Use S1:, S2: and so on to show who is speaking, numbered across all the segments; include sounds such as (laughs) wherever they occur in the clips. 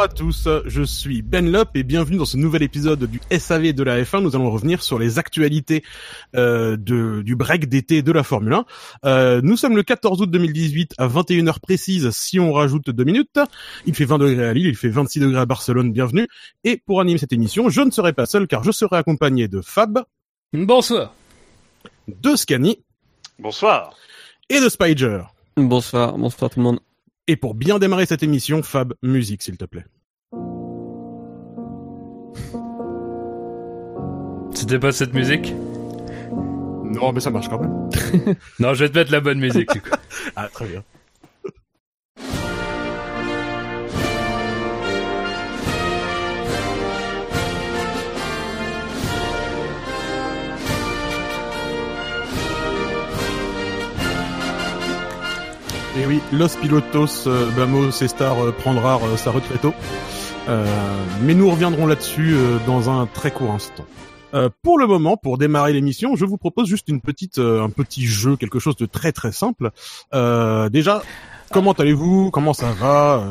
S1: Bonsoir à tous, je suis Ben Lop et bienvenue dans ce nouvel épisode du SAV de la F1. Nous allons revenir sur les actualités euh, de, du break d'été de la Formule 1. Euh, nous sommes le 14 août 2018 à 21h précise si on rajoute deux minutes. Il fait 20 degrés à Lille, il fait 26 degrés à Barcelone, bienvenue. Et pour animer cette émission, je ne serai pas seul car je serai accompagné de Fab,
S2: Bonsoir.
S1: de Scani
S3: Bonsoir.
S1: et de Spider.
S2: Bonsoir, bonsoir tout le monde.
S1: Et pour bien démarrer cette émission, Fab, musique s'il te plaît.
S2: C'était pas cette musique?
S1: Non mais ça marche quand même. (laughs)
S2: Non, je vais te mettre la bonne musique. du (laughs) coup.
S1: Ah très bien. Et oui, Los Pilotos, euh, Vamos Cestar euh, prendra euh, sa retraite. Euh, mais nous reviendrons là-dessus euh, dans un très court instant. Euh, pour le moment, pour démarrer l'émission, je vous propose juste une petite, euh, un petit jeu, quelque chose de très très simple. Euh, déjà, comment allez-vous? Comment ça va?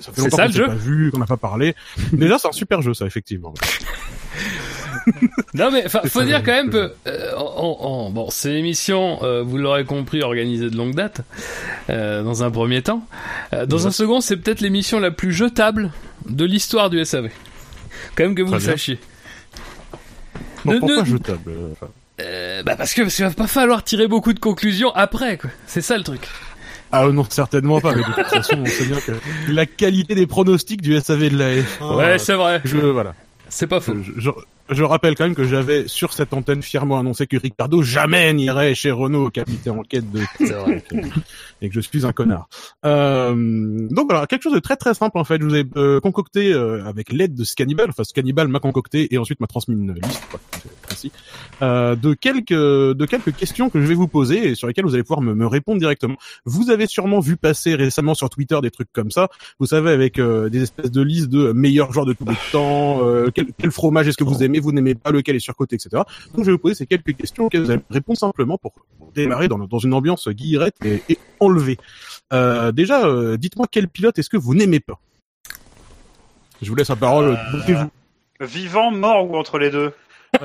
S1: Ça fait longtemps qu'on s'est pas vu, qu'on n'a pas parlé. déjà, c'est un super jeu, ça, effectivement.
S2: Non mais faut dire quand même que euh, on- on- bon, c'est une émission, euh, vous l'aurez compris, organisée de longue date. euh, dans un premier temps, dans un second, c'est peut-être l'émission la plus jetable de l'histoire du SAV. Quand même que vous
S1: Très
S2: le
S1: bien.
S2: sachiez. Ne-
S1: pourquoi
S2: ne-
S1: jetable euh, enfin,
S2: Euh, bah parce que parce qu'il va pas falloir tirer beaucoup de conclusions après quoi. C'est ça le truc.
S1: Ah non, certainement pas. Mais de toute façon, on sait bien que la qualité des pronostics du SAV de la F1.
S2: ouais, c'est vrai.
S1: je voilà.
S2: C'est pas faux.
S1: Je, je, je rappelle quand même que j'avais sur cette antenne fièrement annoncé que Ricardo jamais n'irait chez Renault capitaine en quête de (laughs) et que je suis un connard. Euh, donc voilà, quelque chose de très très simple en fait. Je vous ai euh, concocté euh, avec l'aide de Scannibal, enfin Scannibal m'a concocté et ensuite m'a transmis une liste, quoi, précis, euh, de quelques de quelques questions que je vais vous poser et sur lesquelles vous allez pouvoir me, me répondre directement. Vous avez sûrement vu passer récemment sur Twitter des trucs comme ça. Vous savez avec euh, des espèces de listes de meilleurs joueurs de tous les temps, euh, quel, quel fromage est-ce que vous aimez, vous n'aimez pas, lequel est surcoté, etc. Donc je vais vous poser ces quelques questions auxquelles vous allez répondre simplement pour, démarrer dans, dans une ambiance guillerette et, et enlevée. Euh, déjà, euh, dites-moi quel pilote est-ce que vous n'aimez pas? Je vous laisse la parole.
S3: Euh. Vivant, mort ou entre les deux? (laughs)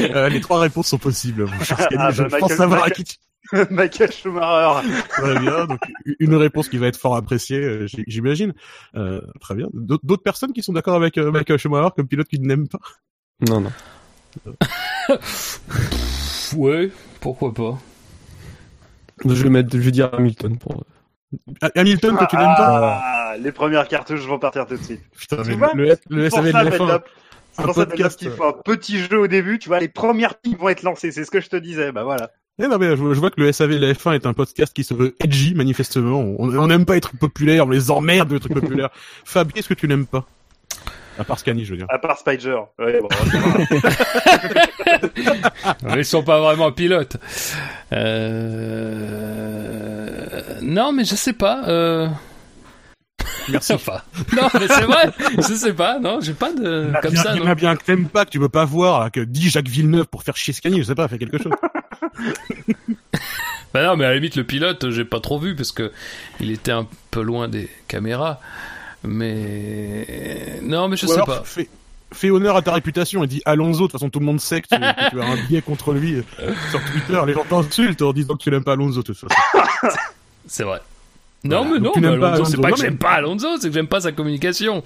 S1: Euh, les trois réponses sont possibles. Mon cher Scani.
S3: Ah,
S1: je
S3: bah,
S1: pense
S3: Michael-
S1: savoir à qui tu... (laughs)
S3: Michael Schumacher.
S1: Très bien. Donc une réponse qui va être fort appréciée, euh, j'imagine. Euh, très bien. D'autres personnes qui sont d'accord avec euh, Michael Schumacher comme pilote qui n'aiment pas?
S2: Non non. (laughs) ouais, pourquoi pas.
S4: Je vais mettre, je vais dire Hamilton pour.
S1: Ah, Hamilton que tu n'aimes pas?
S3: Ah, les premières cartouches vont partir tout de suite.
S1: Putain,
S3: Tu
S1: mais
S3: vois,
S1: le, le SAV de
S3: ça,
S1: la F1.
S3: Lop. C'est
S1: un
S3: pour ça, qu'il faut un petit jeu au début. Tu vois, les premières piles vont être lancées. C'est ce que je te disais. Bah voilà.
S1: Eh non, mais je, je vois que le SAV de la F1 est un podcast qui se veut edgy, manifestement. On on n'aime pas être populaire, on les emmerde de trucs populaires. (laughs) Fab, qu'est-ce que tu n'aimes pas? À part Scani, je veux dire.
S3: À part Spider. Ouais, bon, (laughs) (laughs)
S2: ils sont pas vraiment pilotes. Euh... Non, mais je sais pas. Euh...
S1: Merci.
S2: Enfin, non, mais c'est vrai. Je sais pas. Non, j'ai pas de comme
S1: Bien-
S2: ça.
S1: il y en
S2: Non.
S1: a bien que t'aimes pas, que tu veux pas voir, là, que dit Jacques Villeneuve pour faire chier Scani, je sais pas, fait quelque chose. (laughs)
S2: Bah non, mais à la limite le pilote, j'ai pas trop vu parce que il était un peu loin des caméras. Mais non, mais je
S1: Ou
S2: sais
S1: alors,
S2: pas.
S1: Fais, fais honneur à ta réputation et dis Alonso, de toute façon tout le monde sait que tu, que tu as un biais contre lui euh, sur Twitter, les gens t'insultent en disant que tu n'aimes pas Alonso, de toute façon.
S2: C'est vrai. Non,
S1: Voilà.
S2: mais non, mais Alonso, c'est pas
S1: Non,
S2: que
S1: mais-
S2: j'aime pas Alonso, c'est que j'aime pas sa communication.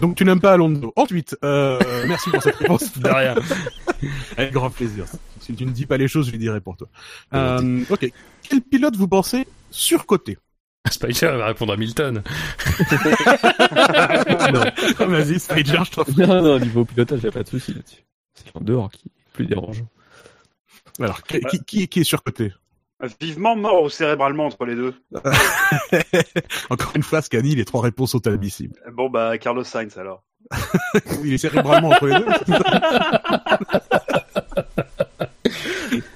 S1: Donc tu n'aimes pas Alonso. Ensuite, euh, (laughs) merci pour cette réponse. (laughs)
S2: De rien.
S1: Avec grand plaisir. Si tu ne dis pas les choses, je les dirai pour toi. Euh, ok. Quel pilote vous pensez surcoté?
S2: Spider va répondre à Milton. (laughs)
S1: Vas-y, Spider, je t'en prie.
S4: Non, non, au niveau pilotage, y a pas de souci là-dessus. C'est en dehors qui est plus dérangeant.
S1: Alors, qui, qui- qui, qui est surcoté?
S3: Vivement mort ou cérébralement entre les deux. (laughs)
S1: Encore une fois, Scani, les trois réponses sont admissibles.
S3: Bon bah Carlos Sainz alors. (laughs)
S1: Il est cérébralement entre les deux. (laughs)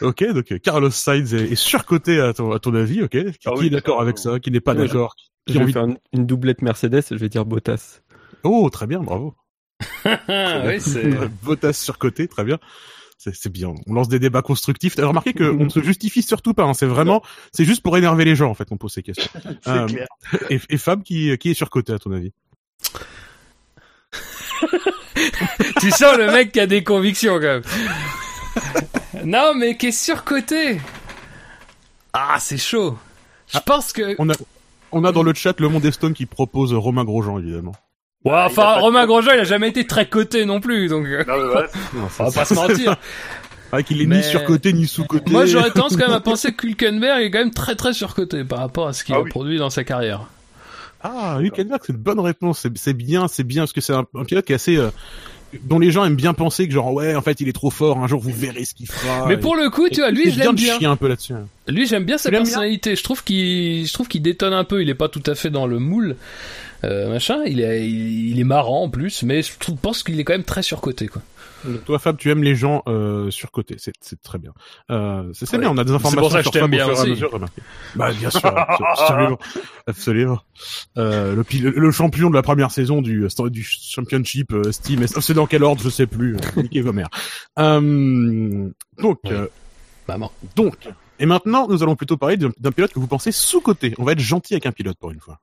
S1: ok, donc Carlos Sainz est, est surcoté à ton, à ton avis, ok? Qui,
S3: Ah
S1: qui
S3: oui,
S1: est d'accord avec
S3: oui.
S1: ça Qui n'est pas
S4: Ouais,
S1: d'accord
S4: Je vais
S1: envie de-
S4: faire une, une doublette Mercedes, je vais dire Bottas.
S1: Oh, très bien, bravo.
S2: Ah, oui, c'est.
S1: Bottas surcoté, très bien. C'est bien. On lance des débats constructifs. T'as remarqué qu'on ne se (laughs) justifie surtout pas. hein. C'est vraiment, c'est juste pour énerver les gens en fait qu'on pose ces questions. (laughs)
S3: C'est
S1: Euh,
S3: clair.
S1: Et, et Fab, qui, qui est surcoté à ton avis? (laughs)
S2: Tu sens le mec qui a des convictions quand même. non, mais qui est surcoté. Ah, c'est chaud. Je pense que.
S1: On a, on a dans le chat le monde Stone qui propose Romain Grosjean évidemment.
S2: Ouais,
S3: il a
S2: enfin,
S3: de-
S2: Romain Grosjean, il a jamais été très coté non plus, donc euh,
S3: Non, mais voilà. (laughs)
S2: on va pas se mentir. (laughs)
S1: Ah, qu'il est
S2: Mais-
S1: ni surcoté ni sous-coté.
S2: Moi, j'aurais (laughs) tendance quand même à penser que Hülkenberg est quand même très très surcoté par rapport à ce qu'il
S3: Ah
S2: a
S3: oui.
S2: produit dans sa carrière.
S1: Ah, Hülkenberg, c'est une bonne réponse. C'est- bien, c'est bien, parce que c'est un, un pilote qui est assez, euh, dont les gens aiment bien penser que genre ouais, en fait, il est trop fort. Un jour, vous verrez ce qu'il fera.
S2: Mais
S1: Et-
S2: pour le coup, tu vois, lui, je l'aime
S1: de
S2: bien.
S1: chier un peu là-dessus.
S2: Lui, j'aime bien sa
S1: bien
S2: personnalité. Je trouve qu'il, je trouve qu'il détonne un peu. Il est pas tout à fait dans le moule, machin. Il est, il, est marrant en plus, mais je trouve, pense qu'il est quand même très surcoté, quoi.
S1: Donc, Toi, Fab, tu aimes les gens euh, surcotés. C'est c'est très bien. Euh, c'est c'est
S2: Ouais.
S1: bien. On a des informations
S2: pour ça que
S1: sur Fab au
S2: bien
S1: fur et à
S2: aussi.
S1: mesure, remarquez. Bah bien sûr, (laughs) abso- absolument, absolument. Euh, le, pil- le champion de la première saison du du championship euh, Steam. C'est dans quel ordre Je sais plus. Euh, Niquez vos mères. Euh, donc. Euh,
S2: Maman.
S1: Donc, et maintenant, nous allons plutôt parler d'un d'un pilote que vous pensez sous-coté. On va être gentil avec un pilote pour une fois.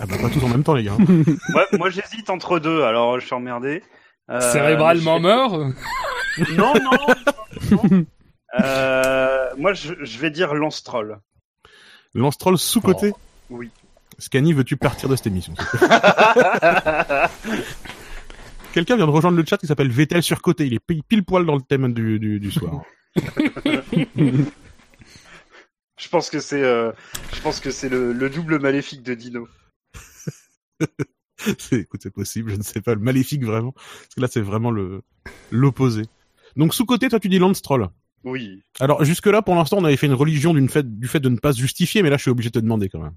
S1: Ah bah pas tous en même temps, les gars. (laughs)
S3: Ouais, moi j'hésite entre deux, alors je suis emmerdé. Euh,
S2: Cérébralement mort. (laughs)
S3: Non, non. non. Euh, moi je, je vais dire Lance Troll.
S1: Lance Troll sous-coté
S3: Oh, Oui.
S1: Scani, veux-tu partir de cette émission (laughs) Quelqu'un vient de rejoindre le chat qui s'appelle Vettel surcoté. Il est pile, pile poil dans le thème du, du, du soir.
S3: Je pense que c'est, euh, je pense que c'est le, le double maléfique de Dino. (laughs)
S1: C'est- Écoute, c'est possible, je ne sais pas. Le maléfique, vraiment. Parce que là, c'est vraiment le l'opposé. Donc, sous-coté, toi, tu dis Lance Troll.
S3: Oui.
S1: Alors, jusque-là, pour l'instant, on avait fait une religion d'une fait, du fait de ne pas se justifier, mais là, je suis obligé de te demander quand même.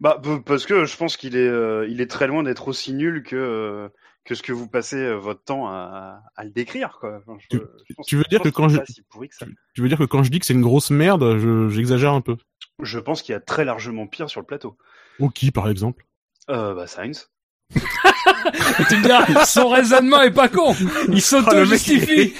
S3: Bah parce que je pense qu'il est, euh, il est très loin d'être aussi nul que euh, que ce que vous passez euh, votre temps à, à le décrire quoi. Enfin, je-
S1: Tu-
S3: je pense-
S1: tu veux dire que quand je-
S3: si que.
S1: Tu veux dire que quand je dis que c'est une grosse merde, je- j'exagère un peu?
S3: Je pense qu'il y a très largement pire sur le plateau.
S1: Ou qui, par exemple?
S3: Euh, bah Sainz. (laughs)
S2: tu me diras, son raisonnement est pas con. Il
S1: Ah,
S2: s'auto-justifie.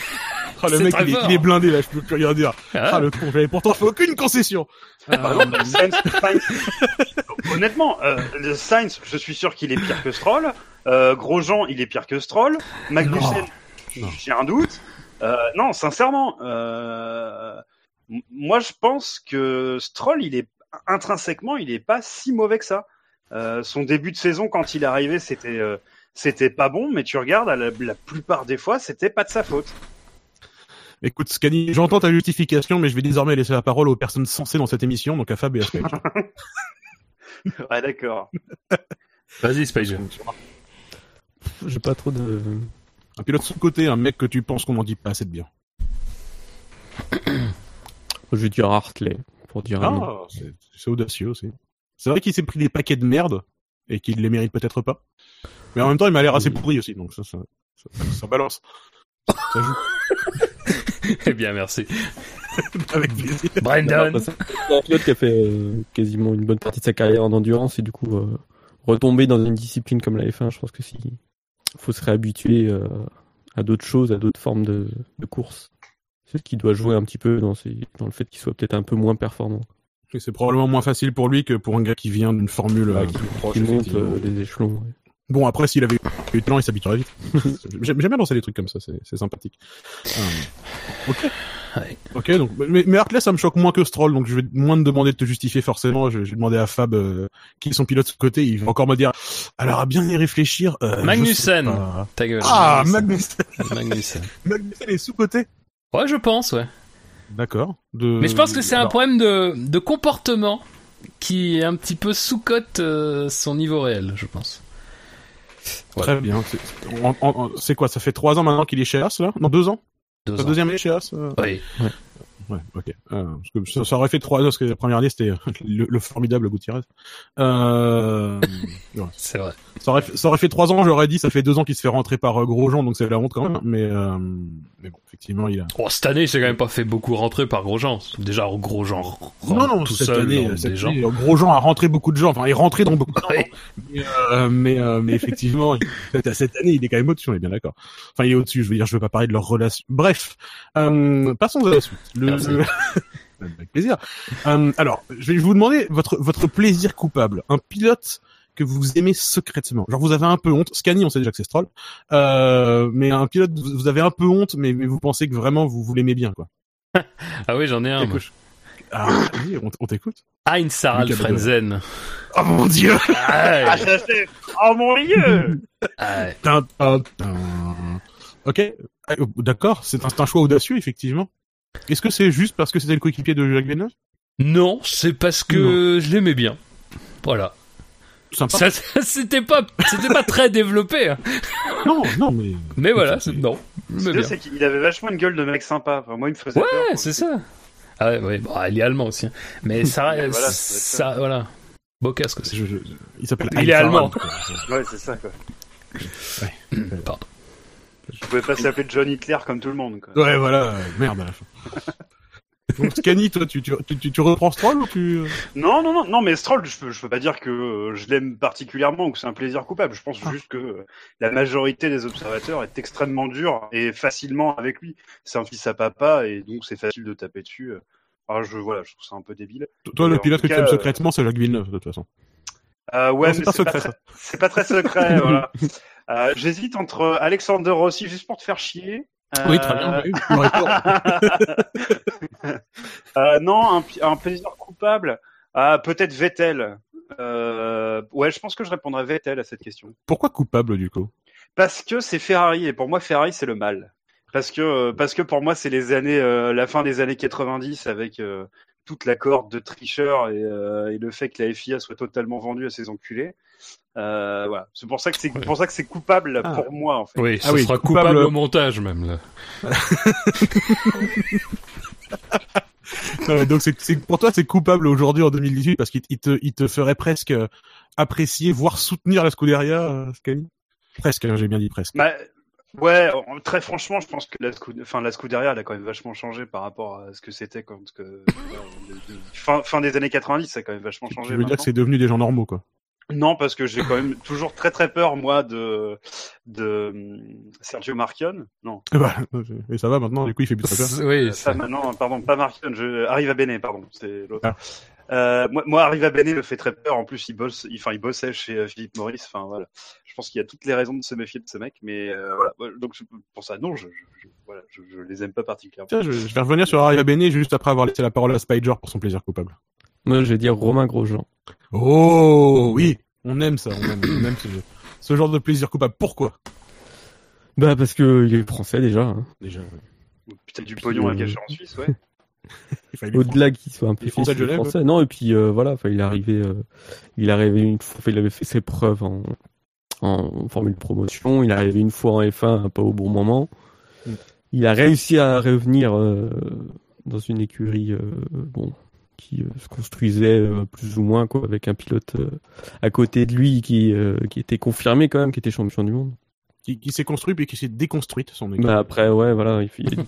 S1: Ah, le mec,
S2: très
S1: il est,
S2: fort.
S1: il est blindé, là, je peux plus rien dire.
S2: Ah.
S1: Ah, le con, j'avais pourtant fait aucune concession.
S3: Par exemple, Sainz, Sainz- Honnêtement, euh, Sainz, je suis sûr qu'il est pire que Stroll. Euh, Grosjean, il est pire que Stroll. Magnussen, j'ai un doute. Euh, non, sincèrement, euh, moi je pense que Stroll, il est intrinsèquement, il est pas si mauvais que ça. Euh, son début de saison, quand il est arrivé, c'était euh, c'était pas bon, mais tu regardes, la, la plupart des fois, c'était pas de sa faute.
S1: Écoute, Scani, j'entends ta justification, mais je vais désormais laisser la parole aux personnes censées dans cette émission, donc à Fab et à Spike. (laughs)
S3: Ouais, d'accord. (laughs)
S2: Vas-y, Spice.
S4: J'ai pas trop de.
S1: un pilote sous-côté, un mec que tu penses qu'on n'en dit pas assez de bien. (coughs)
S4: Je vais dire Hartley pour dire. un nom.
S1: Ah, c'est c'est audacieux aussi. C'est vrai qu'il s'est pris des paquets de merde, et qu'il les mérite peut-être pas. Mais en même temps, il m'a l'air assez pourri aussi, donc ça, ça, ça, ça balance. Ça joue. (laughs)
S2: Eh bien, merci. (laughs)
S1: Avec plaisir.
S2: Brandon.
S4: C'est un pilote qui a fait euh, quasiment une bonne partie de sa carrière en endurance et du coup euh, retomber dans une discipline comme la F1, je pense que si faut se réhabituer euh, à d'autres choses, à d'autres formes de, de course. C'est ce qui doit jouer un petit peu dans, ces, dans le fait qu'il soit peut-être un peu moins performant.
S1: Et C'est probablement moins facile pour lui que pour un gars qui vient d'une formule euh,
S4: Ouais,
S1: plus proche.
S4: Qui monte
S1: effectivement.
S4: euh, les échelons. ouais.
S1: Bon, après, s'il avait eu le temps, il s'habituerait vite. (laughs) J'aime bien lancer des trucs comme ça, c'est sympathique. Euh, ok.
S2: Ouais.
S1: Ok, donc, mais, mais Hartley, ça me choque moins que Stroll, donc je vais moins te demander de te justifier forcément. Je, je vais demander à Fab euh, qui est son pilote sous côté. Il va encore me dire, alors à bien y réfléchir. Euh,
S2: Magnussen.
S1: pas.
S2: Ta gueule.
S1: Ah,
S2: Magnussen.
S1: Magnussen.
S2: Magnussen. (laughs)
S1: Est sous côté.
S2: Ouais, je pense, ouais.
S1: D'accord. De...
S2: Mais je pense que c'est un
S1: alors,
S2: problème de, de comportement qui est un petit peu sous-cote euh, son niveau réel, je pense.
S1: Très bien. C'est quoi? Ça fait trois ans maintenant qu'il est chez As, là? Non, deux ans?
S2: Deux ans.
S1: deuxième année chez As euh,
S2: Oui.
S1: Ouais, ok. Euh, parce que ça, ça aurait fait trois ans, parce que la première année, c'était le, le formidable Gutiérrez. Euh, ouais.
S2: C'est vrai.
S1: ça, aurait, fait- ça aurait fait trois ans, j'aurais dit, ça fait deux ans qu'il se fait rentrer par euh, Grosjean, donc c'est la honte quand même. Mais, euh, mais bon, effectivement, il a...
S2: Oh, cette année, il s'est quand même pas fait beaucoup rentrer par Grosjean. Déjà, Grosjean
S1: Non, non,
S2: tout
S1: cette
S2: seul
S1: année, cette
S2: des gens.
S1: année, Grosjean a rentré beaucoup de gens, enfin, il est rentré dans beaucoup de (laughs) gens.
S2: Ouais.
S1: Mais, euh, mais, euh, mais effectivement, cette année, il est quand même au-dessus, on est bien d'accord. Enfin, il est au-dessus, je veux dire, je veux pas parler de leur relation. Bref, euh, passons à la suite. Le, Avec plaisir. Euh, alors, je vais vous demander votre, votre plaisir coupable. Un pilote que vous aimez secrètement. Genre, vous avez un peu honte. Scani, on sait déjà que c'est Stroll. Euh, mais un pilote, vous avez un peu honte, mais, mais vous pensez que vraiment vous, vous l'aimez bien, quoi.
S2: Ah oui, j'en ai un. moi.
S1: Ah, on, on t'écoute.
S2: Heinz Harald Frenzen.
S1: Oh mon dieu!
S2: Ah,
S3: ça c'est... Oh mon dieu
S2: ouais.
S1: Tin, tin, tin. Ok, d'accord, c'est un, c'est un choix audacieux, effectivement. Est-ce que c'est juste parce que c'était le coéquipier de Jacques Villeneuve
S2: Non, c'est parce que je l'aimais bien. Voilà.
S1: Sympa.
S2: Ça, (laughs) c'était pas, c'était pas très développé. hein.
S1: Non, non, mais...
S2: Mais voilà, c'est, non.
S3: C'est qu'il avait vachement une gueule de mec sympa. Enfin, moi, il me faisait.
S2: Ouais, c'est ça. Ah ouais, ouais. Bon, il est allemand aussi. hein. Mais ça,
S3: Ouais, (laughs) voilà, ça
S2: ça, voilà. Beau casque aussi.
S1: Je- je- il s'appelle
S2: Il est allemand.
S3: Ouais, c'est ça, quoi.
S2: Pardon.
S3: Je pouvais pas s'appeler John Hitler comme tout le monde, quoi.
S1: Ouais, voilà, merde à la fin. (laughs) Donc, Scani, toi, tu, tu, tu, tu, reprends Stroll ou tu... euh,
S3: Non, non, non, non, mais Stroll, je peux, je peux pas dire que euh, je l'aime particulièrement ou que c'est un plaisir coupable. Je pense
S1: Ah.
S3: juste que euh, la majorité des observateurs est extrêmement dure et facilement avec lui. C'est un fils à papa et donc c'est facile de taper dessus. Alors je, voilà, je trouve ça un peu débile.
S1: Toi, le pilote que tu aimes secrètement, c'est Jacques Villeneuve, de toute façon.
S3: Euh, ouais, (laughs)
S1: c'est pas
S3: très, pas secret, voilà. (laughs) Euh, J'hésite entre Alexander Rossi juste pour te faire chier.
S1: Oui, très bien,
S3: Euh,
S1: oui, m'aurais pas- (laughs)
S3: Euh, non, un, un plaisir coupable. Ah, peut-être Vettel. Euh, ouais, je pense que je répondrais Vettel à cette question.
S1: Pourquoi coupable, du coup?
S3: Parce que c'est Ferrari et pour moi Ferrari c'est le mal. Parce que euh, parce que pour moi c'est les années euh, la fin des années 90 avec euh, toute la corde de tricheurs et, euh, et le fait que la FIA soit totalement vendue à ces enculés. Euh, voilà, c'est pour ça que c'est pour ça que c'est coupable
S1: Ah.
S3: pour moi en fait.
S2: Oui,
S1: Ah
S2: ça
S1: oui,
S2: sera
S1: coupable-
S2: coupable... au montage même. Là. (laughs)
S1: Non, donc c'est, c'est pour toi c'est coupable aujourd'hui en 2018 parce qu'il il te, il te ferait presque euh, apprécier voire soutenir la Scuderia, euh, Scani Presque, hein, j'ai bien dit presque.
S3: Bah, ouais, très franchement, je pense que la, Scud- enfin, la Scuderia elle a quand même vachement changé par rapport à ce que c'était quand que, euh, fin, fin des années 90, ça a quand même vachement
S1: Tu
S3: changé.
S1: veux dire que c'est devenu des gens normaux quoi.
S3: Non, parce que j'ai quand même toujours très très peur moi de de Sergio Marchion. Non,
S1: Bah, et ça va maintenant, du coup il fait plus très peur.
S2: Oui,
S3: pas
S2: ça-
S3: maintenant, pardon, pas Marchion. Je arrive à Bene, pardon, c'est l'autre.
S1: Ah.
S3: Euh, moi, moi, arrive à Bene me fait très peur. En plus, il bosse, il, enfin, il bossait chez euh, Philippe Maurice. Enfin, voilà. Je pense qu'il y a toutes les raisons de se méfier de ce mec, mais euh, voilà. Donc pour ça, non, je, je, je- voilà, je, je les aime pas particulièrement.
S1: Tiens, je, je vais revenir sur Arriva Bene juste après avoir laissé la parole à Spider pour son plaisir coupable.
S4: Moi, je vais dire Romain Grosjean.
S1: Oh oui, on aime ça, on aime, on aime ce, ce genre de plaisir coupable. Pourquoi?
S4: Bah, parce que il est français déjà. hein.
S1: Déjà,
S3: Putain, du pognon à
S4: euh,
S3: cacher en Suisse, ouais. (laughs) (laughs)
S4: Au-delà qu'il soit un peu
S1: Français Genève.
S4: Non, et puis euh, voilà, il est arrivé, euh, il est arrivé une fois, il avait fait ses preuves en, en formule promotion. Il est arrivé une fois en F1, pas au bon moment.
S1: Mm.
S4: Il a réussi à revenir euh, dans une écurie, bon, qui se construisait plus ou moins quoi, avec un pilote à côté de lui qui qui était confirmé quand même, qui était champion du monde.
S1: qui, qui s'est construit puis qui s'est déconstruite son équipe.
S4: Bah après, ouais, voilà, il, il,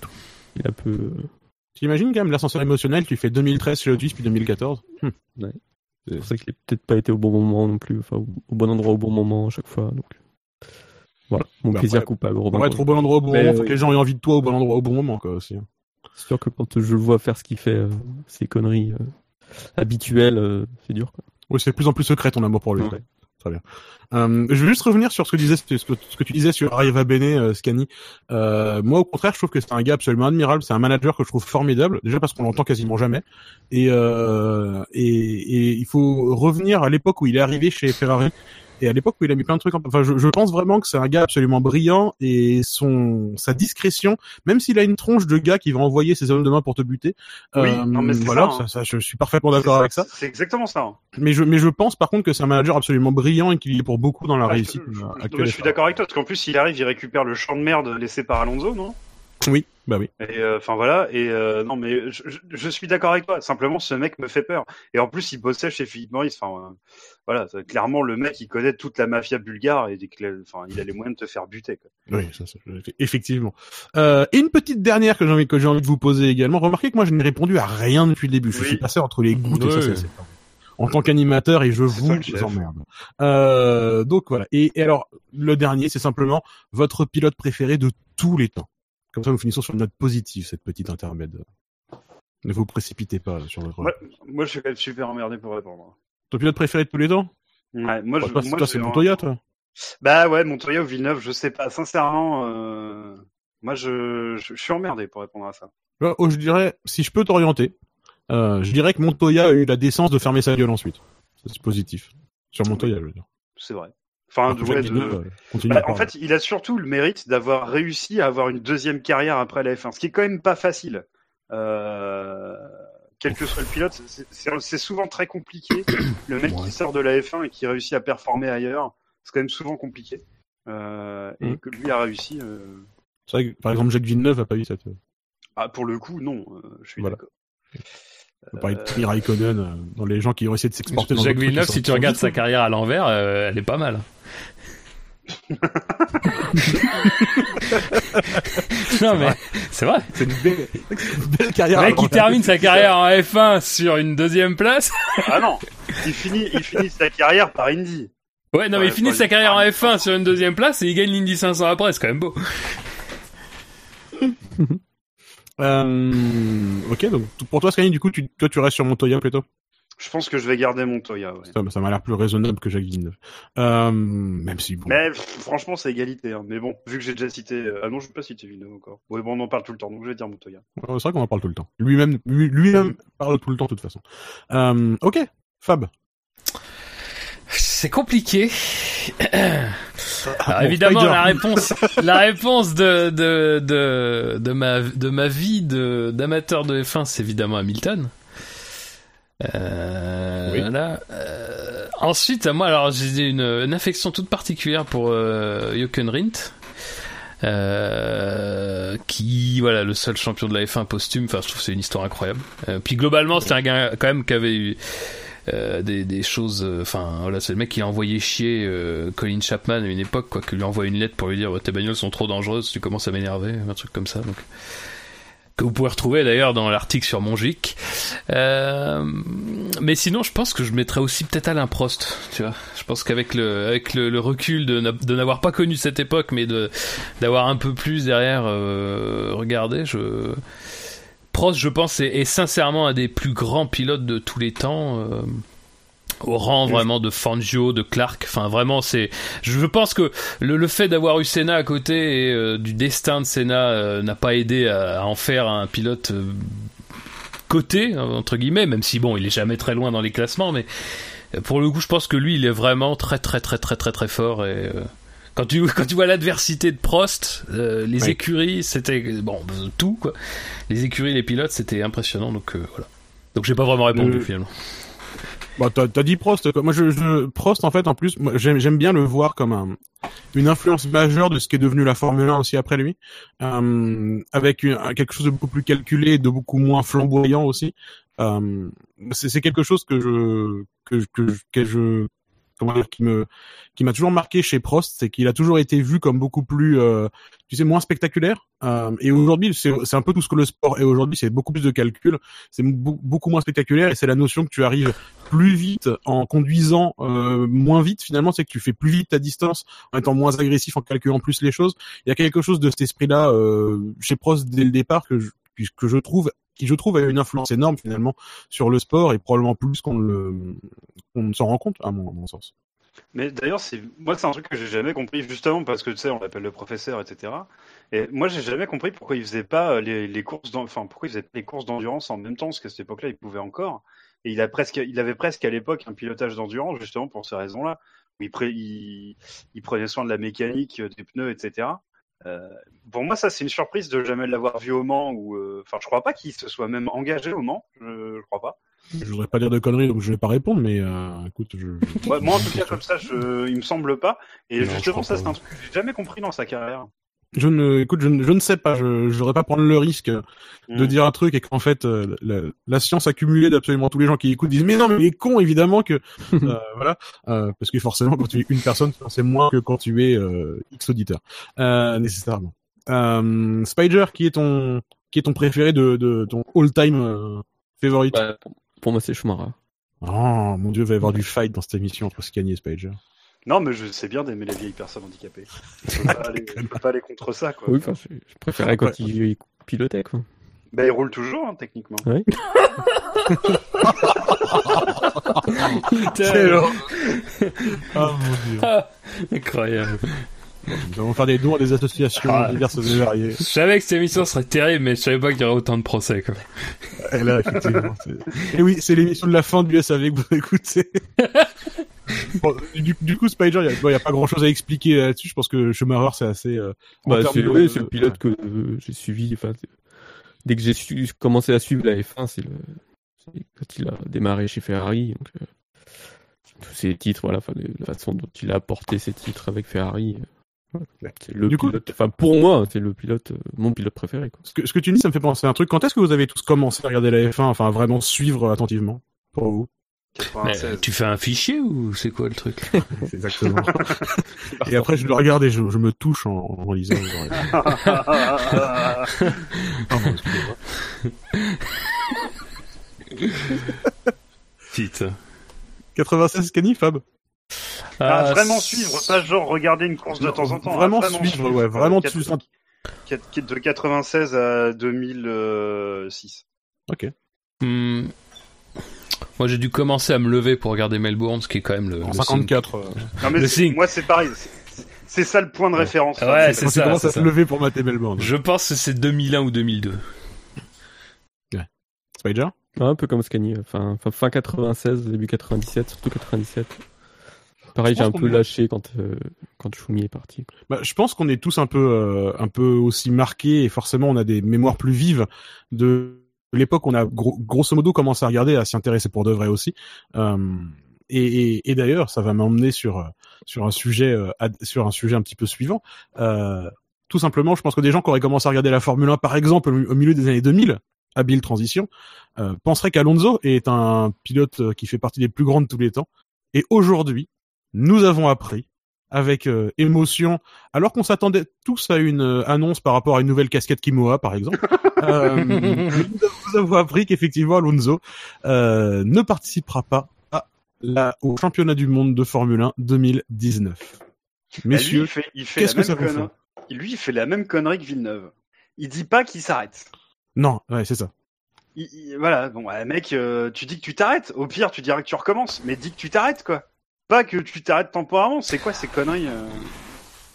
S4: il a peu.
S1: T'imagines quand même l'ascenseur émotionnel, tu fais 2013 chez Lotus puis 2014. Hum.
S4: C'est pour ça qu'il a peut-être pas été au bon moment non plus, enfin au, au bon endroit au bon moment à chaque fois. Donc voilà, mon
S1: Bah,
S4: plaisir coupable. Romain
S1: Pour être au bon endroit au bon
S4: Mais
S1: moment, faut que les gens aient envie de toi au bon endroit au bon moment quoi aussi.
S4: C'est sûr que quand je le vois faire ce qu'il fait, euh, ces conneries euh, habituelles, euh, c'est dur. Quoi.
S1: Oui, c'est de plus en plus secret ton amour pour lui.
S4: Ouais.
S1: Très bien. Euh, je vais juste revenir sur ce que, disais, ce que tu disais sur Arriva Bene, euh, Scani. Euh, moi, au contraire, je trouve que c'est un gars absolument admirable. C'est un manager que je trouve formidable. Déjà parce qu'on l'entend quasiment jamais. Et, euh, et, et il faut revenir à l'époque où il est arrivé chez Ferrari. Et à l'époque où il a mis plein de trucs en... Enfin, je, je pense vraiment que c'est un gars absolument brillant et son sa discrétion, même s'il a une tronche de gars qui va envoyer ses hommes de main pour te buter.
S3: Oui,
S1: euh,
S3: non, mais
S1: voilà,
S3: ça, hein.
S1: ça, je suis parfaitement d'accord avec ça.
S3: C'est exactement ça. hein.
S1: Mais je, mais je pense par contre que c'est un manager absolument brillant et qu'il est pour beaucoup dans la
S3: Ah,
S1: réussite
S3: je, je-
S1: euh,
S3: je-
S1: actuelle.
S3: je suis d'accord avec toi, parce qu'en plus, il arrive, il récupère le champ de merde laissé par Alonso, non?
S1: Oui, Bah oui.
S3: Et euh, enfin voilà. Et euh, non, mais je, je- je suis d'accord avec toi. Simplement, ce mec me fait peur. Et en plus, il bossait chez Philippe Maurice. Enfin, euh, voilà. Clairement, le mec, il connaît toute la mafia bulgare et enfin, il a les moyens de te faire buter. Quoi.
S1: Oui, ça, ça, effectivement. Euh, et une petite dernière que j'ai envie que j'ai envie de vous poser également. Remarquez que moi je n'ai répondu à rien depuis le début. Je
S3: Oui.
S1: suis passé entre les gouttes et ça,
S2: Oui.
S1: c'est- en tant qu'animateur et je vous emmerde. Euh, donc voilà. Et, et alors le dernier, c'est simplement votre pilote préféré de tous les temps. Comme ça, nous finissons sur une note positive cette petite intermède. Ne vous précipitez pas sur votre.
S3: Ouais. Moi, je suis quand même super emmerdé pour répondre.
S1: Ton pilote préféré de tous les temps?
S3: Ouais, moi, je,
S1: Bah, Toi,
S3: moi,
S1: toi, c'est Montoya, toi.
S3: Bah ouais, Montoya ou Villeneuve, je sais pas. Sincèrement, euh... moi, je, je, je suis emmerdé pour répondre à ça.
S1: Là, oh, je dirais, si je peux t'orienter, euh, je dirais que Montoya a eu la décence de fermer sa gueule ensuite. C'est positif. Sur Montoya, je veux dire.
S3: C'est vrai. Enfin, ouais, de-
S1: continue
S3: Bah, en fait, il a surtout le mérite d'avoir réussi à avoir une deuxième carrière après la F1, ce qui est quand même pas facile. Euh... Quel que soit le pilote, c'est- souvent très compliqué. Le mec
S1: Ouais.
S3: qui sort de la F1 et qui réussit à performer ailleurs, c'est quand même souvent compliqué. Euh, et
S1: Mhm.
S3: que lui a réussi. euh,
S1: C'est vrai que, par exemple, Jacques Villeneuve a pas eu cette.
S3: Ah, pour le coup, non. je suis
S1: Voilà.
S3: d'accord.
S1: On peut parler de Kimi Raikkonen, euh, dans les gens qui ont essayé de s'exporter dans
S2: Jacques Villeneuve, si tu regardes sa carrière à l'envers, euh, elle est pas mal. (laughs) non mais c'est vrai.
S1: C'est une belle, une belle carrière.
S2: Le mec qui termine sa carrière en F1 sur une deuxième place.
S3: Ah non, il finit, il finit sa carrière par Indy.
S2: Ouais, non mais il finit
S3: pas
S2: sa carrière en
S3: pas une-
S2: F1 sur une deuxième place et il gagne l'Indy 500 après, c'est quand même beau. (laughs)
S1: Euh, ok, donc pour toi, Sky, du coup, tu, toi, tu restes sur Montoya plutôt?
S3: Je pense que je vais garder Montoya. Ouais.
S1: Ça, ça m'a l'air plus raisonnable que Jacques Villeneuve. Euh, même si bon.
S3: Mais franchement, c'est égalité. hein. Mais bon, vu que j'ai déjà cité. euh, Ah non, je vais pas citer Villeneuve encore. Ouais, bon, on en parle tout le temps, donc je vais dire Montoya.
S1: Ouais, C'est vrai qu'on en parle tout le temps. Lui-même, lui- lui-même parle tout le temps, de toute façon. Euh, ok, Fab.
S2: C'est compliqué. (clears throat) Alors
S1: Bon,
S2: évidemment, la réponse, la réponse de de de de ma de ma vie d'amateur de F1, c'est évidemment Hamilton. Euh,
S1: Oui.
S2: voilà. Euh, ensuite, moi, alors j'ai une, une affection toute particulière pour euh, Jochen Rindt. Euh, qui voilà le seul champion de la F1 posthume enfin je trouve que c'est une histoire incroyable Euh, puis globalement c'était un gars quand même qui avait eu euh, des, des choses euh, enfin voilà c'est le mec qui a envoyé chier euh, Colin Chapman à une époque quoi qui lui a envoyé une lettre pour lui dire tes bagnoles sont trop dangereuses tu commences à m'énerver un truc comme ça donc que vous pouvez retrouver d'ailleurs dans l'article sur Mongic euh, mais sinon je pense que je mettrais aussi peut-être Alain Prost tu vois. Je pense qu'avec le avec le, le recul de, n'a- de n'avoir pas connu cette époque mais de d'avoir un peu plus derrière euh, regardé je Prost, je pense, est, est sincèrement un des plus grands pilotes de tous les temps. euh, au rang vraiment de Fangio, de Clark, enfin vraiment c'est. Je pense que le, le fait d'avoir eu Senna à côté et euh, du destin de Senna euh, n'a pas aidé à, à en faire un pilote coté entre guillemets, même si bon il est jamais très loin dans les classements, mais pour le coup je pense que lui il est vraiment très très très très très très fort et quand tu (laughs) quand tu vois l'adversité de Prost, euh, les
S1: Oui.
S2: écuries c'était bon tout quoi, les écuries les pilotes c'était impressionnant donc euh, voilà. Donc j'ai pas vraiment répondu
S1: Le-
S2: finalement.
S1: Bah, t'as, t'as dit Prost. quoi. Moi, je, je, Prost, en fait, en plus, j'aime, bien le voir comme un, une influence majeure de ce qui est devenu la Formule 1 aussi après lui, euh, avec une- quelque chose de beaucoup plus calculé, de beaucoup moins flamboyant aussi. Euh, c'est, c'est quelque chose que je, que, que, que je, comment dire, qui me, qui m'a toujours marqué chez Prost, c'est qu'il a toujours été vu comme beaucoup plus, euh, tu sais, moins spectaculaire. Euh, et aujourd'hui, c'est, un peu tout ce que le sport est aujourd'hui. C'est beaucoup plus de calcul, c'est beaucoup moins spectaculaire, et c'est la notion que tu arrives plus vite en conduisant euh, moins vite finalement c'est que tu fais plus vite ta distance en étant moins agressif en calculant plus les choses il y a quelque chose de cet esprit là euh, chez Prost dès le départ que je, que je trouve qui je trouve a une influence énorme finalement sur le sport et probablement plus qu'on le qu'on ne s'en rend compte à mon, sens
S3: Mais d'ailleurs, c'est moi, c'est un truc que j'ai jamais compris, justement parce que tu sais, on l'appelle le professeur, etc. Et moi, j'ai jamais compris pourquoi il faisait pas euh, les, les courses, enfin pourquoi il faisait pas les courses d'endurance en même temps, parce qu'à cette époque-là, il pouvait encore. Et il a presque, il avait presque à l'époque un pilotage d'endurance, justement pour ces raisons-là, il, il prenait soin de la mécanique, euh, des pneus, etc. Euh, pour moi, ça, c'est une surprise de jamais l'avoir vu au Mans, ou euh, enfin, je crois pas qu'il se soit même engagé au Mans, je, je crois pas.
S1: je voudrais pas dire de conneries donc je vais pas répondre mais euh, écoute je,
S3: Ouais, moi, en tout cas, comme ça, je, il me semble pas. Et
S1: Non, je
S3: justement, ça, c'est un truc que j'ai jamais compris dans sa carrière.
S1: Je ne, écoute, je ne, je ne sais pas. Je, voudrais pas prendre le risque de
S3: Mm.
S1: dire un truc et qu'en fait euh, la, la science accumulée d'absolument tous les gens qui écoutent disent mais non mais il est con évidemment que (laughs) euh, voilà euh, parce que forcément quand tu es une personne c'est moins que quand tu es euh, x auditeurs euh, nécessairement. Euh, Spider qui est ton qui est ton préféré de, de ton all time euh, favorite?
S4: Bah, pour, pour moi, c'est Schumacher.
S1: Oh mon dieu, il va y avoir du fight dans cette émission entre Scani et Spider.
S3: Non, mais je sais bien d'aimer les vieilles personnes handicapées. Je peux pas (laughs) aller, je peux pas aller contre ça, quoi.
S4: Oui, enfin, je, je préférais quand il, il pilotait, quoi.
S3: Bah, il roule toujours, hein, techniquement.
S4: Ouais. (laughs)
S2: Putain,
S1: Ah mon dieu.
S2: Incroyable.
S1: Nous allons faire des dons à des associations
S2: Ah.
S1: diverses et variées.
S2: Je savais que cette émission serait terrible, mais je savais pas qu'il y aurait autant de procès. Quoi.
S1: Et là, effectivement. Et oui, c'est l'émission de la fin du SAV que vous écoutez. (laughs) (laughs) Bon, du, du coup, Spider, il n'y a, pas grand chose à expliquer là-dessus. Je pense que Schumacher, c'est assez. euh,
S4: Bah, c'est
S1: de-
S4: le pilote que euh, j'ai suivi. Enfin, dès que j'ai su- commencé à suivre la F1, c'est le quand il a démarré chez Ferrari. Donc, euh, tous ses titres, voilà, la façon dont il a apporté ses titres avec Ferrari. C'est le
S1: Du coup-
S4: pilote. Enfin, pour moi, c'est le pilote, mon pilote préféré. Quoi.
S1: Ce que, ce que tu dis, ça me fait penser à un truc. Quand est-ce que vous avez tous commencé à regarder la F1, enfin à vraiment suivre attentivement pour vous?
S2: Mais,
S3: 96.
S2: tu fais un fichier ou c'est quoi le truc (laughs)
S1: exactement. (laughs) et après, je le regarde et je, je me touche en, en lisant. (laughs) Excusez-moi.
S2: Putain.
S1: 96 Cani, Fab?
S3: Ah,
S2: Ah,
S3: vraiment suivre, pas genre regarder une course de temps en temps.
S1: Vraiment
S3: hein,
S1: suivre, ouais, vraiment
S3: Quatre-
S1: suivre.
S3: De 96 à 2006.
S1: Ok.
S2: Hmm. Moi, j'ai dû commencer à me lever pour regarder Melbourne, ce qui est quand même le.
S1: En
S2: le
S1: 54. euh,
S3: Non, mais
S2: Le
S3: c'est-
S2: signe.
S3: moi, c'est pareil. c'est- C'est ça le point de référence.
S2: Ouais,
S3: Enfin,
S2: c'est
S1: quand tu
S2: ça,
S1: commences
S2: c'est
S1: à se lever pour mater Melbourne.
S2: Je pense que c'est 2001 ou 2002.
S1: Spider
S4: Ouais, un peu comme Scani. Enfin, fin, fin 96, début 97, surtout 97. Pareil, j'ai un peu lâché quand euh, quand est parti. quoi.
S1: Bah, je pense qu'on est tous un peu, euh, un peu aussi marqués et forcément on a des mémoires plus vives de l'époque. On a gros- grosso modo commencé à regarder, à s'y intéresser pour de vrai aussi. Euh, et et, et d'ailleurs, ça va m'emmener sur euh, sur un sujet, euh, sur un sujet un petit peu suivant. Euh, tout simplement, je pense que des gens qui auraient commencé à regarder la Formule 1, par exemple, au milieu des années 2000, habile transition, euh, penseraient qu'Alonso est un pilote qui fait partie des plus grands de tous les temps. Et aujourd'hui, nous avons appris avec euh, émotion, alors qu'on s'attendait tous à une euh, annonce par rapport à une nouvelle casquette Kimoa, par exemple. (laughs) euh, nous avons appris qu'effectivement Alonso euh, ne participera pas à la, au championnat du monde de Formule 1 2019.
S3: Bah,
S1: Messieurs,
S3: fait, fait
S1: qu'est-ce que ça vous
S3: connerie. Lui, il fait la même connerie que Villeneuve. Il dit pas qu'il s'arrête.
S1: non, ouais, c'est ça.
S3: Il- il- voilà, bon, mec, euh, tu dis que tu t'arrêtes. Au pire, tu diras que tu recommences, mais dis que tu t'arrêtes, quoi. Pas que tu t'arrêtes temporairement. C'est quoi ces conneries euh?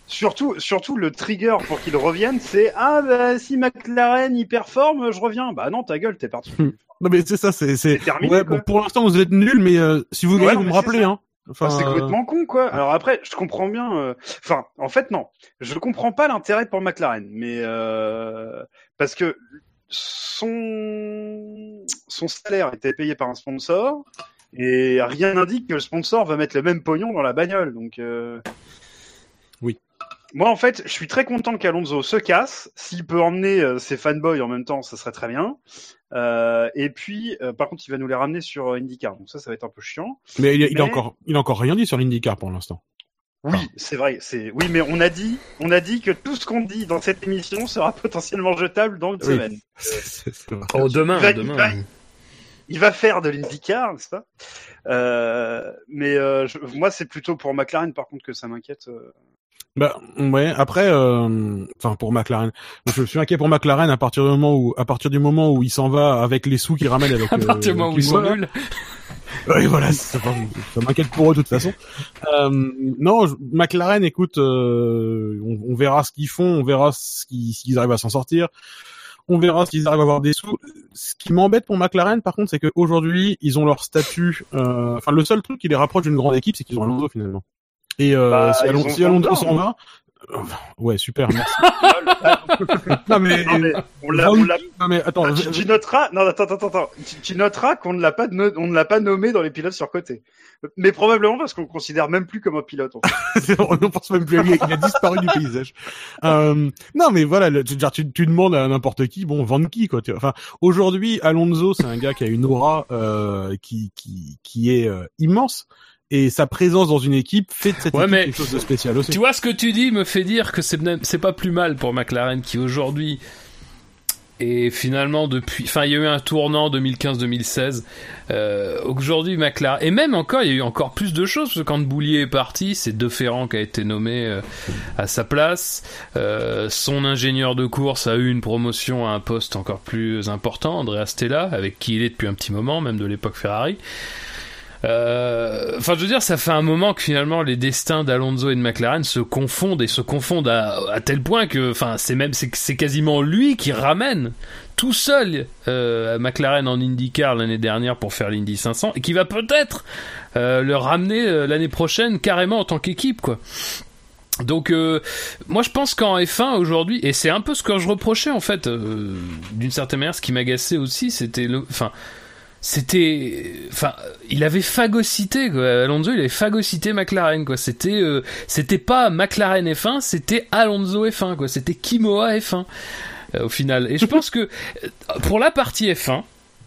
S3: Surtout, surtout le trigger pour qu'il revienne, c'est ah bah si McLaren il performe, je reviens. Bah non, ta gueule, t'es parti. (laughs)
S1: Non mais c'est ça, c'est c'est ouais, bon, pour l'instant vous êtes nuls, mais euh, si vous
S3: Ouais, non,
S1: vous me rappelez, hein. Enfin,
S3: Enfin, c'est
S1: euh,
S3: complètement con, quoi. Alors après, je comprends bien. euh, Enfin, en fait, non. Je comprends pas l'intérêt pour McLaren, mais euh... parce que son son salaire était payé par un sponsor et rien n'indique que le sponsor va mettre le même pognon dans la bagnole. Donc, euh...
S1: Oui.
S3: Moi, en fait, je suis très content qu'Alonso se casse. S'il peut emmener euh, ses fanboys en même temps, ça serait très bien. Euh, et puis, euh, par contre, il va nous les ramener sur IndyCar. Donc ça, ça va être un peu chiant.
S1: mais il, a- il a
S3: mais-
S1: encore, il a encore rien dit sur l'IndyCar pour l'instant.
S3: Oui, c'est vrai. C'est oui, mais on a dit, on a dit que tout ce qu'on dit dans cette émission sera (laughs) potentiellement jetable dans une
S1: Oui.
S3: semaine. (laughs)
S2: Oh, demain,
S3: Il va-
S2: demain.
S3: il va- Il va faire de l'IndyCar, n'est-ce pas? Euh, Mais euh, je- moi, c'est plutôt pour McLaren, par contre, que ça m'inquiète. euh.
S1: Bah ouais. Après, euh, enfin pour McLaren, je suis inquiet pour McLaren à partir du moment où, à partir du moment où il s'en va avec les sous qu'il ramène avec. (laughs)
S2: À partir du moment où ils sont nuls. (laughs)
S1: Oui, voilà, ça, ça m'inquiète pour eux de toute façon. Euh, non, je- McLaren, écoute, euh, on, on verra ce qu'ils font, on verra ce qu'ils- s'ils arrivent à s'en sortir, on verra s'ils arrivent à avoir des sous. Ce qui m'embête pour McLaren, par contre, c'est qu'aujourd'hui, ils ont leur statut. euh, Enfin, le seul truc qui les rapproche d'une grande équipe, c'est qu'ils ont Alonso finalement. Et euh,
S3: Bah,
S1: si Alonso, si Alonso s'en va, Ouais, super, merci. (laughs) (laughs) non mais,
S3: Non, mais on l'a, on l'a-
S1: non, mais attends,
S3: Ah, tu, tu noteras, non, attends, attends, attends, tu, tu noteras qu'on ne l'a pas, no- on ne l'a pas nommé dans les pilotes surcotés. Mais probablement parce qu'on le considère même plus comme un pilote. en fait. (laughs)
S1: on ne pense même plus à lui, il a disparu du paysage. Euh, non, mais voilà, le- tu, tu, tu demandes à n'importe qui, bon, Van qui quoi. tu vois. Enfin, aujourd'hui, Alonso, c'est un gars qui a une aura euh, qui qui qui est euh, immense, et sa présence dans une équipe fait de cette
S2: Ouais,
S1: équipe
S2: mais-
S1: quelque chose de spécial aussi.
S2: Tu vois ce que tu dis me fait dire que c'est c'est pas plus mal pour McLaren qui aujourd'hui et finalement depuis enfin il y a eu un tournant 2015-2016 euh, aujourd'hui McLaren et même encore il y a eu encore plus de choses parce que quand Boulier est parti c'est De Ferrand qui a été nommé euh, à sa place Euh, son ingénieur de course a eu une promotion à un poste encore plus important Andrea Stella avec qui il est depuis un petit moment même de l'époque Ferrari Enfin, je veux dire, ça fait un moment que finalement les destins d'Alonso et de McLaren se confondent et se confondent à, tel point que, enfin, c'est même c'est quasiment lui qui ramène tout seul euh, McLaren en IndyCar l'année dernière pour faire l'Indy 500 et qui va peut-être euh, le ramener euh, l'année prochaine carrément en tant qu'équipe, quoi. Donc euh, moi je pense qu'en F1 aujourd'hui et c'est un peu ce que je reprochais en fait euh, d'une certaine manière ce qui m'agaçait aussi c'était le enfin c'était enfin il avait phagocyté quoi. Alonso il avait phagocyté McLaren quoi. C'était euh, c'était pas McLaren F1 c'était Alonso F1 quoi. C'était Kimoa F1 euh, au final. Et je pense que euh, pour la partie F1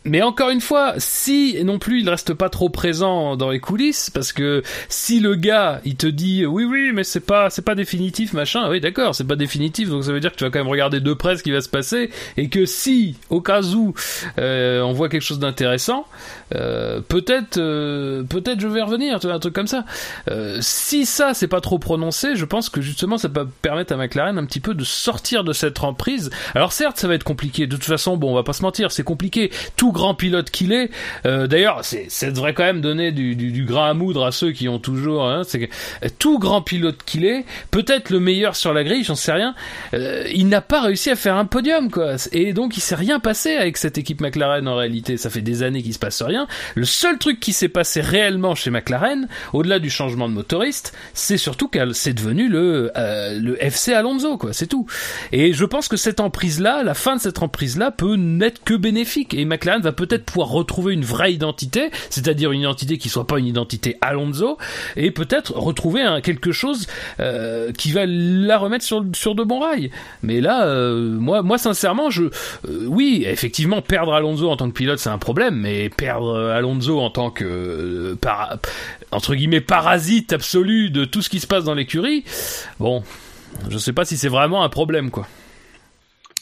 S2: mais encore une fois, si non plus il reste pas trop présent dans les coulisses, parce que si le gars il te dit oui oui mais c'est pas c'est pas définitif machin, oui d'accord c'est pas définitif donc ça veut dire que tu vas quand même regarder de près ce qui va se passer et que si au cas où euh, on voit quelque chose d'intéressant, euh, peut-être euh, peut-être je vais revenir, tu vois un truc comme ça. Euh, si ça c'est pas trop prononcé, je pense que justement ça peut permettre à McLaren un petit peu de sortir de cette emprise. Alors certes ça va être compliqué, de toute façon bon on va pas se mentir c'est compliqué. Tout grand pilote qu'il est. Euh, D'ailleurs, ça devrait quand même donner du, du, du grain à moudre à ceux qui ont toujours. Hein, c'est euh, tout grand pilote qu'il est, peut-être le meilleur sur la grille, j'en sais rien. euh, il n'a pas réussi à faire un podium, quoi. Et donc, il s'est rien passé avec cette équipe McLaren en réalité. Ça fait des années qu'il se passe rien. Le seul truc qui s'est passé réellement chez McLaren, au-delà du changement de motoriste, c'est surtout que c'est devenu le euh, le FC Alonso, quoi. C'est tout. Et je pense que cette emprise-là, la fin de cette emprise-là, peut n'être que bénéfique. Et McLaren va peut-être pouvoir retrouver une vraie identité, c'est-à-dire une identité qui soit pas une identité Alonso, et peut-être retrouver quelque chose euh, qui va la remettre sur, sur de bons rails. Mais là, euh, moi, moi sincèrement, je, euh, oui, effectivement, perdre Alonso en tant que pilote, c'est un problème, mais perdre Alonso en tant que entre guillemets parasite absolu de tout ce qui se passe dans l'écurie, bon, je sais pas si c'est vraiment un problème, quoi.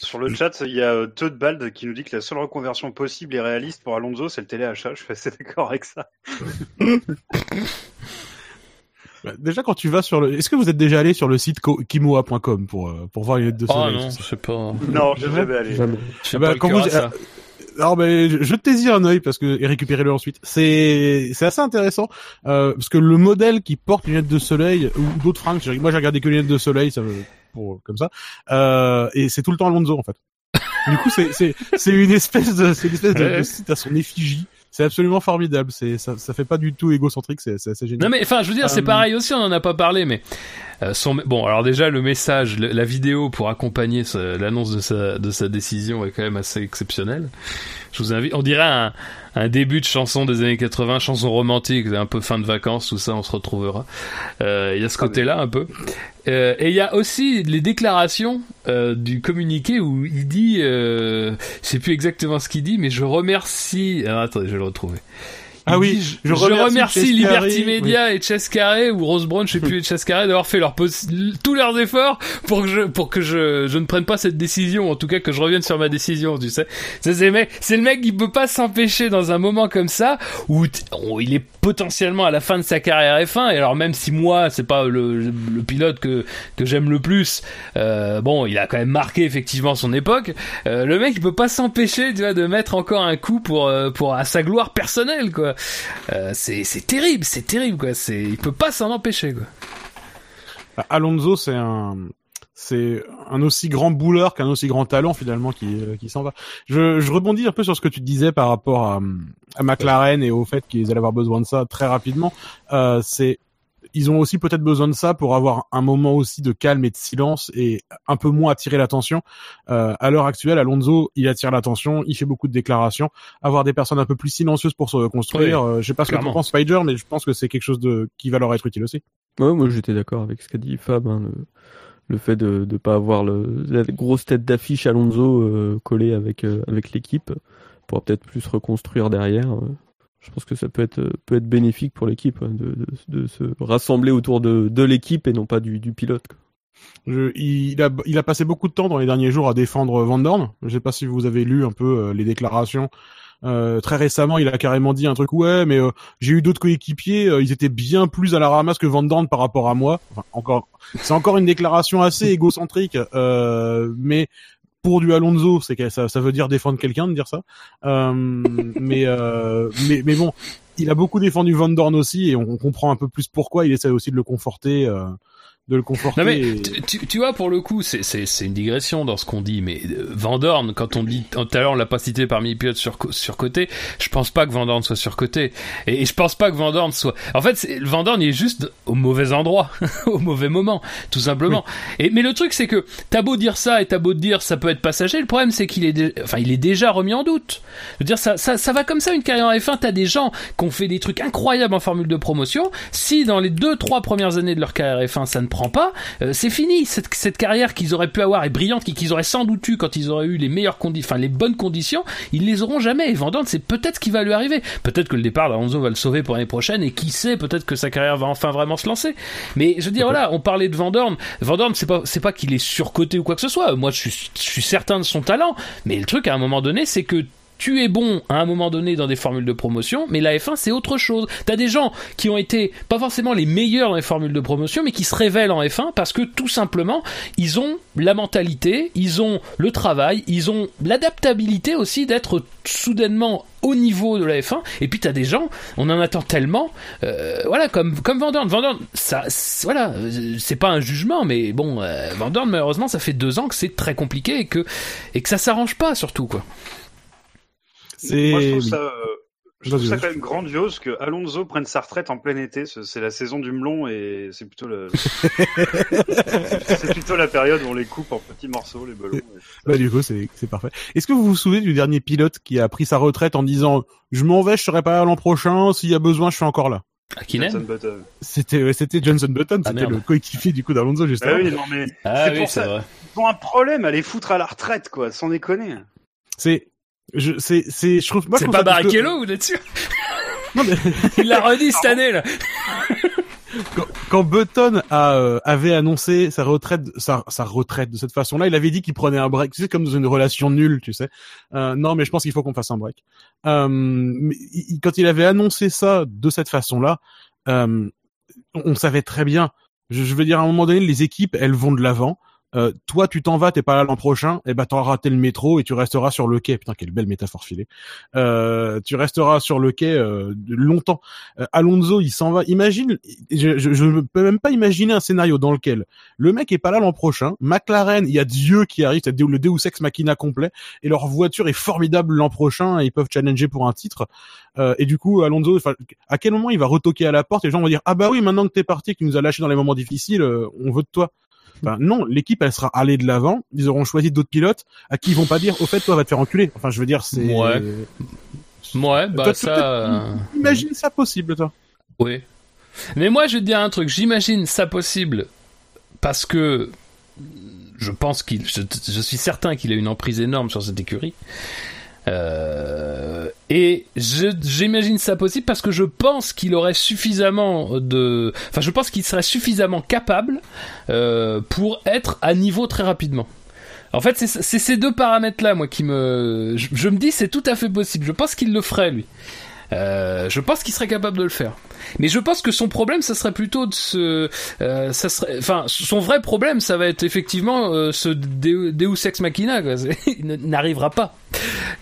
S3: Sur le chat, il y a euh, Toadbald qui nous dit que la seule reconversion possible et réaliste pour Alonso, c'est le téléachat. Je suis assez d'accord avec ça. (laughs)
S1: Bah, Déjà, quand tu vas sur le, est-ce que vous êtes déjà allé sur le site kimoa.com pour euh, pour voir les lettres de
S2: Oh
S1: soleil
S2: non,
S1: tout ça
S2: je sais pas.
S3: Non, je vais aller.
S4: Jamais.
S2: Je sais
S1: Ah bah, quand vous-
S2: ça.
S1: Alors ben, je- jetez-y un œil parce que et récupérez-le ensuite. C'est c'est assez intéressant euh, parce que le modèle qui porte les lunettes de soleil ou d'autres fringues, moi j'ai regardé que les lunettes de soleil, ça me- pour comme ça, euh, et c'est tout le temps Alonso en fait. du coup c'est c'est c'est une espèce de c'est une espèce de, de site à son effigie. C'est absolument formidable. C'est ça ça fait pas du tout égocentrique. C'est c'est assez génial.
S2: Non mais enfin, je veux dire, c'est
S1: Euh,
S2: pareil aussi. On en a pas parlé, mais euh, son bon. Alors déjà, le message, le- la vidéo pour accompagner ce- l'annonce de sa de sa décision est quand même assez exceptionnelle. Je vous invite. On dirait un, un début de chanson des années 80, chanson romantique, un peu fin de vacances, tout ça. On se retrouvera. Euh, Il y a ce côté-là un peu. Euh, et il y a aussi les déclarations euh, du communiqué où il dit, euh, je sais plus exactement ce qu'il dit, mais je remercie. Alors, attendez, je vais le retrouver.
S1: Ah oui, je
S2: je,
S1: remercie
S2: Liberty
S1: Carré,
S2: Media et Chess Carré ou Rose Brown, je sais plus, et Chess Carré d'avoir fait leur tous leurs efforts pour que je pour que je je ne prenne pas cette décision, en tout cas que je revienne sur ma décision, tu sais. C'est le mec, c'est le mec qui peut pas s'empêcher dans un moment comme ça où oh, il est potentiellement à la fin de sa carrière F1 et alors même si moi c'est pas le, le pilote que que j'aime le plus, euh, bon, il a quand même marqué effectivement son époque. euh, le mec il peut pas s'empêcher, tu vois, de mettre encore un coup pour euh, pour à sa gloire personnelle quoi. Euh, c'est terrible, c'est terrible quoi. C'est il peut pas s'en empêcher quoi.
S1: Bah, Alonso, c'est un, c'est un aussi grand bouleur qu'un aussi grand talent finalement qui, euh, qui s'en va. Je, je rebondis un peu sur ce que tu disais par rapport à, à McLaren et au fait qu'ils allaient avoir besoin de ça très rapidement. Euh, c'est ils ont aussi peut-être besoin de ça pour avoir un moment aussi de calme et de silence et un peu moins attirer l'attention. Euh, à l'heure actuelle, Alonso, il attire l'attention, il fait beaucoup de déclarations. Avoir des personnes un peu plus silencieuses pour se reconstruire,
S2: Oui,
S1: euh, je sais pas ce que tu penses Spider, mais je pense que c'est quelque chose de qui va leur être utile aussi.
S4: Ouais, moi j'étais d'accord avec ce qu'a dit Fab, hein, le, le fait de ne pas avoir le, la grosse tête d'affiche Alonso euh, collée avec, euh, avec l'équipe pour peut-être plus reconstruire derrière. euh. Je pense que ça peut être, peut être bénéfique pour l'équipe hein, de, de, de se rassembler autour de, de l'équipe et non pas du, du pilote. quoi.
S1: Je, il, a, il a passé beaucoup de temps dans les derniers jours à défendre Van Dorn. Je sais pas si vous avez lu un peu euh, les déclarations. Euh, très récemment, il a carrément dit un truc ouais, mais euh, j'ai eu d'autres coéquipiers, euh, ils étaient bien plus à la ramasse que Van Dorn par rapport à moi. Enfin, encore, c'est encore une déclaration assez égocentrique, euh, mais pour du Alonso, c'est que ça, ça veut dire défendre quelqu'un de dire ça. Euh, mais, euh, mais mais bon, il a beaucoup défendu Van Dorn aussi, et on, on comprend un peu plus pourquoi. Il essaie aussi de le conforter. De le conforter.
S2: Non mais
S1: et-
S2: tu, tu- vois pour le coup c'est c'est c'est une digression dans ce qu'on dit mais euh, Van Dorn quand on dit tout à l'heure on l'a pas cité parmi les pilotes sur surcoté je pense pas que Van Dorn soit surcoté. Et, et je pense pas que Van Dorn soit en fait c'est- Van Dorn il est juste au mauvais endroit (laughs) au mauvais moment tout simplement. Et mais le truc c'est que t'as beau dire ça et t'as beau dire ça peut être passager le problème c'est qu'il est dé- enfin il est déjà remis en doute. Je veux dire ça ça ça va comme ça une carrière en F1 t'as des gens qui ont fait des trucs incroyables en formule de promotion. Si dans les deux trois premières années de leur carrière F1 ça ne prend pas euh, c'est fini. Cette, cette carrière qu'ils auraient pu avoir est brillante qui- qu'ils auraient sans doute eu quand ils auraient eu les meilleures conditions enfin les bonnes conditions ils les auront jamais. Et Dorn c'est peut-être ce qui va lui arriver. Peut-être que le départ d'Alonso va le sauver pour l'année prochaine et qui sait peut-être que sa carrière va enfin vraiment se lancer. Mais je veux dire voilà on parlait de Van Dorn. Van Dorn c'est pas c'est pas qu'il est surcoté ou quoi que ce soit. Moi je suis certain de son talent. Mais le truc à un moment donné c'est que tu es bon à un moment donné dans des formules de promotion, mais la F1 c'est autre chose. T'as des gens qui ont été pas forcément les meilleurs dans les formules de promotion, mais qui se révèlent en F1 parce que tout simplement ils ont la mentalité, ils ont le travail, ils ont l'adaptabilité aussi d'être soudainement au niveau de la F1. Et puis t'as des gens, on en attend tellement, euh, voilà comme comme Van ça, voilà, c'est pas un jugement, mais bon, euh, malheureusement ça fait deux ans que c'est très compliqué et que et que ça s'arrange pas surtout quoi.
S3: Moi, je trouve ça, euh, je trouve ça quand même grandiose que Alonso prenne sa retraite en plein été. Ce- C'est la saison du melon et c'est plutôt le... (laughs) c'est plutôt la période où on les coupe en petits morceaux, les melons.
S1: Bah du coup c'est c'est parfait. Est-ce que vous vous souvenez du dernier pilote qui a pris sa retraite en disant je m'en vais, je serai pas là l'an prochain, s'il y a besoin, je suis encore là. C'était ouais, c'était Johnson Button,
S2: Ah,
S1: c'était le coéquipier du coup d'Alonso juste
S3: Ah oui, non mais
S2: Ah
S3: C'est
S2: oui,
S3: pour ça.
S2: vrai.
S3: ils ont un problème à les foutre à la retraite, quoi, sans déconner.
S1: C'est je c'est c'est je trouve
S2: C'est pas
S1: parce que-
S2: Barrichello, vous êtes sûr
S1: Non mais (laughs)
S2: Il l'a redit cette année là.
S1: quand, quand Button a, euh, avait annoncé sa retraite, sa, sa retraite de cette façon-là, il avait dit qu'il prenait un break. Tu sais, comme dans une relation nulle, tu sais. Euh, non, mais je pense qu'il faut qu'on fasse un break. Euh, mais il- il- quand il avait annoncé ça de cette façon-là, euh, on, on savait très bien. Je, je veux dire, à un moment donné, les équipes, elles vont de l'avant. Euh, toi, tu t'en vas, t'es pas là l'an prochain, et ben t'auras raté le métro et tu resteras sur le quai. Putain, quelle belle métaphore filée. Euh, tu resteras sur le quai euh, longtemps. Euh, Alonso, il s'en va. Imagine, je, je, je ne peux même pas imaginer un scénario dans lequel le mec est pas là l'an prochain. McLaren, il y a Dieu qui arrive, c'est le Deus Ex Machina complet, et leur voiture est formidable l'an prochain. Et ils peuvent challenger pour un titre. Euh, et du coup, Alonso, à quel moment il va retoquer à la porte et les gens vont dire ah bah oui, maintenant que t'es parti, que tu nous as lâché dans les moments difficiles, euh, on veut de toi. Enfin, non, l'équipe elle sera allée de l'avant. Ils auront choisi d'autres pilotes à qui ils vont pas dire au fait toi va te faire enculer. Enfin, je veux dire c'est.
S2: Ouais. Ouais, bah
S1: Toi,
S2: ça. euh,
S1: Imagine ça possible, toi.
S2: Oui. Mais moi, je vais te dire un truc. J'imagine ça possible parce que je pense qu'il, je, je suis certain qu'il a une emprise énorme sur cette écurie. Euh, et j'imagine ça possible parce que je pense qu'il aurait suffisamment de, enfin, je pense qu'il serait suffisamment capable euh, pour être à niveau très rapidement. En fait, c'est c'est ces deux paramètres-là, moi, qui me, je, je me dis, c'est tout à fait possible. Je pense qu'il le ferait, lui. Euh, je pense qu'il serait capable de le faire. Mais je pense que son problème, ça serait plutôt de se, euh, ça serait, enfin, son vrai problème, ça va être effectivement euh, ce Deu- Deus ex machina. Quoi. (laughs) Il n'arrivera pas.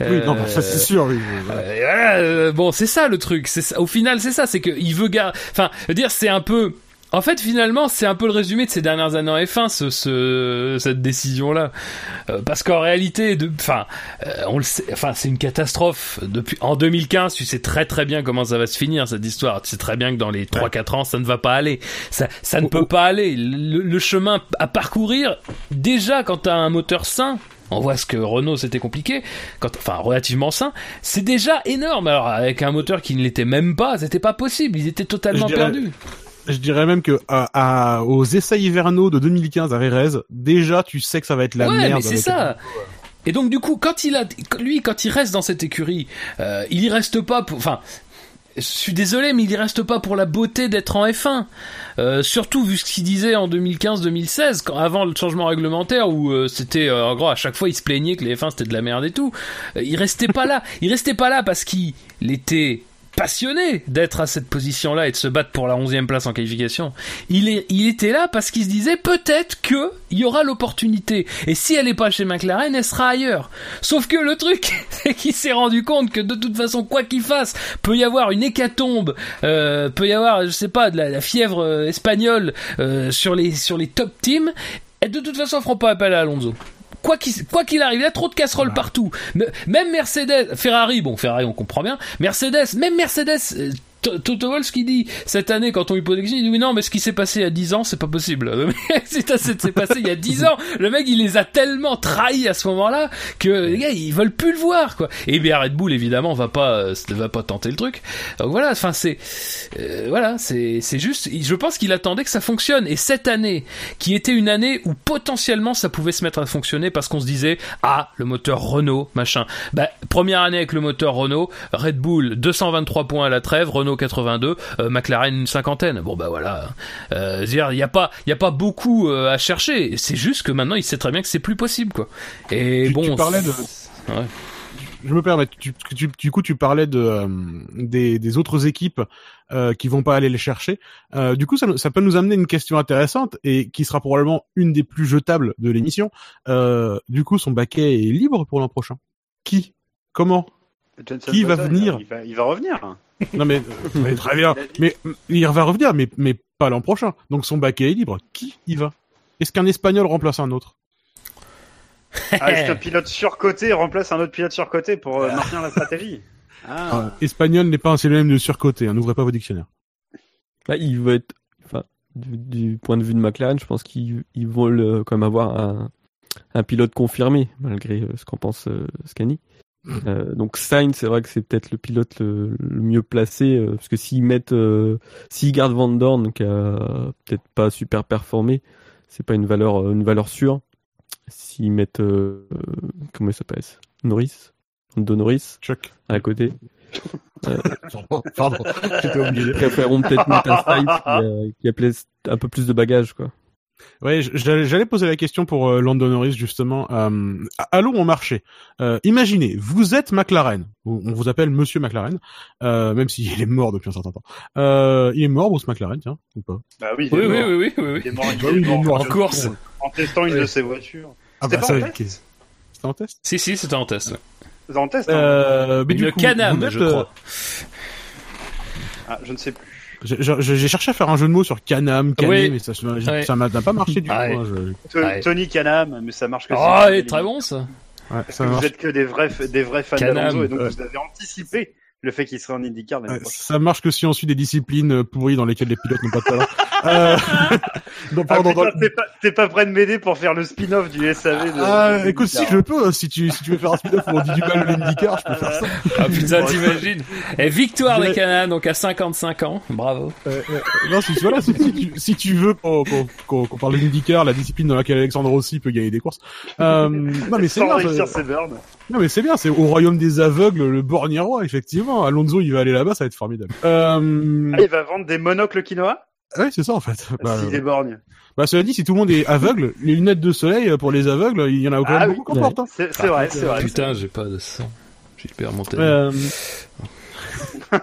S1: Oui, non,
S2: Euh,
S1: ça c'est sûr. Oui,
S2: euh, euh, bon, c'est ça le truc. C'est ça- au final, c'est ça, c'est que il veut gar... Enfin, dire, c'est un peu En fait, finalement, c'est un peu le résumé de ces dernières années en F1, ce, ce cette décision-là, Euh, parce qu'en réalité, de, enfin, euh, on le sait, enfin, c'est une catastrophe. Depuis en 2015, tu sais très très bien comment ça va se finir cette histoire. Tu sais très bien que dans les 3-4 ans, ça ne va pas aller. Ça, ça ne peut pas aller. Le, le chemin à parcourir, déjà quand t'as un moteur sain. On voit ce que Renault c'était compliqué, quand, enfin relativement sain, c'est déjà énorme. Alors avec un moteur qui ne l'était même pas, c'était pas possible, ils étaient totalement
S1: dirais-
S2: perdus.
S1: Je dirais même que à, à- aux essais hivernaux de 2015 à Rérez, déjà tu sais que ça va être la
S2: ouais,
S1: merde.
S2: mais c'est ça. Et donc du coup, quand il a, lui, quand il reste dans cette écurie, euh, il y reste pas pour, enfin, je suis désolé, mais il y reste pas pour la beauté d'être en F1. Euh, surtout vu ce qu'il disait en 2015-2016, quand avant le changement réglementaire où euh, c'était, euh, en gros, à chaque fois il se plaignait que les F1 c'était de la merde et tout. Il restait pas là. Il restait pas là parce qu'il était passionné d'être à cette position-là et de se battre pour la 11e place en qualification. Il, est, il était là parce qu'il se disait peut-être que il y aura l'opportunité. Et si elle n'est pas chez McLaren, elle sera ailleurs. Sauf que le truc, (laughs) c'est qu'il s'est rendu compte que de toute façon, quoi qu'il fasse, peut y avoir une hécatombe, euh, peut y avoir, je sais pas, de la, la fièvre euh, espagnole euh, sur les sur les top teams. Et de toute façon, ils feront pas appel à Alonso. Quoi qu'il quoi qu'il arrive, il y a trop de casseroles partout. Me- Même Mercedes, Ferrari, bon Ferrari on comprend bien. Mercedes, même Mercedes. Toto Wolff qui dit cette année quand on lui pose des questions, il dit non mais ce qui s'est passé il y a 10 ans c'est pas possible. (laughs) c'est passé il y a 10 ans. Le mec il les a tellement trahis à ce moment-là que les gars ils veulent plus le voir quoi. Et bien Red Bull évidemment va pas euh, va pas tenter le truc. Donc voilà, enfin c'est euh, voilà, c'est c'est juste je pense qu'il attendait que ça fonctionne et cette année qui était une année où potentiellement ça pouvait se mettre à fonctionner parce qu'on se disait ah le moteur Renault machin. Bah première année avec le moteur Renault, Red Bull 223 points à la trêve, Renault 82, euh, McLaren une cinquantaine. Bon bah voilà. Euh, il y a pas il y a pas beaucoup euh, à chercher, c'est juste que maintenant il sait très bien que c'est plus possible quoi. Et
S1: Tu-
S2: bon
S1: tu parlais de-
S2: Ouais.
S1: Je me permets. Tu, tu- du coup, tu parlais de euh, des, des autres équipes euh, qui vont pas aller les chercher. Euh, du coup, ça, ça peut nous amener une question intéressante et qui sera probablement une des plus jetables de l'émission. Euh, du coup, son baquet est libre pour l'an prochain. Qui? Comment? Qui va venir?
S3: il va, il va revenir.
S1: Non mais, euh, mais très bien. Mais il va revenir, mais mais pas l'an prochain. Donc son baquet est libre. Qui y va? Est-ce qu'un Espagnol remplace un autre? (laughs)
S3: Ah, est-ce qu'un pilote surcoté remplace un autre pilote surcoté pour euh, maintenir la stratégie (laughs) ah.
S1: Espagnol n'est pas un synonyme de surcoté. Hein, N'ouvrez pas vos dictionnaires.
S4: Bah, il va être, enfin, du, du point de vue de McLaren, je pense qu'ils ils veulent euh, quand même avoir un, un pilote confirmé, malgré euh, ce qu'en pense euh, Scani. Euh, donc Sainz, c'est vrai que c'est peut-être le pilote le, le mieux placé, euh, parce que s'ils mettent, euh, s'ils gardent Van Dorn, qui a peut-être pas super performé, c'est pas une valeur, une valeur sûre. S'ils mettent, euh, euh, comment il s'appelle Norris, Lando Norris,
S1: Chuck.
S4: à côté. (laughs)
S1: Pardon. J'étais obligé.
S4: Ils préféreront peut-être mettre un Sainz qui a, qui a plus- un peu plus de bagages, quoi.
S1: Ouais, j'allais j'allais poser la question pour euh, Lando Norris justement. Euh, allons au marché. Euh, imaginez, vous êtes McLaren. On vous appelle Monsieur McLaren, euh, même s'il est mort depuis un certain temps. Euh, il est mort, Bruce McLaren, tiens, ou pas?
S3: Bah oui, il
S2: Oui
S3: est
S2: oui
S3: mort.
S2: oui oui oui. oui.
S3: Il est mort, il
S1: Bah
S3: est
S1: il est
S3: mort
S2: En course.
S3: en testant une
S1: Oui.
S3: de ses voitures.
S1: Ah
S3: C'était
S1: bah
S3: pas
S1: ça,
S3: en
S1: ok.
S3: test?
S1: C'était en test?
S2: Si si c'était en test.
S3: C'est en test hein
S1: Euh, mais du
S2: Le
S1: coup,
S2: Canam je
S1: euh,
S2: crois.
S3: ah, Je ne sais plus.
S1: J'ai j'ai- j'ai cherché à faire un jeu de mots sur Canam, Canet,
S2: Oui.
S1: mais ça ça
S2: Ouais.
S1: ça m'a n'a pas marché du
S2: Ah
S1: tout.
S2: ouais.
S1: hein, je-.
S3: Tony Canam, mais ça marche que si
S2: Oh, très bon ça.
S1: ouais, ça
S3: que vous êtes que des vrais, des vrais fans d'Alonso et donc
S1: ouais.
S3: vous avez anticipé le fait qu'il serait en IndyCar
S1: Ouais, ça marche que si on suit des disciplines pourries dans lesquelles les pilotes n'ont pas de talent. (laughs) euh... (laughs) non,
S3: Ah,
S1: pardon,
S3: t'es pas, t'es pas prêt de m'aider pour faire le spin-off du SAV de...
S1: Ah,
S3: de
S1: écoute, si je peux, si tu, si tu veux faire un spin-off où on dit du mal de l'IndyCar, je peux faire ça. (laughs)
S2: Ah putain t'imagines. Et victoire des Canadiens donc à 55 ans. Bravo.
S1: Euh, euh, non, si, voilà, si, si tu, si tu veux qu'on qu'on- qu'on- parle de l'IndyCar, la discipline dans laquelle Alexandre Rossi peut gagner des courses. Euh, non, mais c'est
S3: Sans
S1: bien.
S3: ses burns.
S1: Non, mais c'est bien, c'est au royaume des aveugles, le borgne roi, effectivement. Alonso, il va aller là-bas, ça va être formidable. Euh...
S3: Ah, il va vendre des monocles quinoa?
S1: Ouais, c'est ça, en fait. (laughs) Bah,
S3: S'il est borgne.
S1: bah, cela dit, si tout le monde est aveugle, (laughs) les lunettes de soleil, euh, pour les aveugles, il y en a quand même
S3: Ah oui.
S1: beaucoup qui en portent, hein.
S3: C'est c'est vrai, c'est vrai.
S2: Putain j'ai pas de sang. J'ai perdu mon
S1: Euh... (laughs)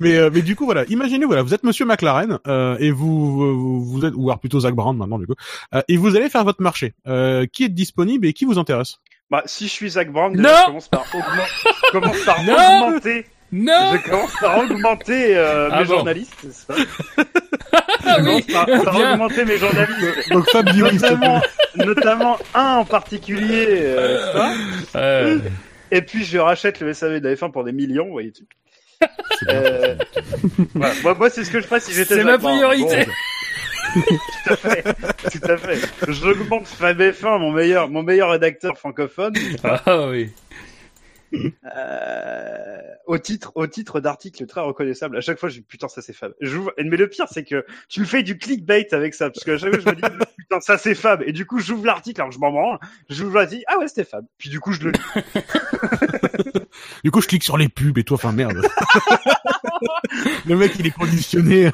S1: mais euh, mais du coup voilà, imaginez voilà, vous êtes Monsieur McLaren euh, et vous, vous vous êtes ou alors plutôt Zach Brown maintenant du coup euh, et vous allez faire votre marché. Euh, qui est disponible et qui vous intéresse?
S3: Bah, si je suis Zach Brown,
S2: Non
S3: déjà, je commence par, commence par augmenter
S2: Non
S3: Je commence par augmenter euh,
S2: Ah
S3: mes
S2: bon.
S3: journalistes, c'est ça
S2: Ah
S3: Je
S2: oui
S3: commence par, par
S2: Bien.
S3: augmenter mes journalistes.
S1: Donc Fab dis oui, s'il te plaît.
S3: notamment, notamment un en particulier, euh, ça.
S2: Euh,
S3: Et puis je rachète le SAV de la F1 pour des millions, voyez-tu. Euh, voilà. Moi, moi c'est ce que je ferais si j'étais.
S2: C'est ma priorité.
S3: Bon, tout à fait, tout à fait. J'augmente Fab F1, mon meilleur, mon meilleur rédacteur francophone,
S2: Ah oui.
S3: Euh, au titre, au titre d'article très reconnaissable. À chaque fois, je dis putain, ça c'est Fab. J'ouvre- Mais le pire, c'est que tu me fais du clickbait avec ça, parce que à chaque fois, je me dis (laughs) putain, ça c'est Fab. Et du coup, j'ouvre l'article, alors que je m'en branle. J'ouvre l'article, ah ouais, c'était Fab. Puis du coup, je le lis. (laughs)
S1: Du coup, je clique sur les pubs et toi, enfin merde. (laughs) le mec, il est conditionné.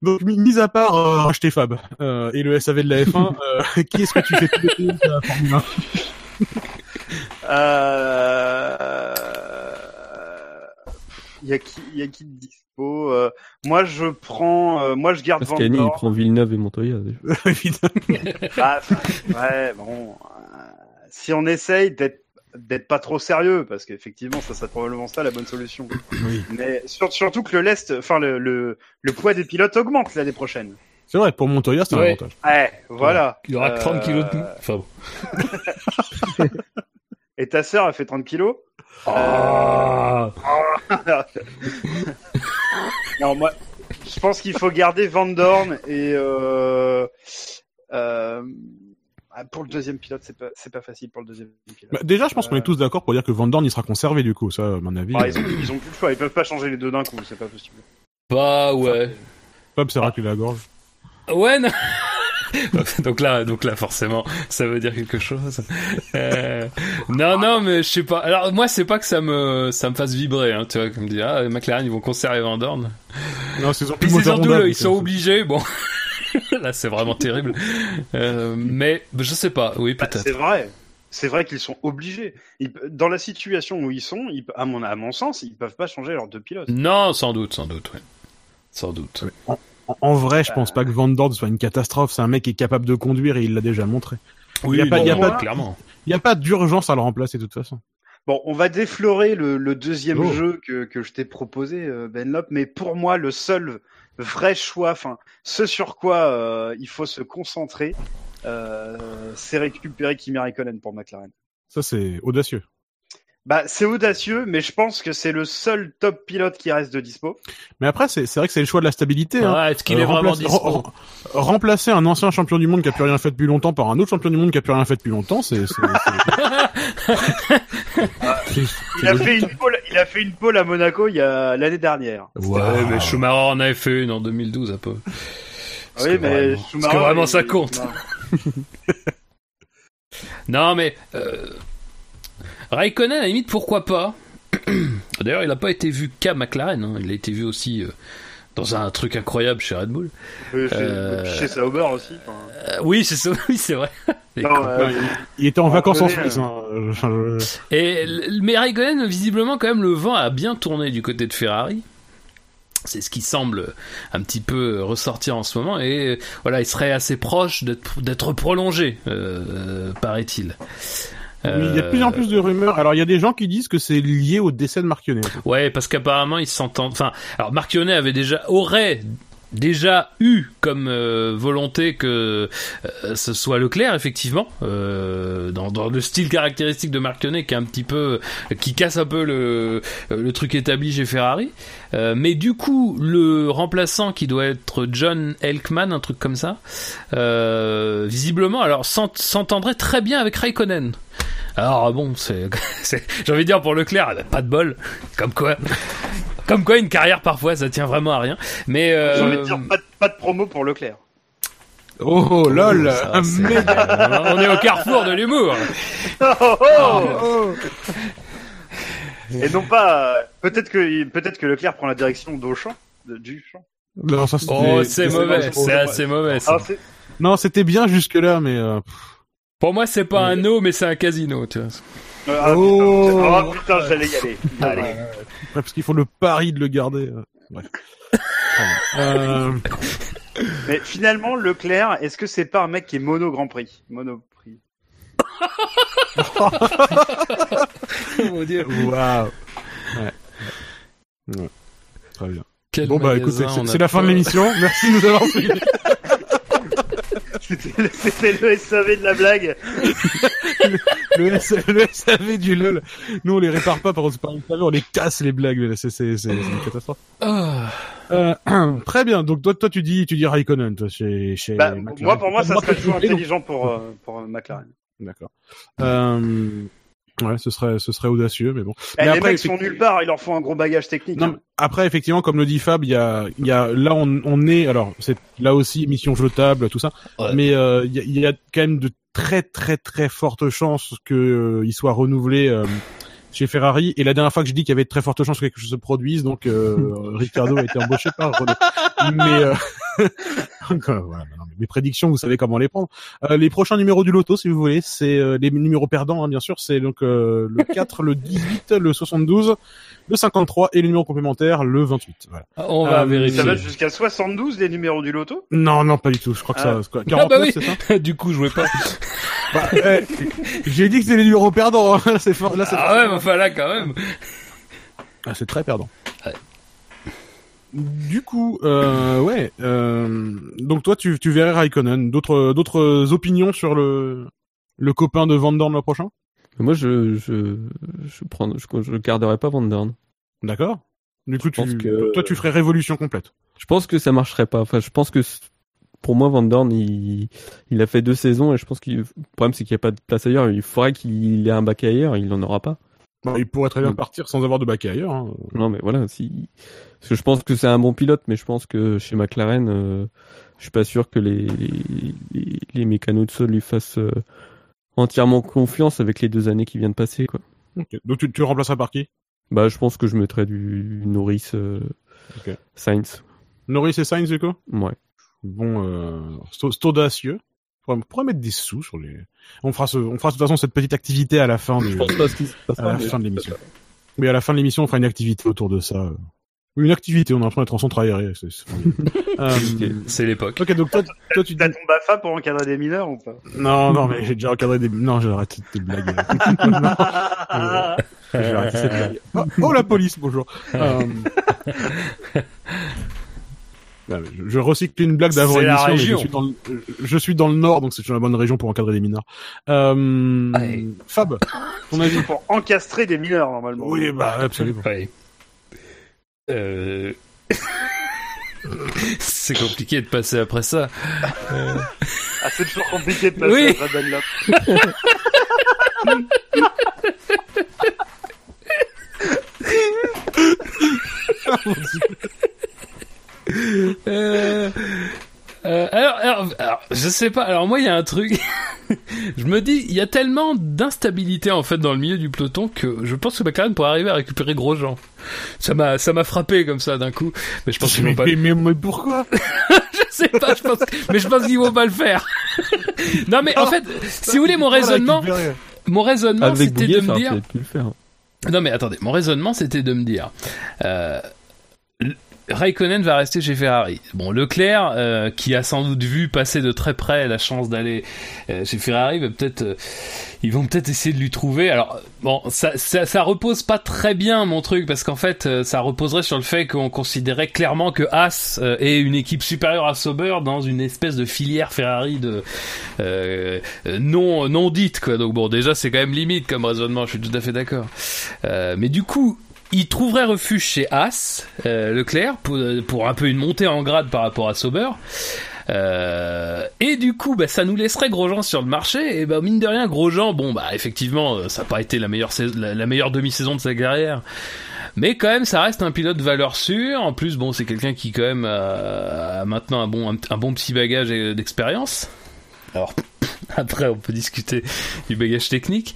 S1: Donc, mi- mis à part euh, racheter Fab euh, et le SAV de la F1, euh, qui est-ce que tu fais piloter de la Formule 1
S3: Euh... Il y a qui, il y a qui de dispo euh, Moi, je prends, euh, moi, je garde
S4: Parce qu'Annie, il prend Villeneuve et Montoya. déjà. (laughs)
S1: Évidemment.
S3: Ah, ouais, bon. euh, si on essaye d'être d'être pas trop sérieux, parce qu'effectivement, ça serait probablement ça la bonne solution.
S1: Oui.
S3: Mais sur- surtout que le lest, enfin le, le le poids des pilotes augmente l'année prochaine.
S1: C'est vrai, pour Montoya, c'est un avantage.
S3: Ouais, voilà.
S2: Il y aura que 30
S3: Euh,
S2: kilos de... Enfin bon. (laughs)
S3: Et ta sœur a fait 30 kilos
S2: Ah. (laughs)
S3: Non, moi, je pense qu'il faut garder Van Dorn et euh, euh, ah, pour le deuxième pilote, c'est pas c'est pas facile pour le deuxième pilote.
S1: Bah, déjà, je pense qu'on est tous d'accord pour dire que Van Dorn, il sera conservé du coup, ça, à mon avis.
S3: Ah, ils ont ils ont plus le choix, ils peuvent pas changer les deux d'un coup, c'est pas possible.
S2: Bah ouais.
S1: Fab, c'est raclé la gorge.
S2: Ouais, non. (laughs) donc là, donc là, forcément, ça veut dire quelque chose. Euh, non, non, mais je sais pas. Alors moi, c'est pas que ça me, ça me fasse vibrer, hein, tu vois, comme dire, ah, McLaren, ils vont conserver Van Dorn.
S1: Non, c'est surtout
S2: c'est
S1: Honda,
S2: ils sont obligés. Bon, (laughs) là, c'est vraiment terrible. Euh, mais je sais pas. Oui,
S3: Bah, c'est
S2: peut-être.
S3: vrai. C'est vrai qu'ils sont obligés. Ils- dans la situation où ils sont, ils- à, mon, à mon sens, ils peuvent pas changer leurs deux pilotes.
S2: Non, sans doute, sans doute, oui. Sans doute.
S1: En, en vrai, je pense pas que Van Dorn soit une catastrophe. C'est un mec qui est capable de conduire et il l'a déjà montré.
S2: Oui,
S1: Y a pas-
S2: non,
S1: y a
S3: pas-
S2: clairement.
S1: Il n'y a pas d'urgence à le remplacer de toute façon.
S3: Bon, on va déflorer le, le deuxième
S1: Oh.
S3: jeu que, que je t'ai proposé, euh, Benlop, mais pour moi, le seul vrai choix, enfin, ce sur quoi euh, il faut se concentrer, euh, c'est récupérer Kimi Raikkonen pour McLaren.
S1: Ça, c'est audacieux.
S3: Bah, c'est audacieux, mais je pense que c'est le seul top pilote qui reste de dispo.
S1: Mais après, c'est c'est vrai que c'est le choix de la stabilité. hein.
S2: Ouais, est-ce qu'il
S1: Euh,
S2: est vraiment
S1: remplacer-
S2: dispo
S1: re- re- remplacer un ancien champion du monde qui a plus rien fait depuis longtemps par un autre champion du monde qui a plus rien fait depuis longtemps, c'est. c'est- c'est- c'est- (laughs)
S3: Il a fait une pole, il a fait une pole à Monaco il y a l'année dernière.
S2: Ouais, mais Schumacher en avait fait une en 2012 un peu.
S3: Oui,
S2: que
S3: mais
S2: vraiment-
S3: Schumacher,
S2: que vraiment ça compte
S3: Non. (laughs)
S2: Non, mais euh, Raikkonen, à la limite, pourquoi pas? (clears throat) D'ailleurs, il n'a pas été vu qu'à McLaren, hein. il a été vu aussi euh, dans un truc incroyable chez Red Bull.
S3: Oui, chez-
S2: Euh,
S3: Chez Sauber aussi.
S2: Euh, oui, c'est ça, (laughs) oui, c'est vrai.
S3: Non, euh,
S1: Il était en
S3: On
S1: vacances en Suisse. Hein.
S2: Et mais Raikkonen, visiblement, quand même, le vent a bien tourné du côté de Ferrari. C'est ce qui semble un petit peu ressortir en ce moment et voilà, il serait assez proche d'être prolongé, euh, paraît-il.
S1: Il y a de plus en plus de rumeurs. Alors, il y a des gens qui disent que c'est lié au décès de Marchionnet.
S2: Ouais, parce qu'apparemment ils s'entendent. Enfin, alors Marchionnet avait déjà aurait déjà eu comme euh, volonté que euh, ce soit Leclerc effectivement euh, dans, dans le style caractéristique de Marchionnet qui est un petit peu qui casse un peu le le truc établi chez Ferrari. Mais du coup le remplaçant qui doit être John Elkman un truc comme ça visiblement alors s'ent- s'entendrait très bien avec Raikkonen. Alors bon c'est (laughs) j'ai envie de dire pour Leclerc pas de bol comme quoi comme quoi une carrière parfois ça tient vraiment à rien mais euh,
S3: J'ai envie de dire, pas de, pas de promo pour Leclerc.
S1: Oh, lol
S2: ça, (laughs) c'est-
S1: méga-
S2: on est au carrefour de l'humour (laughs)
S1: Oh
S3: Et non pas. Peut-être que peut-être que Leclerc prend la direction d'Auchan, de, du champ.
S1: Non, ça, c'était-
S2: oh c'est mauvais
S3: c'est-
S2: assez mauvais ça.
S3: Ah,
S1: Non, c'était bien jusque-là, mais... euh,
S2: pour moi c'est pas un no mais c'est un casino tu vois
S3: euh, ah,
S1: Oh.
S3: putain, ah, putain, j'allais y aller. Allez.
S1: Ouais, parce qu'ils font le pari de le garder. euh, Bref. (laughs) Euh,
S3: Mais finalement, Leclerc, est-ce que c'est pas un mec qui est mono Grand Prix? Mono Prix. (laughs)
S2: mon dieu
S1: Waouh. Très bien.
S2: Quel
S1: Bon bah écoutez, c'est la fin de l'émission. Merci de nous avoir suivis. (laughs)
S3: C'était le, le SAV de la blague.
S1: le, S- le SAV du LOL. Nous on les répare pas par par le SAV, on les casse les blagues. C'est c'est c'est c'est une catastrophe.
S2: Ah.
S1: Euh, (clears throat) très bien. Donc toi toi tu dis tu dis Raikkonen toi chez chez.
S3: Bah,
S1: McLaren.
S3: moi, pour moi, ça serait toujours
S1: dis-
S3: intelligent pour, euh, pour euh, McLaren.
S1: D'accord. Euh, ouais, ce serait ce serait audacieux, mais bon.
S3: Eh,
S1: Mais
S3: les
S1: après,
S3: mecs sont nulle part, il leur faut un gros bagage technique.
S1: Non,
S3: hein.
S1: Après, effectivement, comme le dit Fab, il y a, y a, là, on, on est, alors, c'est là aussi émission jetable, tout ça,
S2: Ouais.
S1: mais euh, il y, a, y a quand même de très, très, très fortes chances que euh, il soit renouvelé euh, chez Ferrari. Et la dernière fois que j'ai dit qu'il y avait de très fortes chances que quelque chose se produise, donc euh, Ricardo a été embauché par Renault. (laughs) Mais euh, (laughs) voilà, mes prédictions, vous savez comment les prendre. Euh, les prochains numéros du loto, si vous voulez, c'est euh, les numéros perdants, hein, bien sûr. C'est donc euh, le (laughs) 4, le 18, le 72, le 53 et le numéro complémentaire, le 28. Voilà.
S2: On va
S1: Euh,
S2: vérifier.
S3: Ça va jusqu'à 72 les numéros du loto?
S1: Non, non, pas du tout. Je crois que
S3: Ah.
S1: ça, c'est quoi,
S2: Ah bah
S1: 49,
S2: oui.
S1: c'est ça? (laughs)
S2: Du coup, je jouais pas. (laughs)
S1: bah, eh, J'ai dit que c'était les numéros perdants. hein. Là, c'est fort. Là, c'est
S2: ah ouais, mais enfin là, quand même.
S1: Ah, c'est très perdant. Du coup, euh, ouais. Euh, donc toi, tu, tu verrais Raikkonen. D'autres, d'autres opinions sur le le copain de Van Dorn le prochain?
S4: Moi, je, je, je prends, je, je garderai pas Van Dorn.
S1: D'accord. Du coup, tu,
S4: que-
S1: toi, tu ferais révolution complète.
S4: Je pense que ça marcherait pas. Enfin, je pense que pour moi, Van Dorn, il, il a fait deux saisons et je pense qu'il, le problème, c'est qu'il n'y a pas de place ailleurs. Il faudrait qu'il ait un bac ailleurs. Il n'en aura pas.
S1: Bon, il pourrait très bien partir sans avoir de bac ailleurs. hein.
S4: Non, mais voilà, si, parce que je pense que c'est un bon pilote, mais je pense que chez McLaren, euh, je suis pas sûr que les, les, les, les mécanos de sol lui fassent euh, entièrement confiance avec les deux années qui viennent de passer, quoi.
S1: Donc tu, tu remplaceras par qui?
S4: Bah, je pense que je mettrais du Norris, euh. Sainz.
S1: Norris et Sainz, du coup?
S4: Ouais.
S1: Bon, euh, c'est audacieux. On pourrait- mettre des sous sur les. On fera, ce, on fera de toute façon cette petite activité à la fin
S4: Je pense pas se
S1: à la fin de l'émission. Mais à la fin de l'émission, on fera une activité autour de ça. Oui, Une activité, on est en train d'être en centre aéré. c'est-. (laughs) Euh,
S2: C'est l'époque.
S1: ok, donc toi, toi tu.
S3: T'as ton BAFA pour encadrer des mineurs ou pas?
S1: Non, non, mais j'ai déjà encadré des... Non, j'ai arrêté tes blagues. (laughs) Non, j'ai arrêté cette blague. Oh, oh, la police, bonjour. Euh, (laughs) Je, je recycle une blague d'avant
S2: C'est la
S1: l'émission, mais je suis, dans le, je suis dans le nord, donc c'est la bonne région pour encadrer des mineurs. Euh. Fab, ton avis?
S3: Pour encastrer des mineurs normalement.
S1: Oui, bah absolument.
S2: Ouais. Euh... (laughs) c'est compliqué de passer après ça.
S3: Ah, c'est toujours compliqué de passer
S2: Oui.
S3: Red Dunlop. (laughs)
S2: Euh, euh, alors, alors, alors, je sais pas. Alors moi, il y a un truc. (laughs) je me dis, il y a tellement d'instabilité en fait dans le milieu du peloton que je pense que McLaren pourrait arriver à récupérer Grosjean. Ça m'a, ça m'a frappé comme ça d'un coup. Mais je pense qu'ils vont pas.
S1: mais, mais- mais pourquoi (laughs)
S2: Je sais pas. Je pense, mais je pense qu'ils vont pas le faire. (laughs) non, mais en fait, si vous voulez mon raisonnement, mon raisonnement, c'était de me dire. Non mais attendez, mon raisonnement c'était de me dire, euh, Raikkonen va rester chez Ferrari. Bon, Leclerc, euh, qui a sans doute vu passer de très près la chance d'aller euh, chez Ferrari, va peut-être, euh, ils vont peut-être essayer de lui trouver. Alors bon, ça, ça, ça repose pas très bien mon truc parce qu'en fait, euh, ça reposerait sur le fait qu'on considérait clairement que Haas euh, est une équipe supérieure à Sauber dans une espèce de filière Ferrari de euh, non non dite quoi. Donc bon, déjà c'est quand même limite comme raisonnement. Je suis tout à fait d'accord. Mais du coup, il trouverait refuge chez As, euh, Leclerc, pour, pour un peu une montée en grade par rapport à Sauber. Euh, et du coup, bah, ça nous laisserait Grosjean sur le marché. Et bah, mine de rien, Grosjean, bon, bah, effectivement, euh, ça n'a pas été la meilleure, la, meilleure demi-saison de sa carrière. Mais quand même, ça reste un pilote valeur sûre. En plus, bon, c'est quelqu'un qui quand même a, a maintenant un bon, un, bon petit bagage euh, d'expérience. Alors, (laughs) après, on peut discuter du bagage technique.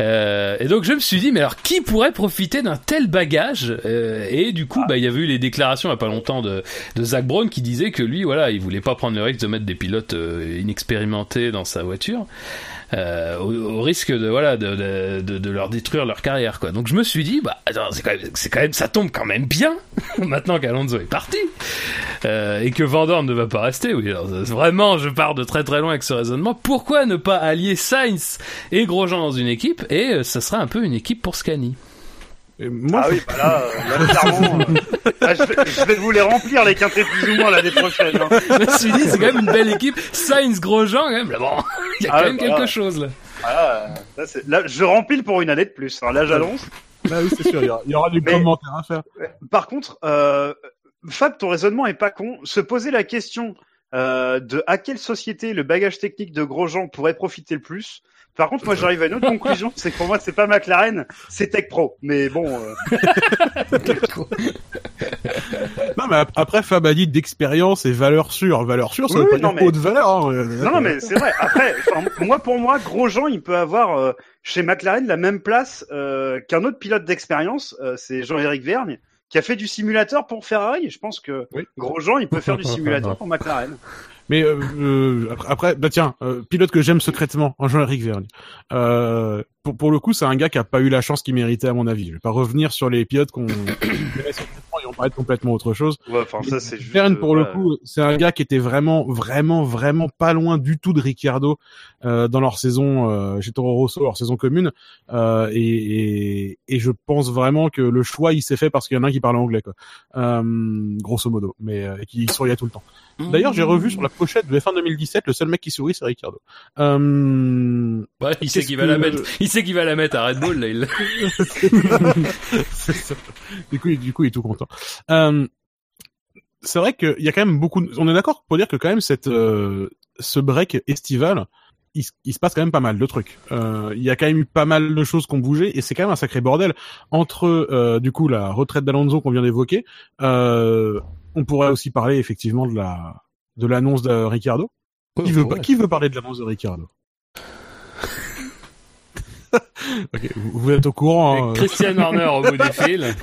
S2: Euh, et donc, je me suis dit, mais alors, qui pourrait profiter d'un tel bagage Euh, Et du coup, bah, il y avait eu les déclarations il y a pas longtemps de, de Zach Brown qui disait que lui, voilà, il voulait pas prendre le risque de mettre des pilotes euh, inexpérimentés dans sa voiture. Euh, au, risque de voilà de, de, leur détruire leur carrière quoi. Donc je me suis dit bah c'est quand même ça tombe quand même bien (laughs) maintenant qu'Alonso est parti euh, et que Van Dorn ne va pas rester. Oui alors, vraiment je pars de très très loin avec ce raisonnement. Pourquoi ne pas allier Sainz et Grosjean dans une équipe? Et euh, ça sera un peu une équipe pour Scani
S1: Et moi,
S3: Ah
S1: je-
S3: oui, bah là, euh, là, clairement, euh, je, vais, je vais vous les remplir les quintés plus ou moins l'année prochaine. hein.
S2: Je me suis dit, c'est quand même une belle équipe. Sainz, Grosjean, quand même. Là, bon, il y a
S3: Ah
S2: quand
S3: ouais,
S2: même
S3: voilà.
S2: quelque chose là.
S3: Ah, là, je rempile pour une année de plus. hein. Là, j'annonce.
S1: Bah oui, c'est sûr, il y aura, il y aura du
S3: Mais-
S1: commentaire à faire.
S3: Par contre, euh, Fab, ton raisonnement est pas con. Se poser la question euh, de à quelle société le bagage technique de Grosjean pourrait profiter le plus. Par contre, moi, j'arrive à une autre conclusion, c'est que pour moi, c'est pas McLaren, c'est Tech Pro. Mais bon, euh, (laughs)
S1: Non, mais ap- après, Fab a dit d'expérience et valeur sûre. Valeur sûre, ça
S3: Oui,
S1: veut pas
S3: non,
S1: dire
S3: mais-
S1: haute valeur. Hein.
S3: non, non, mais c'est vrai. Après, moi, pour moi, Grosjean, il peut avoir euh, chez McLaren la même place euh, qu'un autre pilote d'expérience. euh, c'est Jean-Éric Vergne qui a fait du simulateur pour Ferrari. Je pense que
S1: Oui.
S3: Grosjean, il peut faire du simulateur pour McLaren. (laughs)
S1: Mais euh, euh, après- bah tiens, euh, pilote que j'aime secrètement, Jean-Éric Vergne. Euh, pour, pour le coup, c'est un gars qui a pas eu la chance qu'il méritait à mon avis. Je vais pas revenir sur les pilotes qu'on (coughs) verrait secrètement et on parlait de complètement autre chose.
S3: Ouais, enfin, ça, c'est juste.
S1: Verne, pour le coup, c'est un gars qui était vraiment, vraiment, vraiment pas loin du tout de Ricciardo euh, dans leur saison euh, chez Toro Rosso, leur saison commune. Euh, et, et, et je pense vraiment que le choix, il s'est fait parce qu'il y en a un qui parle anglais, quoi. Euh, grosso modo, mais euh, et qui souriait tout le temps. D'ailleurs, j'ai revu sur la pochette de F1 2017, le seul mec qui sourit, c'est Ricciardo. Euh,
S2: Ouais, il sait qu'il va la mettre. (laughs) Il sait qu'il va la mettre à Red Bull là. Il... (laughs)
S1: Ça. du coup, du coup, il est tout content. Euh, c'est vrai qu'il y a quand même beaucoup. de- On est d'accord pour dire que quand même cette euh, ce break estival, il, il se passe quand même pas mal de trucs. Euh, Il y a quand même eu pas mal de choses qui ont bougé et c'est quand même un sacré bordel entre euh, du coup la retraite d'Alonso qu'on vient d'évoquer. Euh, on pourrait aussi parler effectivement de la de l'annonce de Ricardo. Qui veut,
S2: Ouais.
S1: qui veut parler de l'annonce de Ricardo (laughs) Ok, vous, vous êtes au courant. hein.
S2: Christian Horner au bout des (laughs) fils.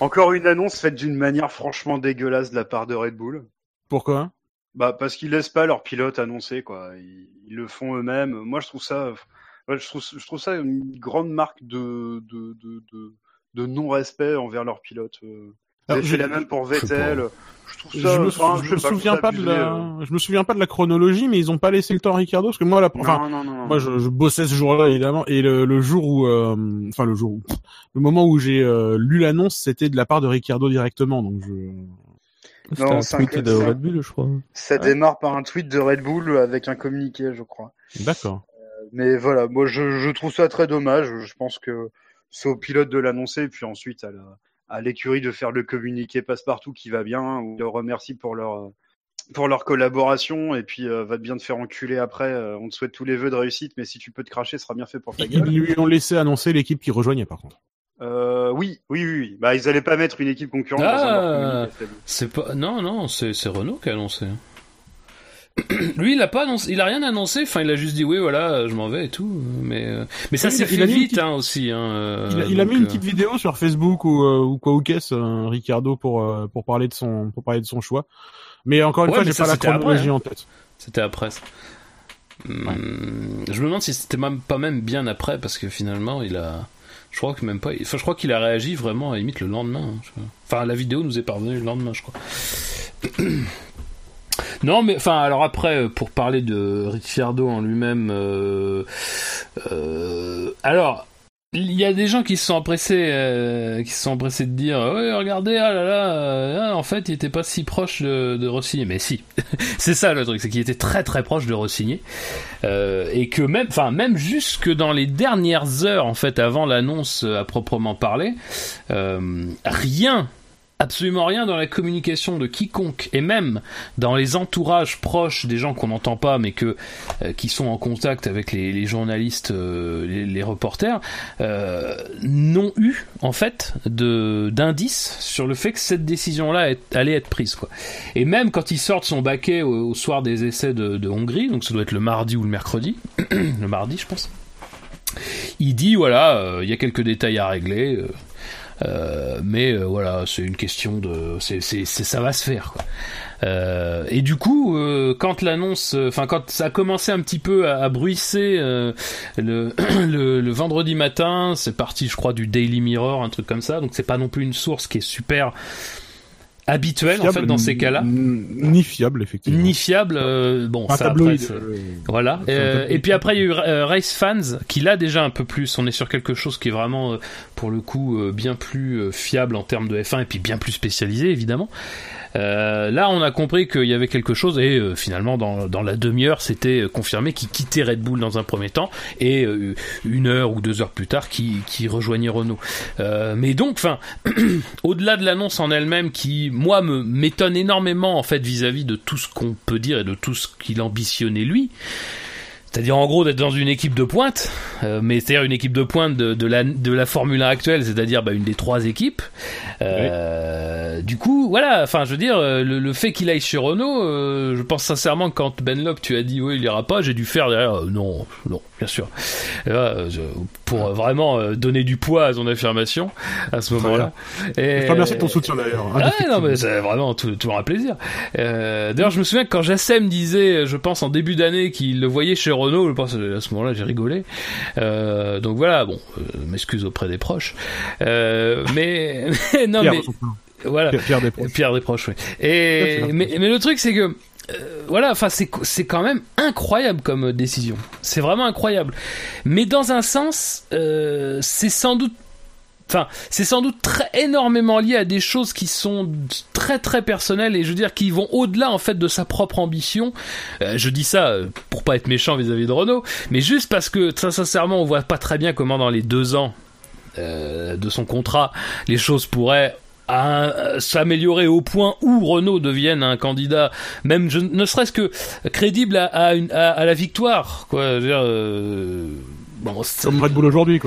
S3: Encore une annonce faite d'une manière franchement dégueulasse de la part de Red Bull.
S1: Pourquoi?
S3: Bah parce qu'ils laissent pas leurs pilotes annoncer quoi. Ils, ils le font eux-mêmes. Moi je trouve ça, ouais, je trouve, je trouve ça une grande marque de de de de, de non-respect envers leurs pilotes. Euh, avaient
S1: je-
S3: fait la même pour Vettel. Je trouve
S1: je
S3: ça.
S1: me,
S3: enfin,
S1: sou-
S3: je
S1: je me
S3: pas,
S1: souviens pas de la, je me souviens pas de la chronologie, mais ils ont pas laissé le temps à Ricardo parce que moi, la,
S3: euh.
S1: enfin,
S3: non, non, non, non.
S1: moi, je, je bossais ce jour-là évidemment, et le, le jour où, euh, enfin le jour où, le moment où j'ai euh, lu l'annonce, c'était de la part de Ricardo directement, donc je.
S4: C'était
S3: Non,
S4: un
S3: c'est
S4: tweet
S3: un-
S4: de
S3: c'est un-
S4: Red Bull, je crois.
S3: Ça démarre par un tweet de Red Bull avec un communiqué, je crois.
S1: D'accord.
S3: Mais voilà, moi je, je trouve ça très dommage. Je pense que c'est au pilote de l'annoncer, puis ensuite à la à l'écurie de faire le communiqué passe-partout qui va bien, ou le remercie pour leur euh, pour leur collaboration, et puis euh, va bien te faire enculer après. Euh, on te souhaite tous les vœux de réussite, mais si tu peux te cracher, ce sera bien fait pour ta
S1: Ils
S3: gueule.
S1: lui ont laissé annoncer l'équipe qui rejoignait par contre.
S3: Euh, oui, oui, oui. Bah ils allaient pas mettre une équipe concurrente
S2: Ah.
S3: c'est
S2: pas. Non, non, c'est c'est Renault qui a annoncé. (clears throat) Lui, il a pas annoncé, il a rien annoncé. Enfin, il a juste dit oui, voilà, je m'en vais et tout. Mais euh, mais ça s'est fait vite hein, aussi. Hein,
S1: il a, il a mis une
S2: euh,
S1: petite vidéo sur Facebook ou, euh, ou quoi ou qu'est-ce, Ricardo pour euh, pour parler de son pour parler de son choix. Mais encore une
S2: Ouais,
S1: fois, j'ai pas la chronologie
S2: hein.
S1: en tête.
S2: C'était après. ça. Hum, Je me demande si c'était même pas même bien après parce que finalement il a. Je crois que même pas. Enfin, je crois qu'il a réagi vraiment à limite le lendemain. hein. Enfin, la vidéo nous est parvenue le lendemain, je crois. (clears throat) Non, mais enfin, alors après, pour parler de Ricciardo en lui-même, euh, euh, alors. Il y a des gens qui se sont empressés, euh, qui sont empressés de dire, ouais, regardez, ah là là, euh, ah, en fait, il était pas si proche de, de Rossigny. Mais si, (laughs) c'est ça le truc, c'est qu'il était très très proche de Rossigny, euh, et que même, enfin même jusque dans les dernières heures en fait avant l'annonce euh, à proprement parler, rien, absolument rien dans la communication de quiconque, et même dans les entourages proches des gens qu'on n'entend pas, mais euh, qui sont en contact avec les, journalistes, euh, les, reporters, euh, n'ont eu en fait d'indices sur le fait que cette décision-là allait être prise quoi. Et même quand ils sortent son baquet au, soir des essais de, Hongrie, donc ça doit être le mardi ou le mercredi, (clears throat) le mardi je pense. Il dit voilà, il y a quelques détails à régler, euh, euh, mais euh, voilà, c'est une question de, c'est, c'est, ça va se faire quoi. Euh, et du coup, euh, quand l'annonce, enfin quand ça a commencé un petit peu à, à bruisser euh, le, (clears throat) le, le vendredi matin, c'est parti, je crois, du Daily Mirror, un truc comme ça. Donc c'est pas non plus une source qui est super habituel en fait dans ces cas-là.
S1: Ni fiable, effectivement.
S2: Ni fiable, euh, bon,
S1: Un
S2: ça
S1: tabloïd.
S2: après, c'est-
S1: euh,
S2: Voilà. Euh, et puis après, il y a eu euh, Race Fans, qui là déjà un peu plus, on est sur quelque chose qui est vraiment, euh, pour le coup, bien plus fiable en termes de F1 et puis bien plus spécialisé, évidemment. Euh, là, on a compris qu'il y avait quelque chose et euh, finalement, dans, dans la demi-heure, c'était euh, confirmé qu'il quittait Red Bull dans un premier temps et euh, une heure ou deux heures plus tard, qui qui rejoignait Renault. Euh, mais donc, enfin, (clears throat) au-delà de l'annonce en elle-même, qui moi me m'étonne énormément en fait vis-à-vis de tout ce qu'on peut dire et de tout ce qu'il ambitionnait lui. C'est-à-dire en gros d'être dans une équipe de pointe, euh, mais c'est-à-dire une équipe de pointe de, de la de la Formule 1 actuelle, c'est-à-dire bah, une des trois équipes. Euh, Du coup, voilà. Enfin, je veux dire, euh, le, le fait qu'il aille chez Renault, euh, je pense sincèrement que quand Ben Locke tu as dit oui il ira pas, j'ai dû faire derrière euh, non, non, bien sûr. Là, euh, je- pour vraiment euh, donner du poids à son affirmation à ce moment-là. Et-
S1: Je te remercie de ton soutien d'ailleurs.
S2: ah non, mais c'est vraiment tout- toujours un plaisir. Euh, D'ailleurs, je me souviens que quand Jassem disait, je pense en début d'année, qu'il le voyait chez Renault, je pense à ce moment-là, j'ai rigolé. Euh, donc voilà, bon, euh, m'excuse auprès des proches. Euh, mais (laughs) non,
S1: Pierre,
S2: mais voilà.
S1: Pierre, Pierre Desproges.
S2: Pierre Desproges, oui.
S1: Pierre,
S2: Et mais, mais le truc c'est que euh, voilà, enfin c'est c'est quand même incroyable comme décision. C'est vraiment incroyable. Mais dans un sens, euh, c'est sans doute Enfin, c'est sans doute très énormément lié à des choses qui sont très très personnelles et je veux dire qui vont au-delà en fait de sa propre ambition. Euh, je dis ça euh, pour pas être méchant vis-à-vis de Renault, mais juste parce que très sincèrement on voit pas très bien comment dans les deux ans euh, de son contrat les choses pourraient s'améliorer au point où Renault devienne un candidat, même je, ne serait-ce que crédible à, la victoire. Quoi. Dire, euh,
S1: Comme Red Bull aujourd'hui.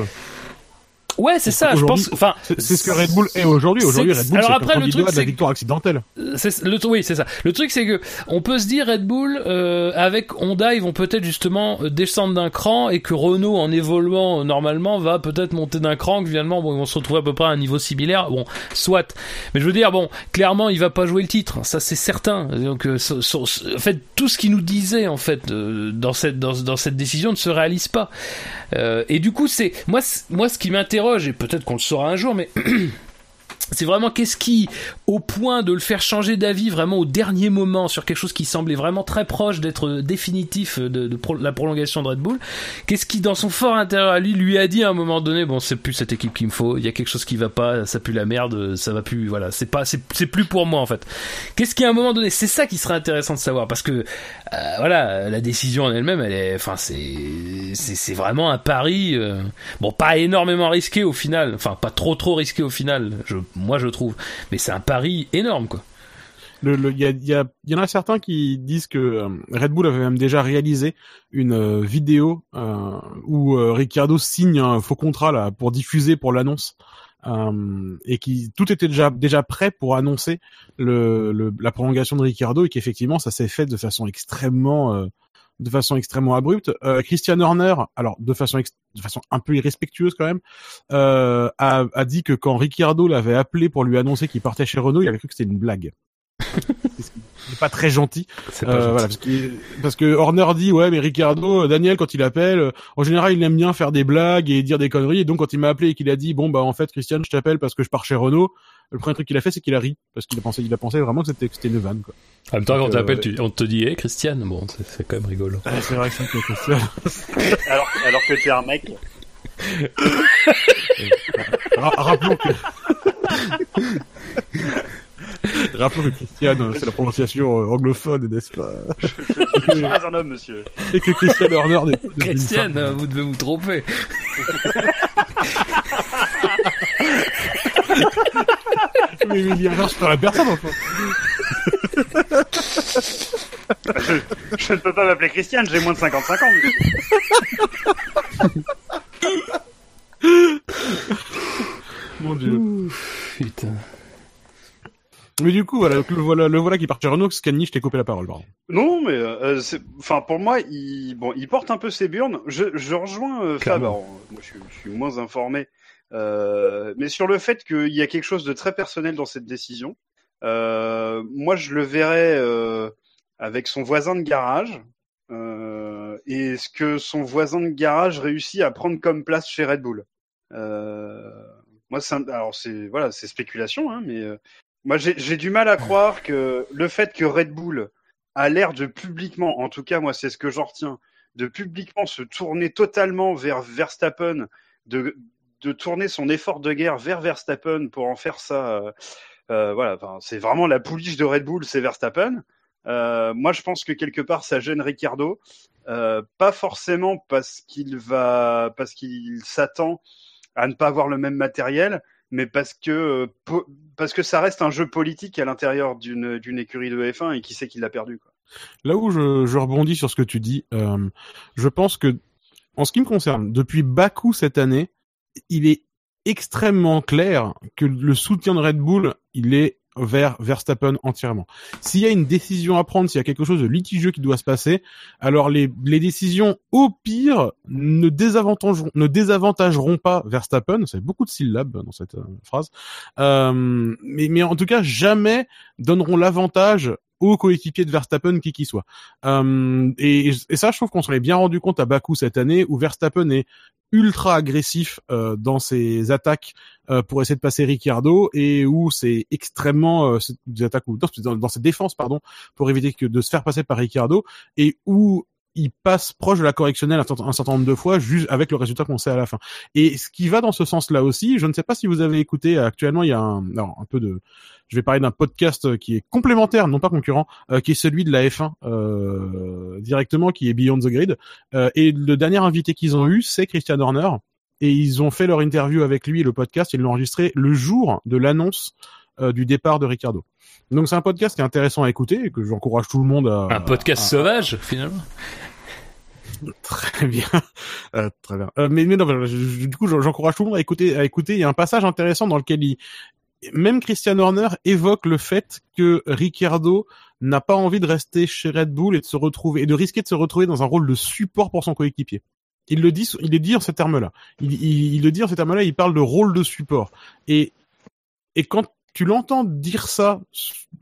S2: Ouais, c'est ça. Je pense. Enfin,
S1: C'est c'est ce que Red Bull est aujourd'hui. Aujourd'hui,
S2: c'est-
S1: Red Bull,
S2: alors
S1: c'est
S2: après, le truc,
S1: de la
S2: c'est-
S1: victoire accidentelle.
S2: c'est le oui c'est ça le truc c'est que on peut se dire Red Bull euh, avec Honda ils vont peut-être justement euh, descendre d'un cran et que Renault en évoluant euh, normalement va peut-être monter d'un cran que finalement bon ils vont se retrouver à peu près à un niveau similaire bon soit mais je veux dire bon clairement il va pas jouer le titre ça c'est certain donc euh, so- so- en fait tout ce qu'il nous disait en fait euh, dans cette dans, dans cette décision ne se réalise pas et du coup c'est moi moi ce qui et peut-être qu'on le saura un jour mais (clears throat) c'est vraiment qu'est-ce qui, au point de le faire changer d'avis vraiment au dernier moment sur quelque chose qui semblait vraiment très proche d'être définitif de, la prolongation de Red Bull, qu'est-ce qui, dans son fort intérieur à lui, lui a dit à un moment donné, bon, c'est plus cette équipe qu'il me faut, il y a quelque chose qui va pas, ça pue la merde, ça va plus, voilà, c'est pas, c'est, plus pour moi en fait. Qu'est-ce qui à un moment donné, c'est ça qui serait intéressant de savoir, parce que, euh, voilà, la décision en elle-même, elle est, enfin, c'est, c'est vraiment un pari, euh, bon, pas énormément risqué au final, enfin, pas trop trop risqué au final, je, moi je trouve, mais c'est un pari énorme quoi.
S1: Il y, a, y, a, y en a certains qui disent que euh, Red Bull avait même déjà réalisé une euh, vidéo euh, où Ricciardo signe un faux contrat là pour diffuser pour l'annonce et qui tout était déjà déjà prêt pour annoncer le, le la prolongation de Ricciardo et qu'effectivement ça s'est fait de façon extrêmement de façon extrêmement abrupte. Euh, Christian Horner, alors de façon ex- de façon un peu irrespectueuse quand même, euh, a, a dit que quand Ricciardo l'avait appelé pour lui annoncer qu'il partait chez Renault, il avait cru que c'était une blague. (laughs) c'est pas très gentil.
S2: C'est
S1: Euh, voilà, parce que, parce que Horner dit ouais mais Ricardo, euh, Daniel quand il appelle, euh, en général il aime bien faire des blagues et dire des conneries. Et donc quand il m'a appelé et qu'il a dit bon bah en fait Christian je t'appelle parce que je pars chez Renault, le premier truc qu'il a fait c'est qu'il a ri parce qu'il a pensé il a pensé vraiment que c'était que c'était une vanne quoi.
S2: En même temps, quand
S1: Donc,
S2: t'appelles,
S1: euh,
S2: tu- on te dit, hé, Christiane, bon, c'est- quand même rigolo.
S1: Ouais, c'est vrai que c'est Christian. (laughs)
S3: Alors, alors que t'es un mec. (laughs)
S1: Ra- rappelons que (laughs) rappelons que Christian euh, c'est la prononciation euh, anglophone n'est-ce pas
S3: Je suis pas un homme, monsieur.
S1: et que Christian Horner n'est pas une
S2: Christiane, vous devez vous tromper.
S1: Mais, il y a un sur la personne enfin.
S3: Je ne peux pas m'appeler Christiane, j'ai moins de 55 ans.
S1: Mon dieu.
S2: Putain.
S1: Mais du coup, voilà, le voilà, le voilà qui part chez Renault, Scanny, je t'ai coupé la parole, pardon.
S3: Non, mais euh, enfin pour moi, il bon, il porte un peu ses burnes. Je, je rejoins euh, Fab. Alors, moi, je, suis- je suis moins informé, euh, mais sur le fait qu'il y a quelque chose de très personnel dans cette décision. Euh, moi, je le verrais euh, avec son voisin de garage. Euh, et ce que son voisin de garage réussit à prendre comme place chez Red Bull. Euh, moi, un- alors c'est voilà, c'est spéculation, hein, mais euh, Moi, j'ai du mal à croire que le fait que Red Bull a l'air de publiquement, en tout cas, moi, c'est ce que j'en retiens, de publiquement se tourner totalement vers Verstappen, de, de tourner son effort de guerre vers Verstappen pour en faire ça. euh, euh, voilà, c'est vraiment la pouliche de Red Bull, c'est Verstappen. Euh, moi, je pense que quelque part, ça gêne Ricardo, pas forcément parce qu'il va, parce qu'il s'attend à ne pas avoir le même matériel, mais parce que parce que ça reste un jeu politique à l'intérieur d'une écurie de F1 et qui sait qu'il l'a perdu.
S1: Là où je, je rebondis sur ce que tu dis, je pense que, en ce qui me concerne, depuis Bakou cette année, il est extrêmement clair que le soutien de Red Bull, il est vers Verstappen entièrement. S'il y a une décision à prendre, s'il y a quelque chose de litigieux qui doit se passer, alors les, les décisions, au pire, ne désavantageront, ne désavantageront pas Verstappen. C'est beaucoup de syllabes dans cette euh, phrase. Euh, mais, mais en tout cas, jamais donneront l'avantage au coéquipier de Verstappen qui qu'il soit. Euh, et, et ça, je trouve qu'on s'en est bien rendu compte à Bakou cette année, où Verstappen est ultra agressif euh, dans ses attaques euh, pour essayer de passer Ricciardo et où c'est extrêmement euh, des attaques ou dans, dans ses défenses pardon pour éviter que de se faire passer par Ricciardo et où il passe proche de la correctionnelle un, certain- nombre de fois juste avec le résultat qu'on sait à la fin. Et ce qui va dans ce sens-là aussi, je ne sais pas si vous avez écouté actuellement, il y a un, alors, un peu de, je vais parler d'un podcast qui est complémentaire, non pas concurrent, euh, qui est celui de la F1 euh, directement, qui est Beyond the Grid. Euh, et le dernier invité qu'ils ont eu, c'est Christian Horner. Et ils ont fait leur interview avec lui, le podcast, ils l'ont enregistré le jour de l'annonce euh, du départ de Ricardo. Donc c'est un podcast qui est intéressant à écouter et que j'encourage tout le monde à...
S2: Un podcast
S1: à-
S2: sauvage, finalement. (laughs)
S1: Très bien, Euh, très bien. Euh, mais, mais non, voilà, je- je- du coup, j'en- j'encourage tout le monde à écouter. À écouter. Il y a un passage intéressant dans lequel il, même Christian Horner évoque le fait que Ricciardo n'a pas envie de rester chez Red Bull et de se retrouver et de risquer de se retrouver dans un rôle de support pour son coéquipier. Il le dit, il le dit en ces termes-là. Il, il, il le dit en ces termes-là. Il parle de rôle de support. Et et quand tu l'entends dire ça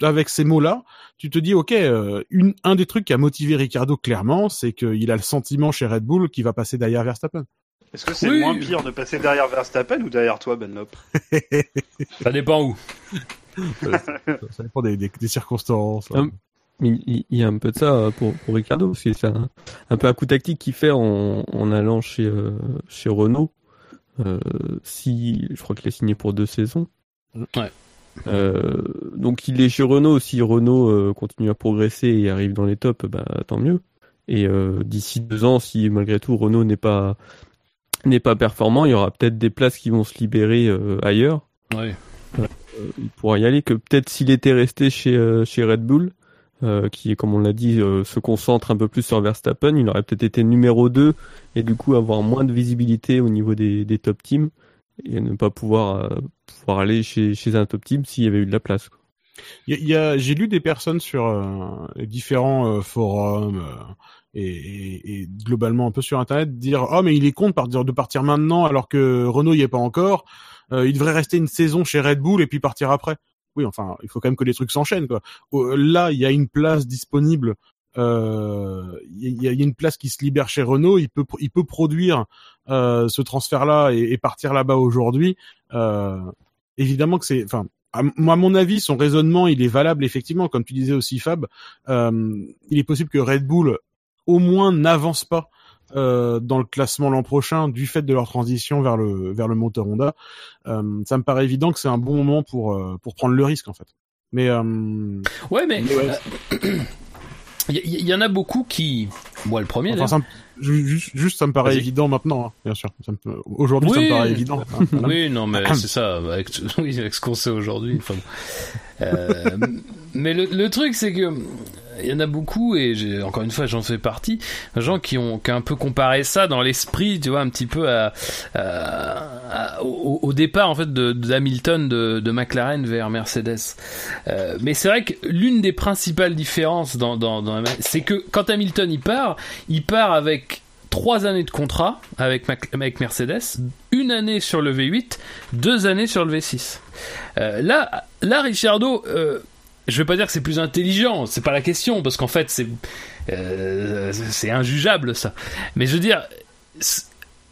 S1: avec ces mots-là, tu te dis ok, euh, une, un des trucs qui a motivé Ricardo clairement, c'est qu'il a le sentiment chez Red Bull qu'il va passer derrière Verstappen.
S3: Est-ce que c'est
S2: Oui.
S3: moins pire de passer derrière Verstappen ou derrière toi, Benlop (laughs)
S2: Ça dépend où.
S1: ça dépend des, des, des circonstances.
S4: Hum. Il il y a un peu de ça euh, pour, pour Ricardo, parce que c'est un, un peu un coup tactique qu'il fait en, en allant chez, euh, chez Renault. Euh, si, je crois qu'il est signé pour deux saisons.
S2: Ouais.
S4: Euh, donc il est chez Renault. Si Renault euh, continue à progresser et arrive dans les tops, bah, tant mieux. Et euh, d'ici deux ans, si malgré tout Renault n'est pas n'est pas performant, il y aura peut-être des places qui vont se libérer euh, ailleurs.
S2: Ouais.
S4: Euh, il pourra y aller. Que peut-être s'il était resté chez euh, chez Red Bull, euh, qui, comme on l'a dit, euh, se concentre un peu plus sur Verstappen, il aurait peut-être été numéro 2 et du coup avoir moins de visibilité au niveau des, des top teams et ne pas pouvoir, euh, pouvoir aller chez, chez un top team s'il y avait eu de la place.
S1: Il y a, j'ai lu des personnes sur euh, différents euh, forums euh, et, globalement un peu sur internet dire oh mais il est con de partir maintenant alors que Renault y est pas encore. Euh, il devrait rester une saison chez Red Bull et puis partir après. Oui, enfin, il faut quand même que les trucs s'enchaînent quoi. Là, il y a une place disponible. Il y, a, une place qui se libère chez Renault. Il peut il peut produire ce transfert-là et, et partir là-bas aujourd'hui. Euh, évidemment que c'est, enfin, à, moi, à mon avis, son raisonnement, il est valable effectivement, comme tu disais aussi, Fab. Euh, il est possible que Red Bull, au moins, n'avance pas euh, dans le classement l'an prochain du fait de leur transition vers le vers le moteur Honda. Euh, ça me paraît évident que c'est un bon moment pour euh, pour prendre le risque en fait. Mais euh,
S2: Ouais, mais
S1: Mais ouais.
S2: Il y, y en a beaucoup qui, moi le premier.
S1: enfin, ça me- juste, juste, ça me paraît évident maintenant, hein, bien sûr. Me Aujourd'hui, ça me paraît évident. hein, (laughs) voilà.
S2: Oui, non, mais c'est ça, avec, (laughs) oui, avec ce qu'on sait aujourd'hui. Enfin. Euh, (laughs) mais le, le truc, c'est que il y en a beaucoup, et encore une fois, j'en fais partie, gens qui ont, qui ont un peu comparé ça dans l'esprit, tu vois, un petit peu au, départ, en fait, de, de, de McLaren vers Mercedes. Euh, mais c'est vrai que l'une des principales différences c'est que quand Hamilton il part, il part avec trois années de contrat avec, avec Mercedes, une année sur le V8, deux années sur le V6. Euh, là, là, Ricciardo, euh, je vais pas dire que c'est plus intelligent, c'est pas la question, parce qu'en fait, c'est euh, c'est injugeable ça. Mais je veux dire,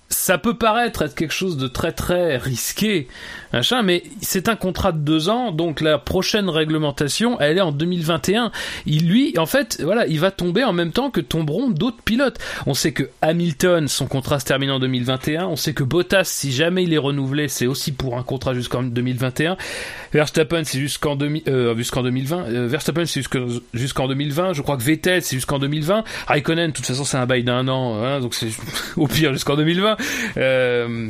S2: ça peut paraître être quelque chose de très très risqué, machin, mais c'est un contrat de deux ans, donc la prochaine réglementation, elle est en 2021. Il lui, en fait, voilà, il va tomber en même temps que tomberont d'autres pilotes. On sait que Hamilton, son contrat se termine en 2021. On sait que Bottas, si jamais il est renouvelé, c'est aussi pour un contrat jusqu'en 2021. Verstappen, c'est jusqu'en euh, jusqu'en 2020. Euh, Verstappen, c'est jusqu'en 2020. Je crois que Vettel, c'est jusqu'en 2020. Raikkonen, de toute façon, c'est un bail d'un an, hein, donc c'est (laughs) au pire jusqu'en 2020. Euh,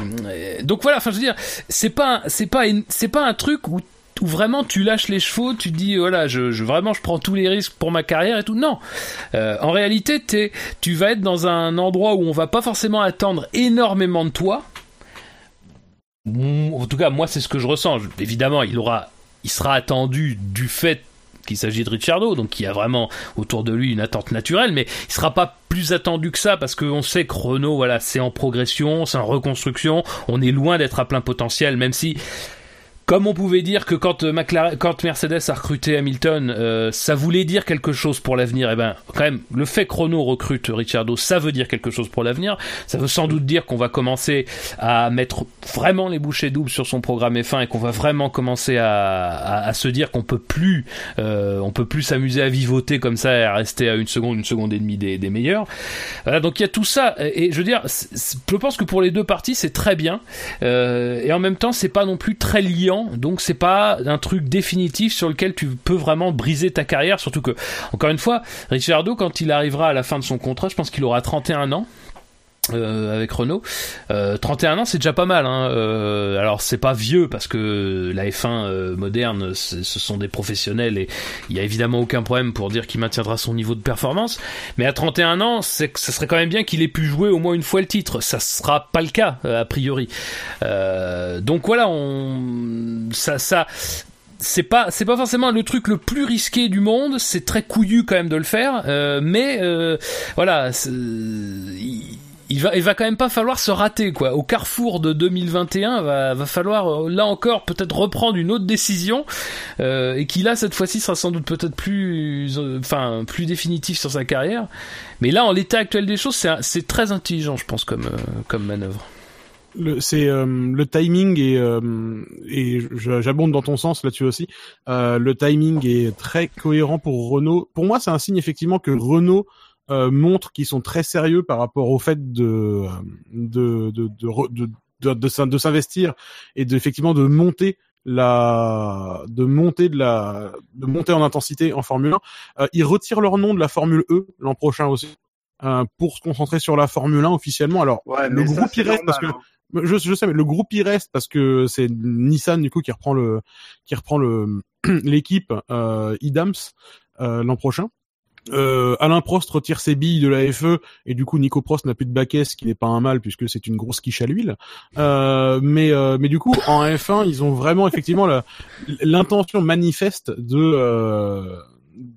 S2: donc voilà, enfin je veux dire, c'est pas c'est pas c'est pas un truc où vraiment tu lâches les chevaux, tu dis voilà, je, je, vraiment je prends tous les risques pour ma carrière et tout. Non, euh, en réalité, tu vas être dans un endroit où on va pas forcément attendre énormément de toi. En tout cas, moi c'est ce que je ressens. Évidemment, il aura, il sera attendu du fait qu'il s'agit de Ricciardo, donc qui a vraiment autour de lui une attente naturelle, mais il sera pas plus attendu que ça parce qu'on sait que Renault, voilà, c'est en progression, c'est en reconstruction, on est loin d'être à plein potentiel, même si comme on pouvait dire que quand, euh, Mercedes a recruté Hamilton, euh, ça voulait dire quelque chose pour l'avenir, eh ben quand même, le fait que Renault recrute Ricciardo, ça veut dire quelque chose pour l'avenir. Ça veut sans doute dire qu'on va commencer à mettre vraiment les bouchées doubles sur son programme F1 et qu'on va vraiment commencer à, se dire qu'on peut plus, euh, on peut plus s'amuser à vivoter comme ça et à rester à une seconde, une seconde et demie des, meilleurs. Voilà, donc il y a tout ça, et, je veux dire, je pense que pour les deux parties, c'est très bien, et en même temps, c'est pas non plus très liant donc c'est pas un truc définitif sur lequel tu peux vraiment briser ta carrière, surtout que, encore une fois, Ricciardo, quand il arrivera à la fin de son contrat, je pense qu'il aura 31 ans. Euh, avec Renault. Euh, 31 ans, c'est déjà pas mal. Hein. Euh, alors c'est pas vieux parce que la F1 euh, moderne, ce sont des professionnels et il y a évidemment aucun problème pour dire qu'il maintiendra son niveau de performance. Mais à 31 ans, c'est ça serait quand même bien qu'il ait pu jouer au moins une fois le titre. Ça sera pas le cas a priori. donc voilà, on ça ça c'est pas c'est pas forcément le truc le plus risqué du monde c'est très couillu quand même de le faire euh, mais euh, voilà il va, il va quand même pas falloir se rater quoi. Au carrefour de 2021, va, va falloir euh, là encore peut-être reprendre une autre décision euh, et qui là cette fois-ci sera sans doute peut-être plus, euh, enfin plus définitif sur sa carrière. Mais là, en l'état actuel des choses, c'est très intelligent, je pense, comme comme manœuvre.
S1: C'est le timing et et j'abonde dans ton sens là-dessus aussi. le timing est très cohérent pour Renault. Pour moi, c'est un signe effectivement que Renault euh, montrent qu'ils sont très sérieux par rapport au fait de de de de, de, de, s'investir et de effectivement de monter la de monter de la de monter en intensité en Formule 1. Euh, ils retirent leur nom de la Formule E l'an prochain aussi euh, pour se concentrer sur la Formule 1 officiellement. Alors le groupe il reste parce que hein. je, je sais mais le groupe il reste parce que c'est Nissan du coup qui reprend le qui reprend le (clears throat) l'équipe euh, Idams euh, l'an prochain. Euh, Alain Prost retire ses billes de la FE et du coup Nico Prost n'a plus de baquet, ce qui n'est pas un mal puisque c'est une grosse quiche à l'huile. Euh, mais euh, mais du coup en F1 ils ont vraiment effectivement l'intention manifeste de euh,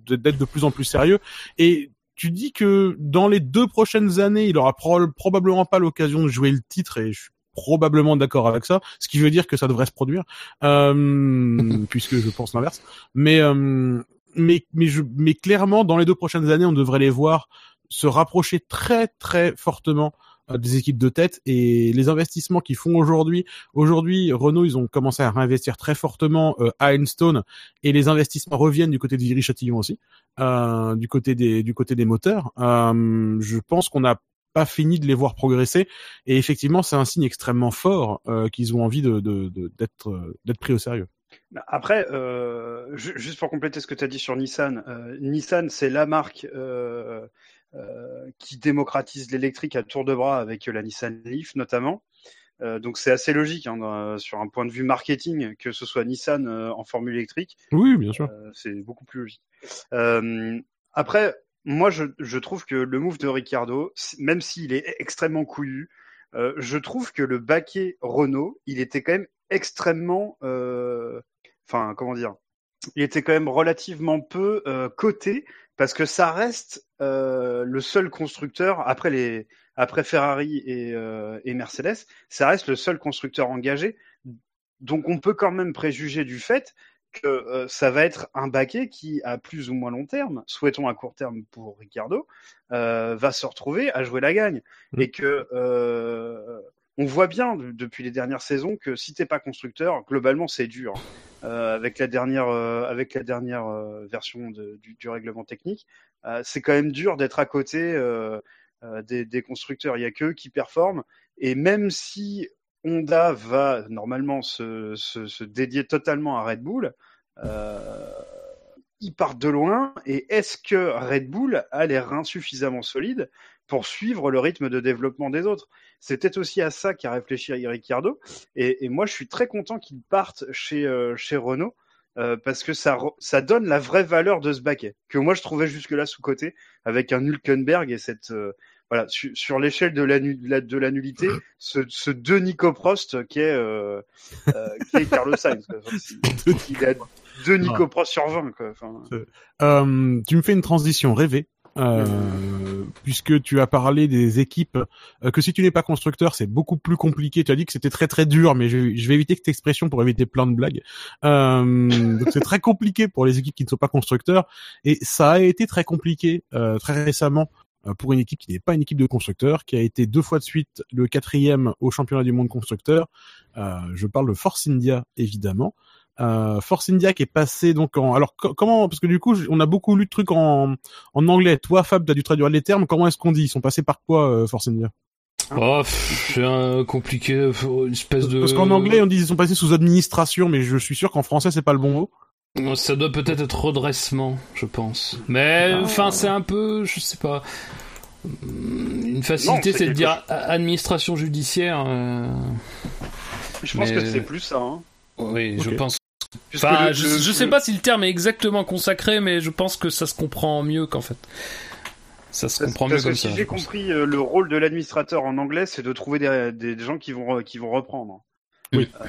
S1: d'être de plus en plus sérieux et tu dis que dans les deux prochaines années il aura probablement pas l'occasion de jouer le titre et je suis probablement d'accord avec ça, ce qui veut dire que ça devrait se produire, euh, (laughs) puisque je pense l'inverse. Mais euh, mais mais je mais clairement dans les deux prochaines années, on devrait les voir se rapprocher très très fortement euh, des équipes de tête et les investissements qu'ils font aujourd'hui. Aujourd'hui, Renault, ils ont commencé à réinvestir très fortement euh, à Enstone et les investissements reviennent du côté de Viry-Châtillon aussi, euh, du côté des du côté des moteurs. Euh, je pense qu'on n'a pas fini de les voir progresser et effectivement, c'est un signe extrêmement fort euh, qu'ils ont envie de de, d'être pris au sérieux.
S3: Après, euh, juste pour compléter ce que tu as dit sur Nissan, euh, Nissan, c'est la marque euh, qui démocratise l'électrique à tour de bras avec la Nissan Leaf notamment. Donc c'est assez logique hein, sur un point de vue marketing que ce soit Nissan en formule électrique.
S1: Oui, bien sûr.
S3: c'est beaucoup plus logique. après, moi, je, je, trouve que le move de Ricciardo, même s'il est extrêmement couillu, je trouve que le baquet Renault, il était quand même extrêmement, euh, enfin comment dire, il était quand même relativement peu euh, coté parce que ça reste euh, le seul constructeur après les après Ferrari et, et, Mercedes, ça reste le seul constructeur engagé. Donc on peut quand même préjuger du fait que ça va être un baquet qui, à plus ou moins long terme, souhaitons à court terme pour Ricardo, va se retrouver à jouer la gagne. Mmh. Et que on voit bien de- depuis les dernières saisons que si t'es pas constructeur, globalement c'est dur. Euh, avec la dernière, euh, avec la dernière euh, version de- du, du règlement technique, euh, c'est quand même dur d'être à côté euh, euh, des, des constructeurs. Il y a qu'eux qui performent. Et même si Honda va normalement se, se, se dédier totalement à Red Bull, ils partent de loin. Et est-ce que Red Bull a les reins suffisamment solides pour suivre le rythme de développement des autres? C'est peut-être aussi à ça qu'a réfléchi Ricciardo. Et, et moi, je suis très content qu'il parte chez, euh, chez Renault. euh, parce que ça, ça donne la vraie valeur de ce baquet que moi je trouvais jusque-là sous côté avec un Hülkenberg et cette euh, voilà sur, sur l'échelle de la, de la nullité (laughs) ce, ce deux Nico Prost qui est euh, qui est Carlos Sainz quoi. (laughs) Il a deux Nico Prost sur 20 quoi. Enfin,
S1: Euh, tu me fais une transition rêvée. Euh, puisque tu as parlé des équipes, euh, que si tu n'es pas constructeur, c'est beaucoup plus compliqué. Tu as dit que c'était très très dur, mais je, vais éviter cette expression pour éviter plein de blagues. Euh, c'est très compliqué pour les équipes qui ne sont pas constructeurs, et ça a été très compliqué euh, très récemment pour une équipe qui n'est pas une équipe de constructeurs, qui a été deux fois de suite le quatrième au championnat du monde constructeur. Je parle de Force India évidemment. Euh, Force India qui est passé donc en alors co- comment parce que du coup on a beaucoup lu de trucs en en anglais toi Fab t'as dû traduire les termes comment est-ce qu'on dit? Ils sont passés par quoi euh, Force India?
S2: Oh, pff, c'est un compliqué, une espèce de.
S1: parce qu'en anglais on dit ils sont passés sous administration mais je suis sûr qu'en français c'est pas le bon mot
S2: Ça doit peut-être être redressement, je pense. Mais
S3: Ah.
S2: enfin, c'est un peu, je sais pas. Une facilité,
S3: c'est
S2: de dire
S3: chose-
S2: administration judiciaire. euh,
S3: je pense
S2: Mais-
S3: que c'est plus ça. Hein.
S2: Oui, je pense.
S3: Puisque
S2: Enfin,
S3: le-
S2: je,
S3: le-
S2: je sais
S3: le-
S2: pas si le terme est exactement consacré, mais je pense que ça se comprend mieux qu'en fait. Ça se
S3: Parce,
S2: comprend mieux
S3: parce
S2: comme
S3: si
S2: ça.
S3: j'ai
S2: je pense.
S3: compris, euh, le rôle de l'administrateur en anglais, c'est de trouver des, gens qui vont, qui vont reprendre.
S1: Oui.
S3: Euh,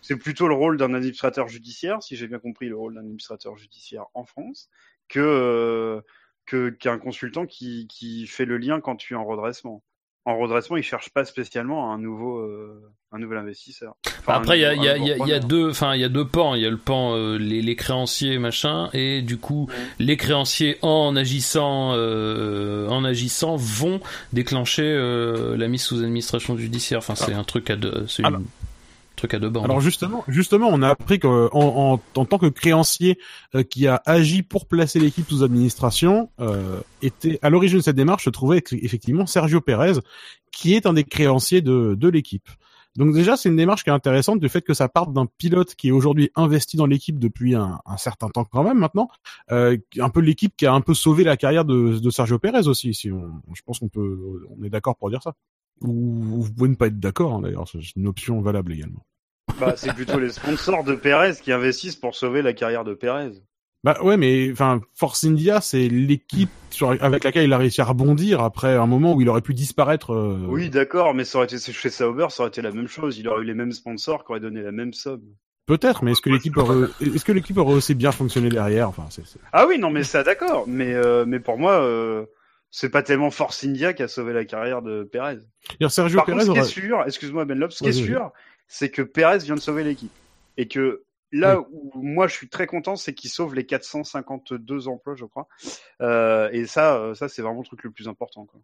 S3: c'est plutôt le rôle d'un administrateur judiciaire, si j'ai bien compris le rôle d'un administrateur judiciaire en France, que euh, que qu'un consultant qui, qui fait le lien quand tu es en redressement. En redressement, il cherche pas spécialement un nouveau euh, un nouvel investisseur. Enfin,
S2: Après, il y a, y, a, y, a, y deux, enfin, il y a deux pans. Il y a le pan euh, les, les créanciers machin, et du coup, les créanciers en agissant, euh, en agissant, vont déclencher euh, la mise sous administration judiciaire. Enfin, c'est un truc à deux, c'est une-
S1: alors justement justement on a appris qu'en en, en tant que créancier euh, qui a agi pour placer l'équipe sous administration euh, était à l'origine de cette démarche se trouvait effectivement Sergio Pérez qui est un des créanciers de de l'équipe Donc déjà, c'est une démarche qui est intéressante du fait que ça parte d'un pilote qui est aujourd'hui investi dans l'équipe depuis un, un certain temps quand même maintenant, euh, un peu l'équipe qui a un peu sauvé la carrière de, de Sergio Pérez aussi. Si on, je pense qu'on peut, on est d'accord pour dire ça. Ou vous pouvez ne pas être d'accord hein, d'ailleurs, c'est une option valable également.
S3: Bah, c'est plutôt les sponsors de Perez qui investissent pour sauver la carrière de Perez.
S1: Bah ouais, mais enfin, Force India, c'est l'équipe avec laquelle il a réussi à rebondir après un moment où il aurait pu disparaître. euh,
S3: Oui, d'accord, mais ça aurait été chez Sauber, ça aurait été la même chose. Il aurait eu les mêmes sponsors qui auraient donné la même somme.
S1: Peut-être, mais est-ce que l'équipe aurait, est-ce que l'équipe aurait aussi bien fonctionné derrière? Enfin, c'est, c'est-
S3: Ah oui, non, mais ça, d'accord. Mais, euh, mais pour moi, euh, c'est pas tellement Force India qui a sauvé la carrière de Perez.
S1: Sergio
S3: Par
S1: Pérez
S3: contre, ce qui est sûr, excuse-moi Ben Lop, ce qui est
S1: vas-y.
S3: C'est que Perez vient de sauver l'équipe. Et que là où moi je suis très content, c'est qu'il sauve les 452 emplois, je crois. Euh, et ça, euh, ça c'est vraiment le truc le plus important. Quoi.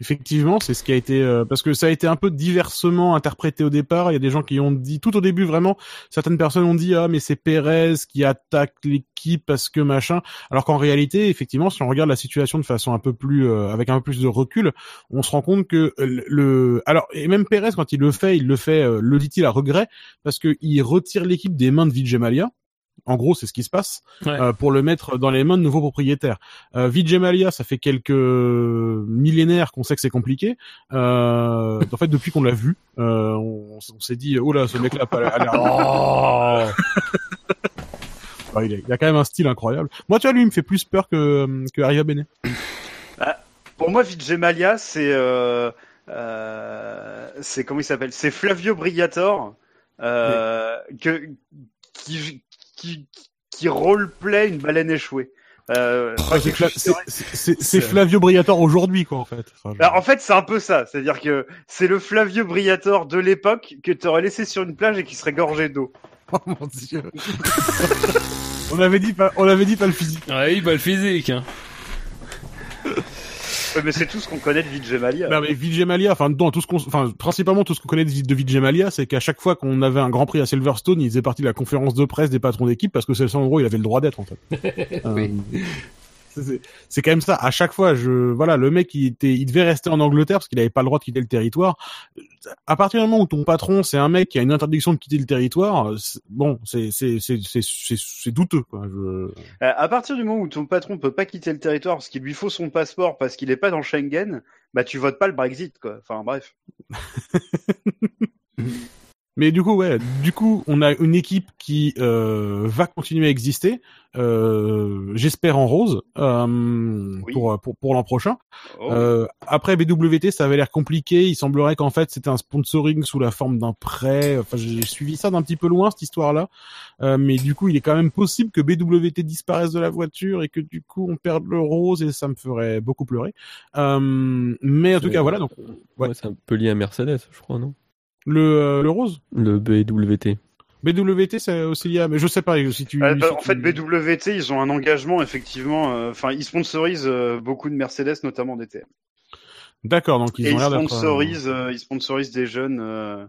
S1: Effectivement, c'est ce qui a été euh, parce que ça a été un peu diversement interprété au départ. Il y a des gens qui ont dit tout au début vraiment, certaines personnes ont dit ah mais c'est Pérez qui attaque l'équipe parce que machin. Alors qu'en réalité, effectivement, si on regarde la situation de façon un peu plus euh, avec un peu plus de recul, on se rend compte que le alors et même Pérez quand il le fait, il le fait euh, le dit-il à regret parce que il retire l'équipe des mains de Vijay Mallya. En gros, c'est ce qui se passe
S2: Ouais.
S1: euh, pour le mettre dans les mains de nouveaux propriétaires. Euh, ça fait quelques millénaires qu'on sait que c'est compliqué. Euh, en fait, depuis qu'on l'a vu, euh, on, on s'est dit, oh là, ce mec-là a pas- a l'air.
S2: Oh
S1: il, a, il a quand même un style incroyable. Moi, tu vois, lui, il me fait plus peur que que Arriva Bene.
S3: Pour moi, Vijay Mallya, c'est euh, euh, c'est comment il s'appelle? C'est Flavio Briatore euh, que qui qui qui roleplay une baleine échouée. Euh, enfin,
S1: c'est, Fla- Flavio Briatore aujourd'hui, quoi, en fait. Enfin, je-
S3: Bah, en fait, c'est un peu ça. C'est-à-dire que c'est le Flavio Briatore de l'époque que tu aurais laissé sur une plage et qui serait gorgé d'eau.
S1: Oh mon dieu. (laughs) on avait dit pas, on avait dit pas le physique.
S2: Ouais, bah le physique. Hein.
S3: Mais c'est tout ce qu'on connaît de Vijay Malia.
S1: Non, mais Vijay Malia, enfin, dans tout ce qu'on, enfin, principalement tout ce qu'on connaît de, Vijay Malia, c'est qu'à chaque fois qu'on avait un Grand Prix à Silverstone, il faisait partie de la conférence de presse des patrons d'équipe parce que c'est le seul endroit où il avait le droit d'être, en fait. (laughs) Euh, c'est quand même ça. À chaque fois, je, voilà, le mec, il était, il devait rester en Angleterre parce qu'il avait pas le droit de quitter le territoire. À partir du moment où ton patron, c'est un mec qui a une interdiction de quitter le territoire, bon, c'est, c'est, c'est, c'est, douteux, quoi. Je...
S3: Euh, à partir du moment où ton patron peut pas quitter le territoire parce qu'il lui faut son passeport parce qu'il est pas dans Schengen, bah tu votes pas le Brexit quoi. Enfin bref. (laughs)
S1: Mais du coup, ouais, du coup, on a une équipe qui euh, va continuer à exister, euh, j'espère en rose, euh,
S3: Oui.
S1: pour, pour, pour l'an prochain.
S3: Oh.
S1: Euh, après BWT, ça avait l'air compliqué. Il semblerait qu'en fait, c'était un sponsoring sous la forme d'un prêt. Enfin, j'ai suivi ça d'un petit peu loin cette histoire-là, Euh, mais du coup, il est quand même possible que BWT disparaisse de la voiture et que du coup, on perde le rose et ça me ferait beaucoup pleurer. Euh, mais en tout cas, voilà. Donc, ouais.
S4: Ouais, c'est un peu lié à Mercedes, je crois, non?
S1: Le euh, le rose?
S4: Le BWT.
S1: BWT, c'est aussi lié à... Mais je sais pas si tu...
S3: Euh, bah,
S1: si
S3: en
S1: tu-
S3: fait, BWT, ils ont un engagement, effectivement. euh, Enfin, ils sponsorisent euh, beaucoup de Mercedes, notamment DTM.
S1: D'accord, donc ils
S3: Et
S1: ont
S3: ils
S1: l'air d'être... euh,
S3: sponsorisent, euh, ils sponsorisent des jeunes euh,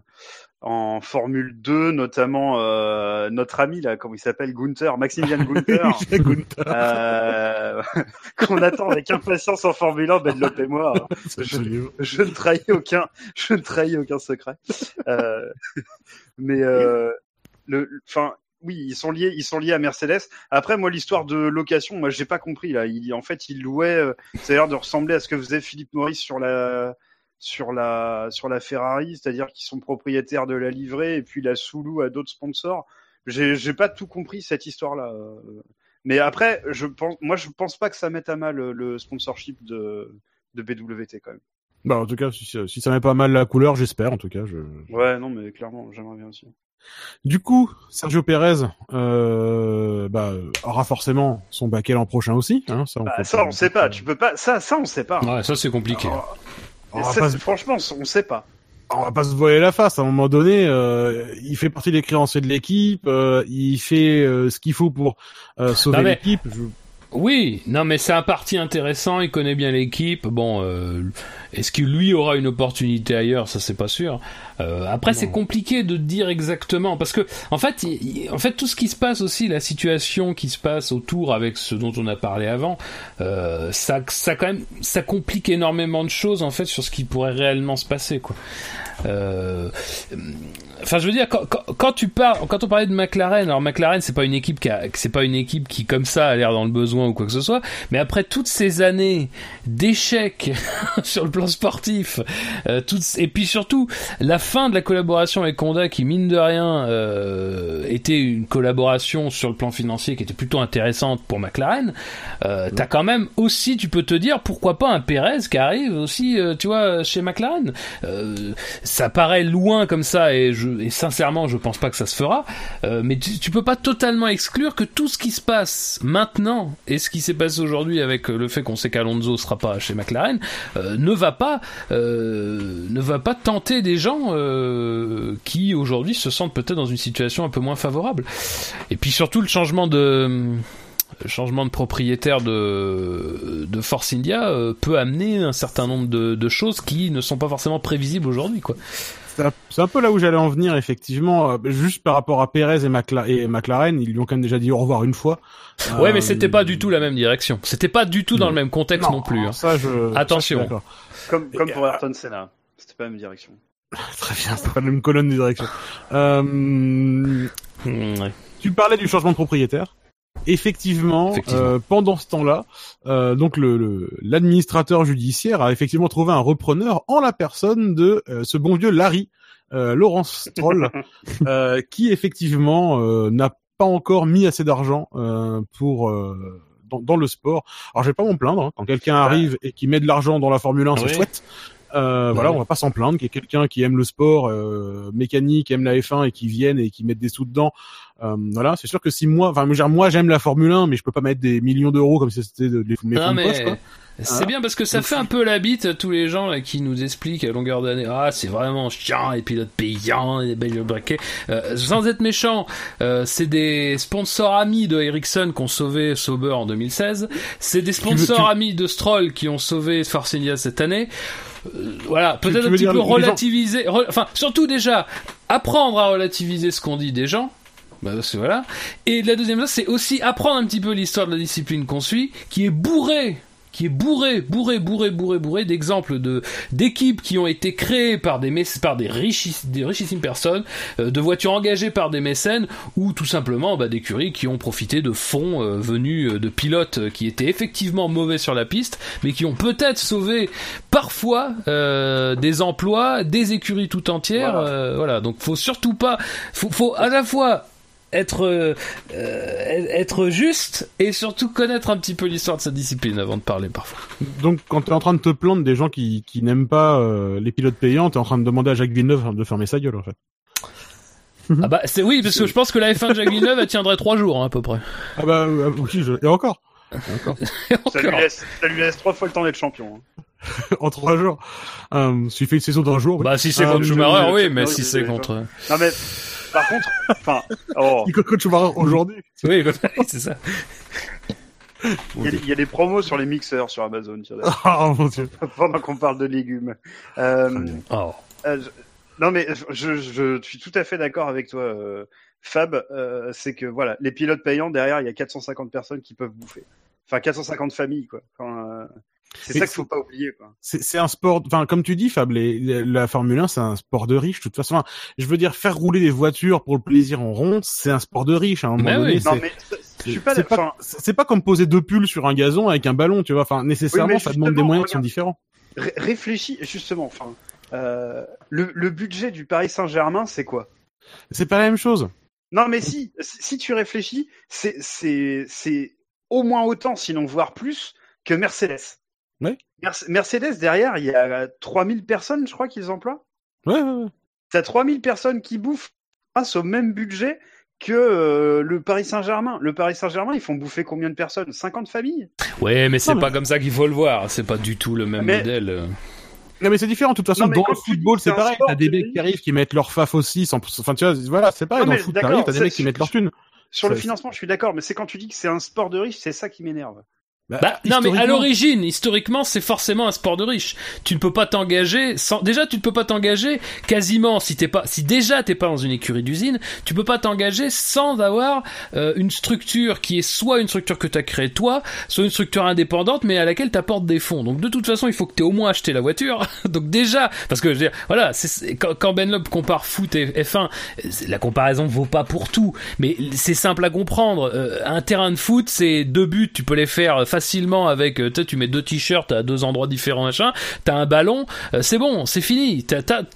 S3: en Formule 2, notamment euh, notre ami là, comment il s'appelle, Gunther, Maximilian Gunther, (laughs) euh, (laughs) qu'on attend avec impatience en Formule 1, Ben et moi. hein. (laughs) Je ne trahis aucun, je ne trahis aucun secret. Euh, mais euh, le, enfin, oui, ils sont liés, ils sont liés à Mercedes. Après, moi, l'histoire de location, moi, j'ai pas compris là. Il, en fait, il louait. euh, ça a l'air de ressembler à ce que faisait Philippe Maurice sur la, sur la, sur la Ferrari, c'est-à-dire qu'ils sont propriétaires de la livrée et puis la sous-loue à d'autres sponsors. J'ai, j'ai pas tout compris cette histoire-là. euh. Mais après, je pense, moi, je pense pas que ça mette à mal euh, le sponsorship de, de BWT quand même.
S1: Bah, en tout cas, si, ça- si ça met pas mal la couleur, j'espère, en tout cas. Je...
S3: Ouais, non, mais clairement, j'aimerais bien aussi.
S1: Du coup, Sergio Pérez euh, bah, aura forcément son baquet l'an prochain aussi. Hein, ça, on
S3: Bah, ça, on sait pas. Tu peux pas. Ça, ça, on sait pas.
S2: Ouais, ça c'est compliqué.
S1: On va,
S3: Ça,
S1: pas,
S3: c'est-
S1: se-
S3: franchement, on sait pas.
S1: on va pas se voiler la face. À un moment donné, euh, il fait partie des créanciers de l'équipe. euh, il fait euh, ce qu'il faut pour euh, sauver
S2: mais-
S1: l'équipe. Je-
S2: Oui, non mais c'est un parti intéressant, il connaît bien l'équipe. Bon, euh, est-ce que lui aura une opportunité ailleurs? Ça c'est pas sûr. Euh, après c'est compliqué de dire exactement parce que en fait, il- en fait tout ce qui se passe aussi, la situation qui se passe autour avec ce dont on a parlé avant, euh, ça, ça quand même, ça complique énormément de choses en fait sur ce qui pourrait réellement se passer quoi. Euh, Enfin, je veux dire, quand, quand, quand tu parles, quand on parlait de McLaren, alors McLaren, c'est pas une équipe qui, c'est pas une équipe qui comme ça a l'air dans le besoin ou quoi que ce soit, mais après toutes ces années d'échecs (laughs) sur le plan sportif, euh, et puis surtout la fin de la collaboration avec Honda, qui mine de rien euh, était une collaboration sur le plan financier qui était plutôt intéressante pour McLaren, euh, t'as quand même aussi, tu peux te dire, pourquoi pas un Perez qui arrive aussi, euh, tu vois, chez McLaren. Ça paraît loin comme ça et, je, et sincèrement je pense pas que ça se fera. Mais tu, tu peux pas totalement exclure que tout ce qui se passe maintenant et ce qui s'est passé aujourd'hui avec le fait qu'on sait qu'Alonso sera pas chez McLaren euh, ne va pas euh, ne va pas tenter des gens euh, qui aujourd'hui se sentent peut-être dans une situation un peu moins favorable et puis surtout le changement de propriétaire de, Force India euh, peut amener un certain nombre de, choses qui ne sont pas forcément prévisibles aujourd'hui.
S1: C'est un, peu là où j'allais en venir, effectivement. Euh, Juste par rapport à Pérez et, Macla- et McLaren, ils lui ont quand même déjà dit au revoir une fois.
S2: Ouais,
S1: Euh,
S2: mais c'était pas du tout la même direction. C'était pas du tout dans
S1: Non.
S2: le même contexte non, plus. hein.
S1: Ça, je...
S2: Attention.
S1: ça, je.
S3: Comme, comme pour Ayrton Senna. C'était pas la même direction. (laughs)
S1: Très bien, c'est pas la même colonne de direction. Euh,
S2: ouais.
S1: tu parlais du changement de propriétaire. Effectivement,
S2: Effectivement.
S1: euh, pendant ce temps-là, euh, donc le le- l'administrateur judiciaire a effectivement trouvé un repreneur en la personne de euh, ce bon vieux Larry, euh, Laurence Stroll, (laughs) euh, qui effectivement euh, n'a pas encore mis assez d'argent euh, pour euh, dans, dans le sport. Alors je vais pas m'en plaindre hein. quand quelqu'un arrive et qui met de l'argent dans la Formule 1, c'est
S2: Oui.
S1: chouette. Euh, voilà, on va pas s'en plaindre, qu'il y ait quelqu'un qui aime le sport euh, mécanique, aime la F1 et qui vienne et qui mette des sous dedans. Euh, voilà, c'est sûr que si moi, enfin, moi j'aime la Formule 1, mais je peux pas mettre des millions d'euros comme si c'était de, de mes
S2: Non,
S1: fonds de
S2: mais
S1: poche, quoi.
S2: c'est
S1: Hein
S2: bien parce que ça fait un peu la bite à tous les gens là, qui nous expliquent à longueur d'année ah c'est vraiment chiant les pilotes payants les belles braquets euh, sans être méchant euh, c'est des sponsors amis de Ericsson qui ont sauvé Sauber en 2016 c'est des sponsors
S1: tu-
S2: amis de Stroll qui ont sauvé Force India cette année. Euh, voilà peut-être un petit peu
S1: gens-
S2: relativiser re- enfin surtout déjà apprendre à relativiser ce qu'on dit des gens bah, parce que voilà. Et la deuxième chose, c'est aussi apprendre un petit peu l'histoire de la discipline qu'on suit, qui est bourrée qui est bourré, bourré, bourré, bourré, bourré d'exemples de d'équipes qui ont été créées par des par des richissimes, des richissimes personnes, euh, de voitures engagées par des mécènes ou tout simplement bah, d'écuries qui ont profité de fonds euh, venus euh, de pilotes qui étaient effectivement mauvais sur la piste, mais qui ont peut-être sauvé parfois euh, des emplois, des écuries tout entières.
S3: Voilà.
S2: euh, voilà. Donc faut surtout pas, faut, faut à la fois être euh, euh, être juste et surtout connaître un petit peu l'histoire de sa discipline avant de parler parfois.
S1: Donc, quand t'es en train de te plaindre des gens qui, qui n'aiment pas euh, les pilotes payants, t'es en train de demander à Jacques Villeneuve de fermer sa gueule, en fait.
S2: Ah bah c'est oui parce que je pense que la F1 de Jacques Villeneuve elle tiendrait trois jours hein, à peu près.
S1: Ah bah, euh, oui, je... (laughs) et encore.
S3: Ça lui, laisse, ça lui laisse trois fois le temps d'être champion. hein. (laughs)
S1: en trois jours. Euh, s'il fait une saison d'un jour, oui.
S2: Bah si c'est
S1: Ah,
S2: contre
S1: oui,
S2: Schumacher
S3: oui,
S2: mais si c'est contre
S3: Non mais, par contre, enfin, oh,
S1: Il coach Schumacher aujourd'hui. (laughs)
S2: oui c'est ça.
S3: il y, a, il y a des promos sur les mixeurs sur Amazon, tiens, (laughs)
S1: Ah, mon dieu.
S3: pendant qu'on parle de légumes. Euh,
S2: Oh.
S3: Euh, je- Non mais je, je, je suis tout à fait d'accord avec toi, euh, Fab. euh, c'est que voilà, les pilotes payants derrière, il y a 450 personnes qui peuvent bouffer. Enfin 450 familles quoi. Enfin, euh, c'est ça qu'il faut pas oublier quoi.
S1: C'est c'est un sport, enfin, comme tu dis, Fab, les- les- la Formule 1, c'est un sport de riche, de toute façon. Enfin, je veux dire, faire rouler des voitures pour le plaisir en rond, c'est un sport de riche, à un moment
S2: Mais
S1: donné.
S2: oui.
S1: c'est-
S3: Non mais je suis pas
S1: pas, pas comme poser deux pulls sur un gazon avec un ballon, tu vois. Enfin, nécessairement,
S3: Oui,
S1: ça demande des moyens qui sont différents.
S3: ré- réfléchis justement. Enfin, euh, le, le budget du Paris Saint-Germain, c'est quoi?
S1: C'est pas la même chose.
S3: Non mais si, si tu réfléchis, c'est c'est c'est au moins autant, sinon voire plus que Mercedes. Mercedes derrière, il y a 3000 personnes, je crois qu'ils emploient.
S1: Ouais, ouais, ouais.
S3: T'as 3000 personnes qui bouffent grâce au même budget que euh, le Paris Saint-Germain. Le Paris Saint-Germain, ils font bouffer combien de personnes? 50 familles?
S2: Ouais mais c'est
S1: Non, mais-
S2: pas comme ça qu'il faut le voir. C'est pas du tout le même
S3: Mais-
S2: modèle.
S1: Non, mais c'est différent. De toute façon,
S3: Non,
S1: dans le football,
S3: c'est
S1: pareil.
S3: sport
S1: T'as des
S3: de
S1: mecs qui arrivent qui mettent leur faf aussi. Sans... Enfin, tu vois, voilà, c'est pareil.
S3: Non,
S1: dans le foot, t'as des mecs qui mettent leur thune.
S3: Sur le financement, je suis d'accord, mais c'est quand tu dis que c'est un sport de riche, c'est ça qui m'énerve.
S2: Bah, non, mais à l'origine, historiquement, c'est forcément un sport de riche. Tu ne peux pas t'engager sans, déjà, tu ne peux pas t'engager quasiment si t'es pas, si déjà t'es pas dans une écurie d'usine, tu peux pas t'engager sans avoir euh, une structure qui est soit une structure que t'as créée toi, soit une structure indépendante, mais à laquelle t'apportes des fonds. Donc de toute façon, il faut que t'aies au moins acheté la voiture. (laughs) Donc déjà, parce que je veux dire, voilà, c'est- quand, quand Ben Loeb compare foot et F1, c'est- la comparaison vaut pas pour tout, mais c'est simple à comprendre. Euh, un terrain de foot, c'est deux buts, tu peux les faire facilement avec, euh, tu mets deux t-shirts à deux endroits différents, machin. T'as un ballon, euh, c'est bon, c'est fini.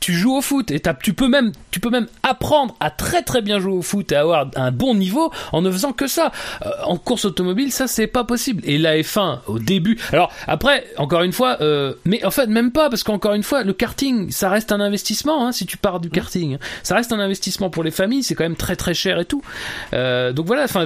S2: Tu joues au foot et tu peux même, tu peux même apprendre à très très bien jouer au foot et avoir un bon niveau en ne faisant que ça. Euh, en course automobile, ça c'est pas possible. Et la F1 au début. Alors après, encore une fois, euh, mais en fait même pas parce qu'encore une fois, le karting, ça reste un investissement. Hein, si tu pars du karting, ça reste un investissement pour les familles. C'est quand même très très cher et tout. Euh, donc voilà, enfin,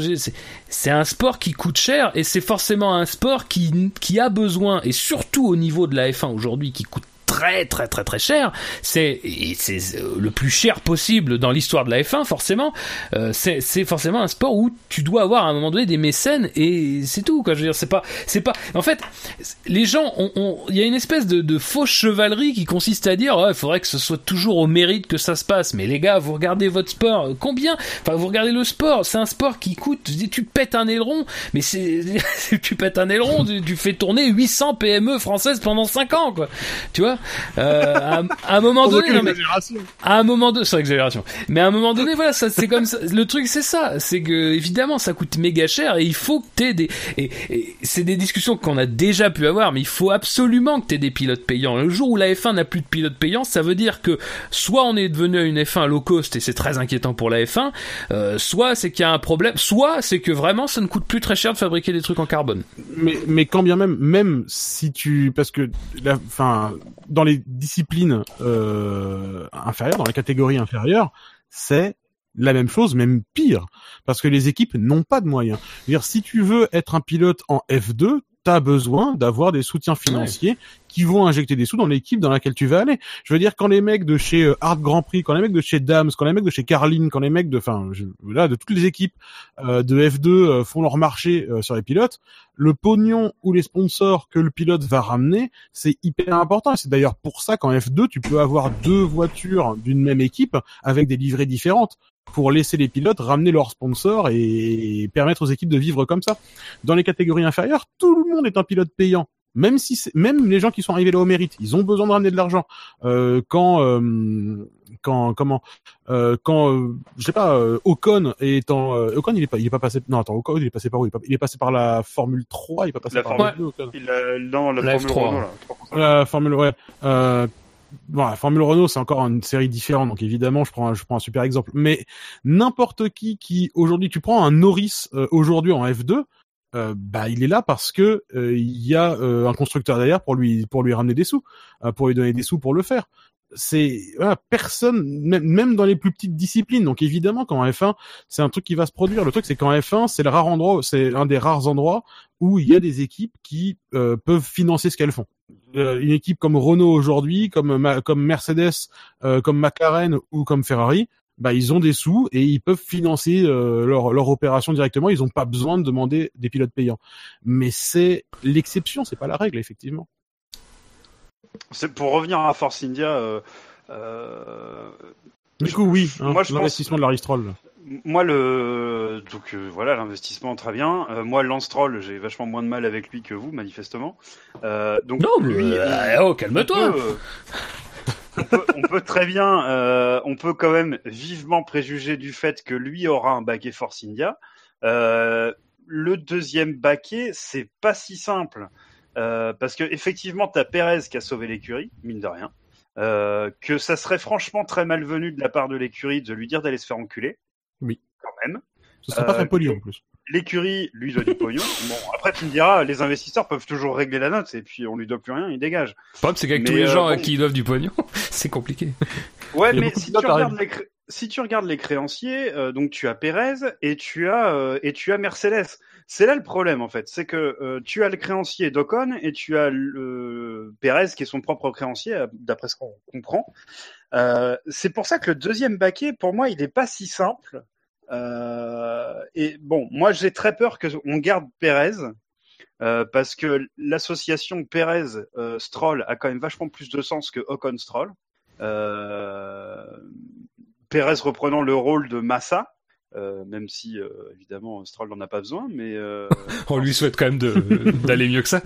S2: c'est, un sport qui coûte cher et c'est forcément un sport qui qui a besoin et surtout au niveau de la F1 aujourd'hui qui coûte très très très très cher. C'est c'est euh, le plus cher possible dans l'histoire de la F1 forcément. Euh, c'est forcément un sport où tu dois avoir à un moment donné des mécènes et c'est tout quoi. Je veux dire c'est pas c'est pas en fait les gens ont ont- il y a une espèce de, de fausse chevalerie qui consiste à dire il faudrait que ce soit toujours au mérite que ça se passe. Mais les gars vous regardez votre sport. Euh, combien? Enfin vous regardez le sport. C'est un sport qui coûte tu pètes un aileron mais c'est (laughs) tu pètes un aileron tu, tu fais tourner 800 PME françaises pendant 5 ans quoi. Tu vois? Euh, à, à un moment (laughs) donné non, mais- à un moment donné, c'est exagération. Mais à un moment donné, voilà, ça, c'est comme ça. Le truc, c'est ça. C'est que, évidemment, ça coûte méga cher et il faut que t'aies des, et, et c'est des discussions qu'on a déjà pu avoir, mais il faut absolument que t'aies des pilotes payants. Le jour où la F1 n'a plus de pilotes payants, ça veut dire que soit on est devenu une F1 low cost et c'est très inquiétant pour la F1, euh, soit c'est qu'il y a un problème, soit c'est que vraiment ça ne coûte plus très cher de fabriquer des trucs en carbone.
S1: mais mais quand bien même même si tu parce que la enfin dans les disciplines euh, inférieures, dans les catégories inférieures, c'est la même chose, même pire, parce que les équipes n'ont pas de moyens. Si tu veux être un pilote en F2, t'as besoin d'avoir des soutiens financiers qui vont injecter des sous dans l'équipe dans laquelle tu vas aller. Je veux dire, quand les mecs de chez euh, Hard Grand Prix, quand les mecs de chez Dams, quand les mecs de chez Carlin, quand les mecs de, enfin, là, de toutes les équipes euh, de F2 euh, font leur marché euh, sur les pilotes, le pognon ou les sponsors que le pilote va ramener, c'est hyper important. C'est d'ailleurs pour ça qu'en F2, tu peux avoir deux voitures d'une même équipe avec des livrées différentes pour laisser les pilotes ramener leurs sponsors et permettre aux équipes de vivre comme ça. Dans les catégories inférieures, tout le monde est un pilote payant. Même si c'est- même les gens qui sont arrivés là au mérite, ils ont besoin de ramener de l'argent. Euh, quand euh, quand comment euh, quand euh, je sais pas euh, Ocon est en euh, Ocon il est pas il est pas passé non attends Ocon il est passé par où? Il est, pas- il est passé par la Formule 3 il est pas passé
S3: La
S1: par
S3: Formule-
S1: la 2 Ocon.
S3: Il a, non, la,
S2: La
S3: Formule
S2: F3.
S3: Renault, là. 3%.
S1: La Formule ouais. Bon, la Formule Renault, c'est encore une série différente, donc évidemment, je prends, un, super exemple. Mais n'importe qui qui aujourd'hui, tu prends un Norris euh, aujourd'hui en F2, euh, bah il est là parce que euh, il y a un constructeur derrière pour lui pour lui ramener des sous, pour lui donner des sous pour le faire. C'est voilà, personne, même, même dans les plus petites disciplines. Donc évidemment, qu'en F1, c'est un truc qui va se produire. Le truc, c'est qu'en F1, c'est le rare endroit, c'est un des rares endroits où il y a des équipes qui peuvent financer ce qu'elles font une équipe comme Renault aujourd'hui, comme comme Mercedes, euh, comme McLaren ou comme Ferrari, bah ils ont des sous et ils peuvent financer euh, leur leur opération directement. Ils n'ont pas besoin de demander des pilotes payants. Mais c'est l'exception, c'est pas la règle effectivement.
S3: C'est pour revenir à Force India. Euh, euh,
S1: Du coup, oui, hein,
S3: Moi, je pense-
S1: l'investissement de Larry Stroll.
S3: moi, le donc euh, voilà l'investissement très bien. Euh, moi, Lance Stroll, j'ai vachement moins de mal avec lui que vous, manifestement. Euh, donc
S2: Non, mais
S3: lui,
S2: euh, oh, calme-toi.
S3: on peut, euh, on, peut, on peut très bien, euh, on peut quand même vivement préjuger du fait que lui aura un baquet Force India. Euh, le deuxième baquet, c'est pas si simple euh, parce que effectivement, t'as Perez qui a sauvé l'écurie, mine de rien. Euh, que ça serait franchement très malvenu de la part de l'écurie de lui dire d'aller se faire enculer.
S1: Oui.
S3: Quand même.
S1: Ce serait pas
S3: Euh,
S1: très poli en plus.
S3: L'écurie lui doit du pognon. (laughs) Bon, après tu me diras, les investisseurs peuvent toujours régler la note et puis on lui doit plus rien, il dégage.
S2: Le problème, c'est qu'avec tous les
S3: euh,
S2: gens à qui ils doivent du pognon, (laughs) c'est compliqué.
S3: Ouais, mais si tu, regardes les si tu regardes les créanciers, euh, donc tu as Pérez et tu as euh, et tu as Mercedes. C'est là le problème en fait, c'est que euh, tu as le créancier d'Ocon et tu as le Pérez qui est son propre créancier, euh, d'après ce qu'on comprend. Euh, c'est pour ça que le deuxième baquet, pour moi, il n'est pas si simple. Euh, et bon, moi j'ai très peur que on garde Pérez. euh, parce que l'association Pérez-Stroll a quand même vachement plus de sens que Ocon-Stroll. Euh, Pérez reprenant le rôle de Massa, euh, même si euh, évidemment Stroll n'en a pas besoin, mais euh, (laughs)
S2: On lui souhaite quand même de- (laughs) d'aller mieux que ça.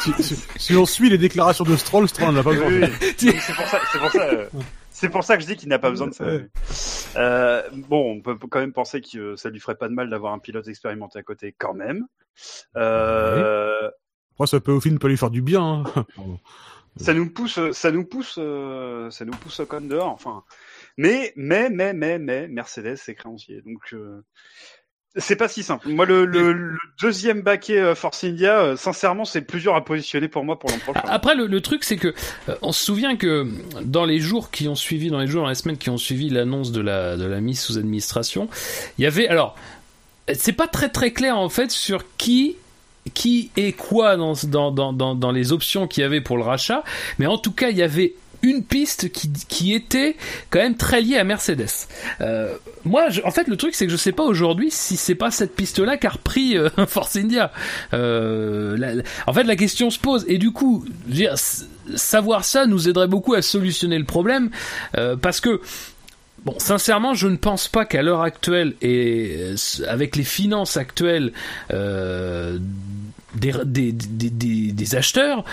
S1: Si, si- si on suit les déclarations de Stroll, Stroll n'en a pas besoin.
S3: oui, oui. (laughs) Donc, c'est pour ça, c'est pour ça, euh, c'est pour ça que je dis qu'il n'a pas besoin de ça. Euh, bon, on peut quand même penser que ça lui ferait pas de mal d'avoir un pilote expérimenté à côté, quand même. Euh,
S1: Moi, ça peut au film peut lui faire du bien. hein.
S3: ça nous pousse, ça nous pousse, euh, ça nous pousse au con dehors. Enfin, mais, mais, mais, mais, mais, Mercedes c'est créancier, donc euh, c'est pas si simple. Moi, le, le, le deuxième baquet euh, Force India, euh, sincèrement, c'est plus dur à positionner pour moi pour l'an prochain.
S2: Après, le, le truc, c'est que euh, on se souvient que dans les jours qui ont suivi, dans les jours, dans les semaines qui ont suivi l'annonce de la de la mise sous administration, il y avait alors, c'est pas très très clair en fait sur qui qui et quoi dans dans dans dans, dans les options qu'il y avait pour le rachat, mais en tout cas, il y avait une piste qui, était quand même très liée à Mercedes. Euh, moi, je- en fait, le truc, c'est que je sais pas aujourd'hui si c'est pas cette piste-là qu'a repris euh, (laughs) Force India. Euh, en fait, la question se pose. Et du coup, dire, savoir ça nous aiderait beaucoup à solutionner le problème. parce que, bon, sincèrement, je ne pense pas qu'à l'heure actuelle, et avec les finances actuelles des, des, des, des- acheteurs,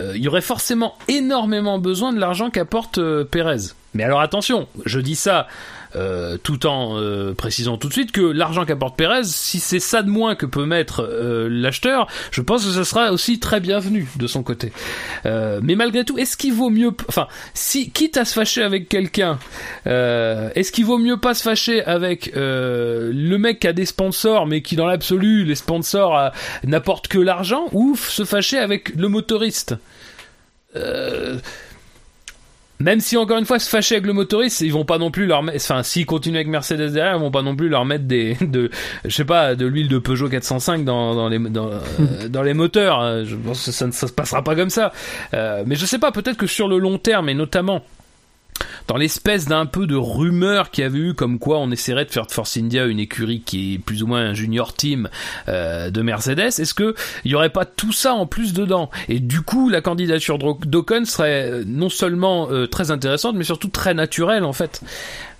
S2: euh, il y aurait forcément énormément besoin de l'argent qu'apporte euh, Pérez. Mais alors attention, je dis ça euh, tout en euh, précisant tout de suite que l'argent qu'apporte Pérez, si c'est ça de moins que peut mettre euh, l'acheteur, je pense que ce sera aussi très bienvenu de son côté. Euh, mais malgré tout, est-ce qu'il vaut mieux, enfin, si quitte à se fâcher avec quelqu'un, euh, est-ce qu'il vaut mieux pas se fâcher avec le mec qui a des sponsors, mais qui dans l'absolu les sponsors n'apportent que l'argent, ou se fâcher avec le motoriste? Même si encore une fois se fâcher avec le motoriste, ils vont pas non plus leur mettre, enfin s'ils continuent avec Mercedes derrière, ils vont pas non plus leur mettre des, (laughs) de, je sais pas, de l'huile de Peugeot 405 dans, dans les dans, euh, (laughs) dans les moteurs. hein. Je pense que ça ne ça se passera pas comme ça. Euh, mais je sais pas, peut-être que sur le long terme et notamment dans l'espèce d'un peu de rumeur qu'il y avait eu comme quoi on essaierait de faire de Force India une écurie qui est plus ou moins un junior team euh, de Mercedes, est-ce que il y aurait pas tout ça en plus dedans? Et du coup, la candidature d'O- d'Ocon serait euh, non seulement euh, très intéressante, mais surtout très naturelle en fait.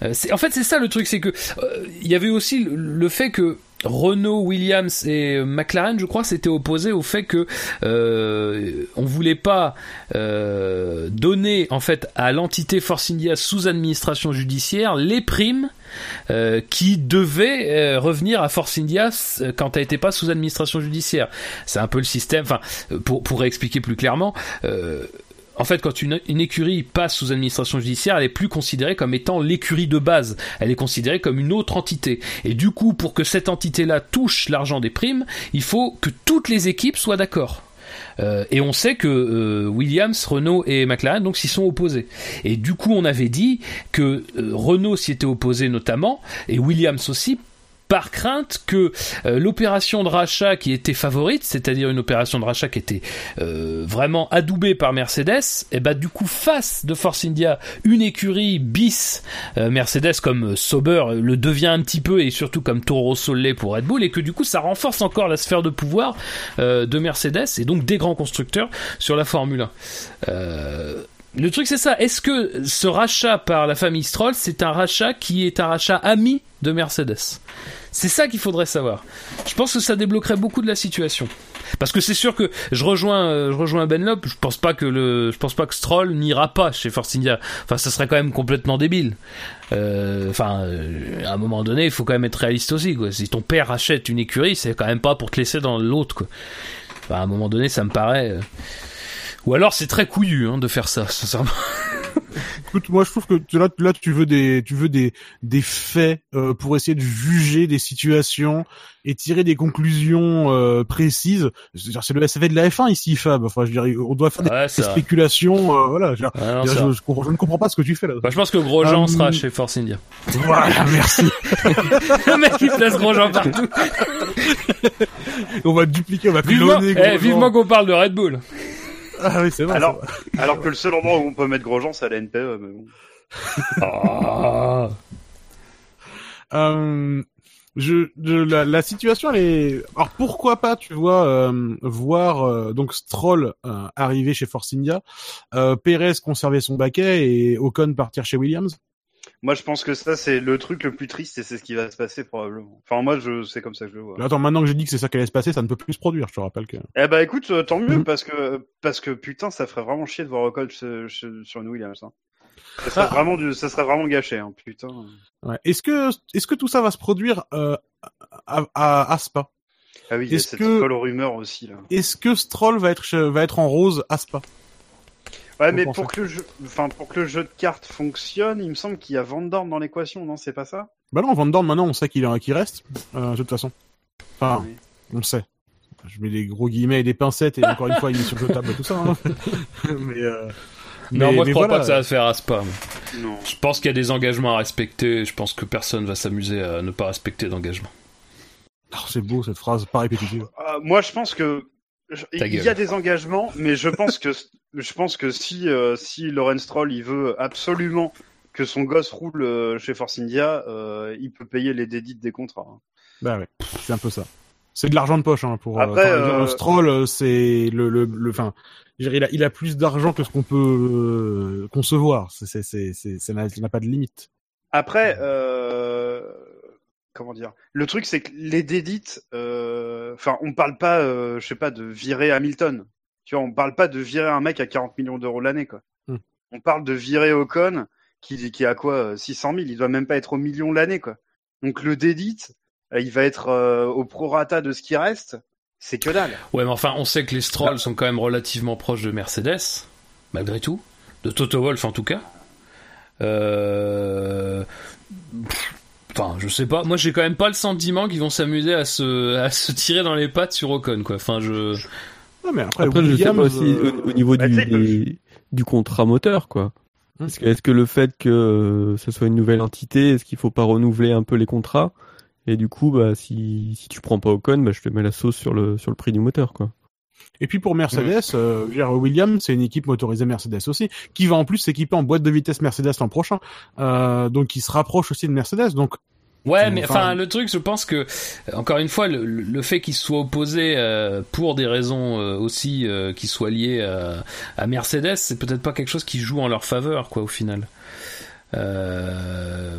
S2: Euh, en fait, c'est ça le truc, c'est que euh, il y avait aussi le fait que Renault, Williams et euh, McLaren, je crois, s'étaient opposés au fait que euh, on voulait pas euh, donner en fait à l'entité Force India sous administration judiciaire les primes euh, qui devaient revenir à Force India quand elle n'était pas sous administration judiciaire. C'est un peu le système. Enfin, pour pour expliquer plus clairement. En fait, quand une, une écurie passe sous administration judiciaire, elle est plus considérée comme étant l'écurie de base. Elle est considérée comme une autre entité. Et du coup, pour que cette entité-là touche l'argent des primes, il faut que toutes les équipes soient d'accord. Euh, et on sait que euh, Williams, Renault et McLaren donc s'y sont opposés. Et du coup, on avait dit que euh, Renault s'y était opposé notamment et Williams aussi par crainte que euh, l'opération de rachat qui était favorite, c'est-à-dire une opération de rachat qui était euh, vraiment adoubée par Mercedes, et bah du coup face de Force India une écurie bis euh, Mercedes comme Sauber le devient un petit peu et surtout comme Toro l'est pour Red Bull et que du coup ça renforce encore la sphère de pouvoir de Mercedes et donc des grands constructeurs sur la Formule 1. Euh, le truc c'est ça, est-ce que ce rachat par la famille Stroll c'est un rachat qui est un rachat ami de Mercedes? C'est ça qu'il faudrait savoir. Je pense que ça débloquerait beaucoup de la situation. Parce que c'est sûr que je rejoins, euh, je rejoins Benlop. Je pense pas que le, je pense pas que Stroll n'ira pas chez Force India. Enfin, ça serait quand même complètement débile. Euh, Enfin, euh, à un moment donné, il faut quand même être réaliste aussi. Quoi. Si ton père achète une écurie, c'est quand même pas pour te laisser dans l'autre. Enfin, à un moment donné, ça me paraît. Ou alors, c'est très couillu hein, de faire ça, (laughs) sincèrement.
S1: Écoute, moi je trouve que là, là tu veux des, tu veux des, des faits euh, pour essayer de juger des situations et tirer des conclusions euh, précises. C'est le SAV de la F1 ici, Fab. Enfin, je dirais, on doit faire des,
S2: Ouais,
S1: des spéculations. euh, voilà. Je,
S2: non,
S1: je, je je ne comprends pas ce que tu fais là.
S2: Bah, je pense que Grosjean
S1: Euh,
S2: sera chez Force India.
S1: voilà, (laughs) merci. (laughs)
S2: Le mec qui place Grosjean partout.
S1: on va dupliquer, on va
S2: Vivement,
S1: cloner
S2: eh, vivement qu'on parle de Red Bull.
S1: Ah oui, c'est vrai.
S3: Alors, alors que le seul endroit où on peut mettre Grosjean, c'est à la NPE. Mais bon.
S2: Ah. (laughs)
S1: Euh, je, je- la, la situation elle est alors pourquoi pas tu vois euh, voir euh, donc Stroll euh, arriver chez Force India euh, Perez conserver son baquet et Ocon partir chez Williams?
S3: Moi, je pense que ça, c'est le truc le plus triste et c'est ce qui va se passer probablement. Enfin, moi, je, c'est comme ça que je le vois.
S1: attends maintenant que j'ai dit que c'est ça qui allait se passer ça ne peut plus se produire je te rappelle que
S3: Eh ben, écoute, euh, tant mieux
S1: Mhm.
S3: parce que parce que putain, ça ferait vraiment chier de voir Ocon sur, une Williams. Hein. Ça serait
S1: Ah.
S3: vraiment du, ça serait vraiment gâché, hein, putain.
S1: ouais. est-ce que est-ce que tout ça va se produire euh, à, à, à Spa?
S3: Ah oui, il y a cette
S1: que-
S3: folle rumeur aussi là.
S1: est-ce que Stroll va être va être en rose à Spa?
S3: Ouais, mais pour que le jeu, enfin pour que le jeu de cartes fonctionne, il me semble qu'il y a Van Dorn dans l'équation, non C'est pas ça?
S1: Bah non Van Dorn maintenant on sait qu'il qu'il reste euh, de toute façon enfin
S3: Oui.
S1: on sait je mets des gros guillemets et des pincettes et encore une fois il est sur le table et tout ça hein. (laughs) mais euh,
S2: Non,
S1: mais-
S2: je
S1: mais
S2: crois
S1: voilà.
S2: pas que ça va se faire à Spa.
S3: Non.
S2: Je pense qu'il y a des engagements à respecter. Je pense que personne va s'amuser à ne pas respecter d'engagement.
S1: Oh, c'est beau cette phrase, pas répétitive.
S3: Euh, moi, je pense que il y a des engagements, mais je pense que je pense que si euh, si Lorenz Stroll il veut absolument que son gosse roule euh, chez Force India, euh, il peut payer les dédits des contrats. hein.
S1: Bah ouais, c'est un peu ça. C'est de l'argent de poche hein, pour.
S3: Après,
S1: dire,
S3: euh,
S1: le Stroll, c'est le le le. Enfin, il a il a plus d'argent que ce qu'on peut euh, concevoir. C'est ça n'a pas de limite.
S3: Après, euh, comment dire Le truc, c'est que les dédits, euh, enfin, on parle pas, euh, je sais pas, de virer Hamilton. Tu vois, on parle pas de virer un mec à 40 millions d'euros l'année, quoi.
S1: Hmm.
S3: On parle de virer Ocon, qui, qui a quoi, euh, 600 000. Il doit même pas être au million l'année, quoi. Donc le dédit, euh, il va être euh, au prorata de ce qui reste. C'est que dalle.
S2: Ouais, mais enfin, on sait que les Strolls sont quand même relativement proches de Mercedes, malgré tout. De Toto Wolff en tout cas. Euh... pff, Enfin, je sais pas. Moi, j'ai quand même pas le sentiment qu'ils vont s'amuser à se, à se tirer dans les pattes sur Ocon, quoi. Enfin, je.
S1: Ouais, mais après,
S4: Après, je sais
S1: Williams,
S4: pas aussi
S1: euh,
S4: au, au niveau
S3: bah,
S4: du, des- du contrat moteur, quoi.
S1: Hum.
S4: Est-ce que, est-ce que le fait que euh, ce soit une nouvelle entité, est-ce qu'il faut pas renouveler un peu les contrats? Et du coup, bah, si, si tu prends pas Ocon, bah, je te mets la sauce sur le, sur le prix du moteur, quoi.
S1: Et puis pour Mercedes, euh, veux dire, Williams, c'est une équipe motorisée Mercedes aussi, qui va en plus s'équiper en boîte de vitesse Mercedes l'an prochain, euh, donc qui se rapproche aussi de Mercedes. Donc
S2: Ouais, mais
S1: Enfin-
S2: le truc, je pense que, euh, encore une fois, le, le- fait qu'ils soient opposés euh, pour des raisons euh, aussi euh, qui soient liées à, à Mercedes, c'est peut-être pas quelque chose qui joue en leur faveur, quoi, au final. Euh...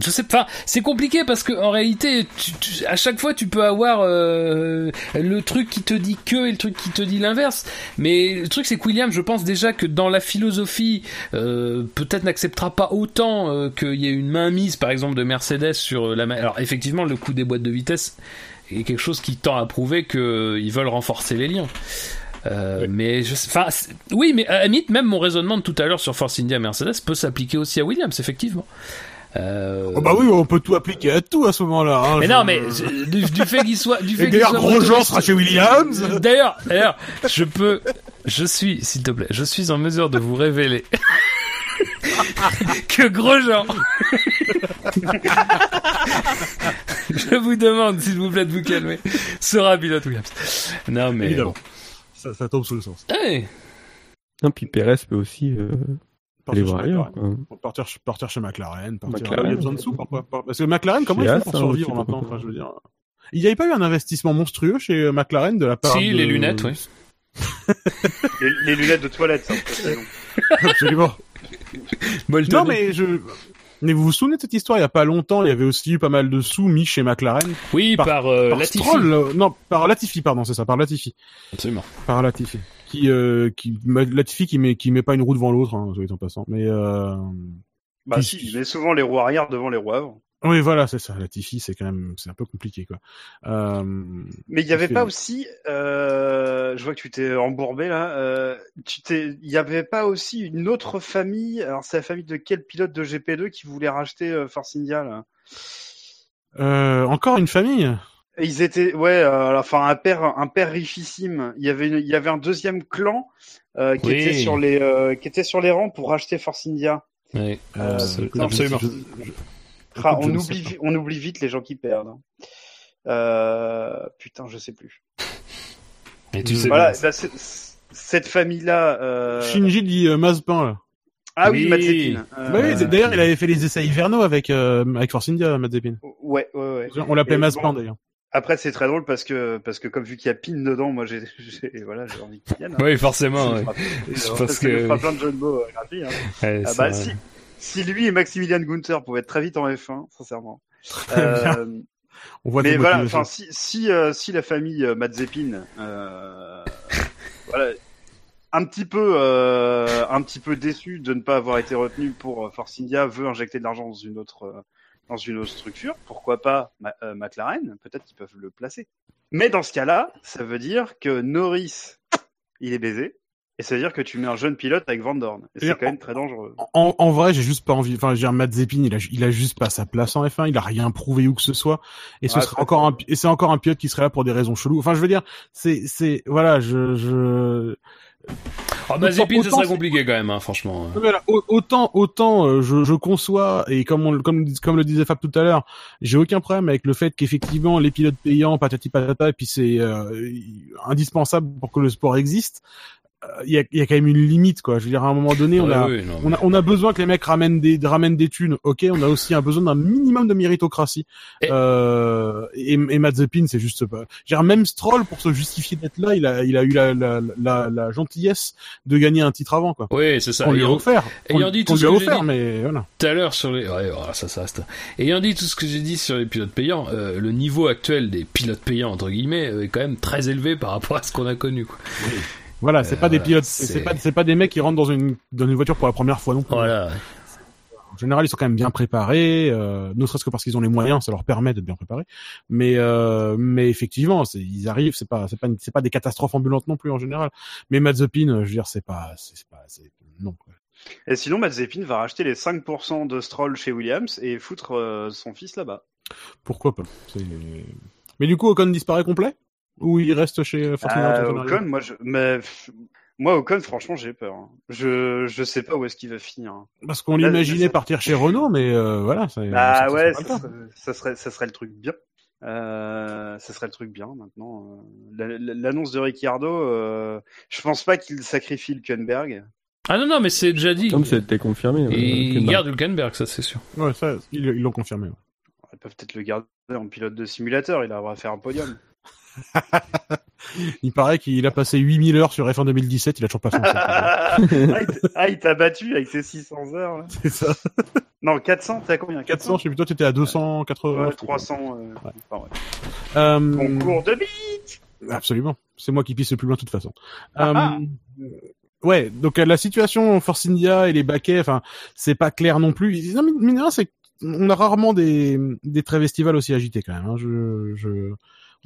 S2: Je sais pas, c'est compliqué parce que en réalité, tu, tu- à chaque fois, tu peux avoir euh, le truc qui te dit que et le truc qui te dit l'inverse. Mais le truc, c'est que William, je pense déjà que dans la philosophie, euh, peut-être n'acceptera pas autant euh, qu'il y ait une mainmise, par exemple, de Mercedes sur la. Alors effectivement, le coût des boîtes de vitesse est quelque chose qui tend à prouver qu'ils veulent renforcer les liens. Euh, Mais je sais, enfin, oui, mais à la limite, même mon raisonnement de tout à l'heure sur Force India Mercedes peut s'appliquer aussi à Williams, effectivement. Euh...
S1: oh bah oui, on peut tout appliquer à tout à ce moment-là. Hein,
S2: Mais
S1: je-
S2: non, mais du, du fait qu'il soit, du fait qu'il
S1: d'ailleurs,
S2: soit
S1: Grosjean
S2: motoriste-
S1: sera chez Williams.
S2: D'ailleurs, d'ailleurs, je peux, je suis, s'il te plaît, je suis en mesure de vous révéler (laughs) que Grosjean. (laughs) je vous demande, s'il vous plaît, de vous calmer, sera pilote Williams. Non, mais.
S1: Évidemment. Ça, ça tombe sous le sens.
S2: Hey,
S4: Non, puis Perez peut aussi euh,
S1: Partir chez McLaren.
S4: quoi.
S1: Partir, partir chez McLaren, partir.
S4: McLaren.
S1: Il y a besoin de sous, pourquoi pas Parce que McLaren, comment ils font pour survivre maintenant Enfin, je veux dire. Il n'y avait pas eu un investissement monstrueux chez McLaren de la part
S2: si,
S1: de...
S2: les lunettes, oui. (laughs)
S3: Les, les lunettes de toilette, ça.
S1: Absolument. Non, mais je. Mais vous vous souvenez de cette histoire? Il y a pas longtemps Il y avait aussi eu pas mal de sous mis chez McLaren.
S2: Oui,
S1: par-
S2: par, euh,
S1: par
S2: Latifi.
S1: Stroll, euh, non, par Latifi, pardon, c'est ça, par Latifi,
S2: Absolument.
S1: par Latifi, qui, euh, qui, Latifi qui met, qui met pas une roue devant l'autre, hein, en passant. Mais euh...
S3: Bah
S1: Qui-
S3: si, il met souvent les roues arrière devant les roues avant.
S1: oui, voilà, c'est ça. Latifi, c'est quand même, c'est un peu compliqué, quoi. Euh...
S3: Mais il y avait pas aussi, euh, je vois que tu t'es embourbé là. Euh, tu t'es, il y avait pas aussi une autre famille. Alors c'est la famille de quel pilote de GP2 qui voulait racheter euh, Force India là?
S1: Euh, encore une famille?
S3: Ils étaient, ouais, euh, enfin un père, un père richissime. Il y avait, une- il y avait un deuxième clan euh, qui
S2: Oui.
S3: était sur les, euh, qui était sur les rangs pour racheter Force India.
S2: Oui.
S1: Euh,
S2: absolument.
S1: je-
S2: Absolument.
S1: je- je-
S3: Ah, on oublie, on oublie vite les gens qui perdent. hein. Euh, putain, je sais plus. (laughs)
S2: Et tu sais,
S3: Voilà, bah, c'est- cette famille-là. Euh...
S1: Shinji dit euh, Mazepin, là.
S3: Ah oui,
S2: Oui.
S1: Bah oui, d'ailleurs, il avait fait les essais hivernaux avec, euh, avec Force India, Mazepin.
S3: Ouais, ouais, ouais.
S1: On l'appelait Mazepin,
S3: bon,
S1: d'ailleurs.
S3: Après, c'est très drôle parce que, parce que comme vu qu'il y a Pin dedans, moi, (laughs) j'ai, voilà, j'ai envie qu'il vienne. hein.
S2: Oui, forcément. Ouais. parce
S3: me
S2: que-
S3: fera plein de jeux de mots euh, gratuits. Hein. (laughs) Ah bah, si, si lui et Maximilian Gunther pouvaient être très vite en F1, sincèrement. Euh, (laughs)
S1: On voit
S3: mais voilà, enfin, si, si, euh, si la famille euh, Mazepin, euh, voilà, un petit peu, euh, un petit peu déçu de ne pas avoir été retenu pour Force India, veut injecter de l'argent dans une autre, euh, dans une autre structure. Pourquoi pas Ma- euh, McLaren Peut-être qu'ils peuvent le placer. Mais dans ce cas-là, ça veut dire que Norris, il est baisé. Et ça veut dire que tu mets un jeune pilote avec Van Dorn. C'est quand même très dangereux.
S1: En, en vrai, j'ai juste pas envie. Enfin, je veux dire, Mazepin, il a, il a juste pas sa place en F1. Il a rien prouvé où que ce soit. Et ce serait encore un, et c'est encore un pilote qui serait là pour des raisons cheloues. Enfin, je veux dire, c'est, c'est, voilà, je, je,
S2: Ah, serait
S1: c'est-
S2: compliqué quand même, hein, franchement.
S1: Au- autant, autant, euh, je, je conçois et comme on, comme, comme le disait Fab tout à l'heure, j'ai aucun problème avec le fait qu'effectivement les pilotes payants, patati patata, et puis c'est euh, indispensable pour que le sport existe. Euh, Il y, a, y a quand même une limite, quoi. Je veux dire, à un moment donné, on a,
S2: oui, non,
S1: on a, on a besoin que les mecs ramènent des, ramènent des thunes. Ok, on a aussi un besoin d'un minimum de méritocratie.
S2: Et-
S1: Euh, et, et Mazepin, c'est juste pas. Je veux dire, même Stroll, pour se justifier d'être là, il a, il a eu la, la, la, la gentillesse de gagner un titre avant, quoi.
S2: Oui, c'est ça.
S1: Qu'on lui a offert.
S2: ayant dit tout
S1: lui a
S2: ce que j'ai
S1: offert,
S2: dit-
S1: mais voilà.
S2: tout à l'heure sur les ouais voilà, ça ça reste ayant dit tout ce que j'ai dit sur les pilotes payants euh, le niveau actuel des pilotes payants entre guillemets euh, est quand même très élevé par rapport à ce qu'on a connu quoi.
S1: Voilà, c'est
S2: Euh,
S1: pas des
S2: voilà,
S1: pilotes,
S2: c'est-
S1: pas, c'est pas des mecs qui rentrent dans une, dans une voiture pour la première fois non plus.
S2: voilà
S1: En général, ils sont quand même bien préparés, euh, ne serait-ce que parce qu'ils ont les moyens, ça leur permet d'être bien préparés. Mais, euh, mais effectivement, c'est, ils arrivent, c'est pas, c'est pas, c'est pas des catastrophes ambulantes non plus en général. Mais Mazepin, euh, je veux dire, c'est pas, c'est pas, c'est non. quoi.
S3: Et sinon, Mazepin va racheter les 5% de Stroll chez Williams et foutre euh, son fils là-bas.
S1: Pourquoi pas C'est- Mais du coup, Ocon disparaît complet? Ou il reste chez Force India
S3: Ah, Ocon, moi, je, mais moi, Ocon, franchement, j'ai peur. hein. Je, je sais pas où est-ce qu'il va finir. hein.
S1: Parce qu'on l'imaginait partir chez Renault, mais euh, voilà. ça-
S3: Bah
S1: ça- ça
S3: ouais, ça
S1: le
S3: serait, ça serait, ça serait le truc bien. Euh, ça serait le truc bien maintenant. euh. La- la- L'annonce de Ricciardo, euh, je pense pas qu'il sacrifie Hülkenberg.
S2: Ah non, non, mais c'est déjà dit.
S4: Comme c'était confirmé.
S2: Et il
S4: euh,
S2: garde Hülkenberg, ça c'est sûr.
S1: Ouais, ça, ils l'ont confirmé. ouais.
S3: Ils peuvent peut-être le garder en pilote de simulateur. Il va faire un podium. (laughs)
S1: Il paraît qu'il a passé 8000 heures sur F1 2017, il a toujours pas fait. (laughs) un
S3: ah, il ah, il t'a battu avec ses 600 heures.
S1: C'est ça. (laughs)
S3: Non, 400, t'as combien?
S1: 400, je sais plus, toi t'étais à 280.
S3: Ouais, 300. Euh... enfin, ouais.
S1: Euh,
S3: Concours de bite
S1: Absolument. C'est moi qui pisse le plus loin de toute façon.
S3: Ah
S1: Euh, ouais, donc euh, la situation Force India et les baquets, enfin, c'est pas clair non plus. Non, de rien, c'est on a rarement des des trêves estivales aussi agitées quand même. Hein. Je, je,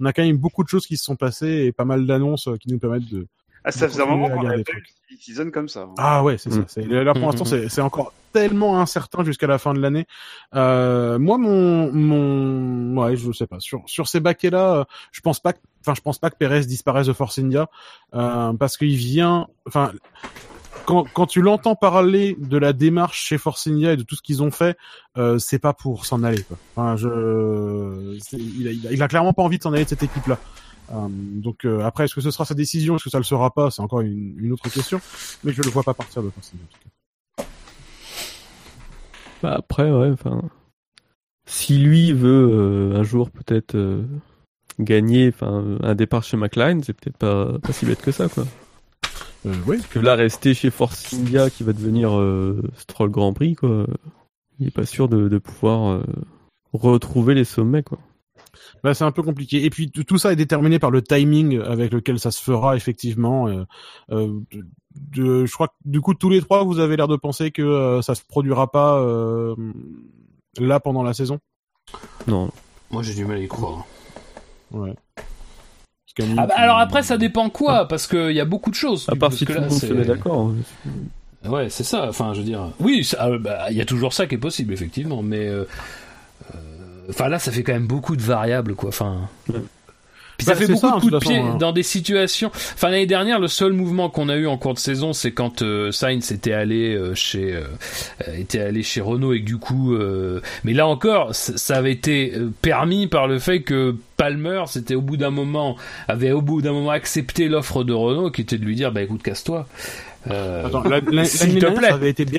S1: on a quand même beaucoup de choses qui se sont passées et pas mal d'annonces euh, qui nous permettent de.
S3: Ah, ça faisait un moment qu'on avait pas eu season comme ça. hein.
S1: Ah ouais, c'est ça.
S4: Mm.
S1: C'est, là pour
S2: Mm,
S1: l'instant,
S2: mm,
S1: c'est, c'est encore tellement incertain jusqu'à la fin de l'année. Euh, moi, mon, mon, ouais, je sais pas. Sur sur ces baquets là, je pense pas. que- Enfin, je pense pas que Perez disparaisse de Force India euh, parce qu'il vient. Enfin, quand tu l'entends parler de la démarche chez Force India et de tout ce qu'ils ont fait, euh, c'est pas pour s'en aller. Quoi. Il, a, clairement pas envie de s'en aller de cette équipe là. donc euh, après, est-ce que ce sera sa décision, est-ce que ça le sera pas, c'est encore une, autre question. Mais je le vois pas partir de Force India. en tout cas.
S4: Bah après, ouais, enfin. Si lui veut euh, un jour peut-être euh, gagner enfin un départ chez McLaren, c'est peut-être pas, pas si bête que ça, quoi.
S1: Euh.
S4: Parce que là, rester chez Force India qui va devenir euh, Stroll Grand Prix, quoi, il est pas sûr de, de pouvoir euh, retrouver les sommets, quoi.
S1: Bah, c'est un peu compliqué. Et puis tout tout ça est déterminé par le timing avec lequel ça se fera effectivement. Euh, euh, de, de- je crois que du coup tous les trois vous avez l'air de penser que euh, ça se produira pas euh, là pendant la saison?
S4: Non.
S2: Moi j'ai du mal à y croire.
S1: Ouais.
S2: Ah bah, alors après ça dépend quoi, parce qu'il y a beaucoup de choses.
S4: À part
S2: parce
S4: si
S2: que
S4: tout le monde se met d'accord.
S2: Ouais, c'est ça. Enfin, je veux dire, oui, ça- ah, bah, il y a toujours ça qui est possible, effectivement, mais euh, euh, enfin là, ça fait quand même beaucoup de variables, quoi. Enfin.
S4: Ouais.
S2: Puis ça
S1: Bah,
S2: fait beaucoup
S1: ça,
S2: de
S1: de
S2: coups de
S1: toute
S2: pied
S1: façon, hein.
S2: dans des situations. Enfin l'année dernière, le seul mouvement qu'on a eu en cours de saison, c'est quand euh, Sainz était allé euh, chez euh, euh, était allé chez Renault et que du coup, euh, mais là encore, ça avait été permis par le fait que Palmer, c'était au bout d'un moment, avait au bout d'un moment accepté l'offre de Renault, qui était de lui dire, bah écoute, casse-toi. Euh,
S1: Attends, la- la- (laughs)
S2: S'il te plaît.
S1: ça avait été bien.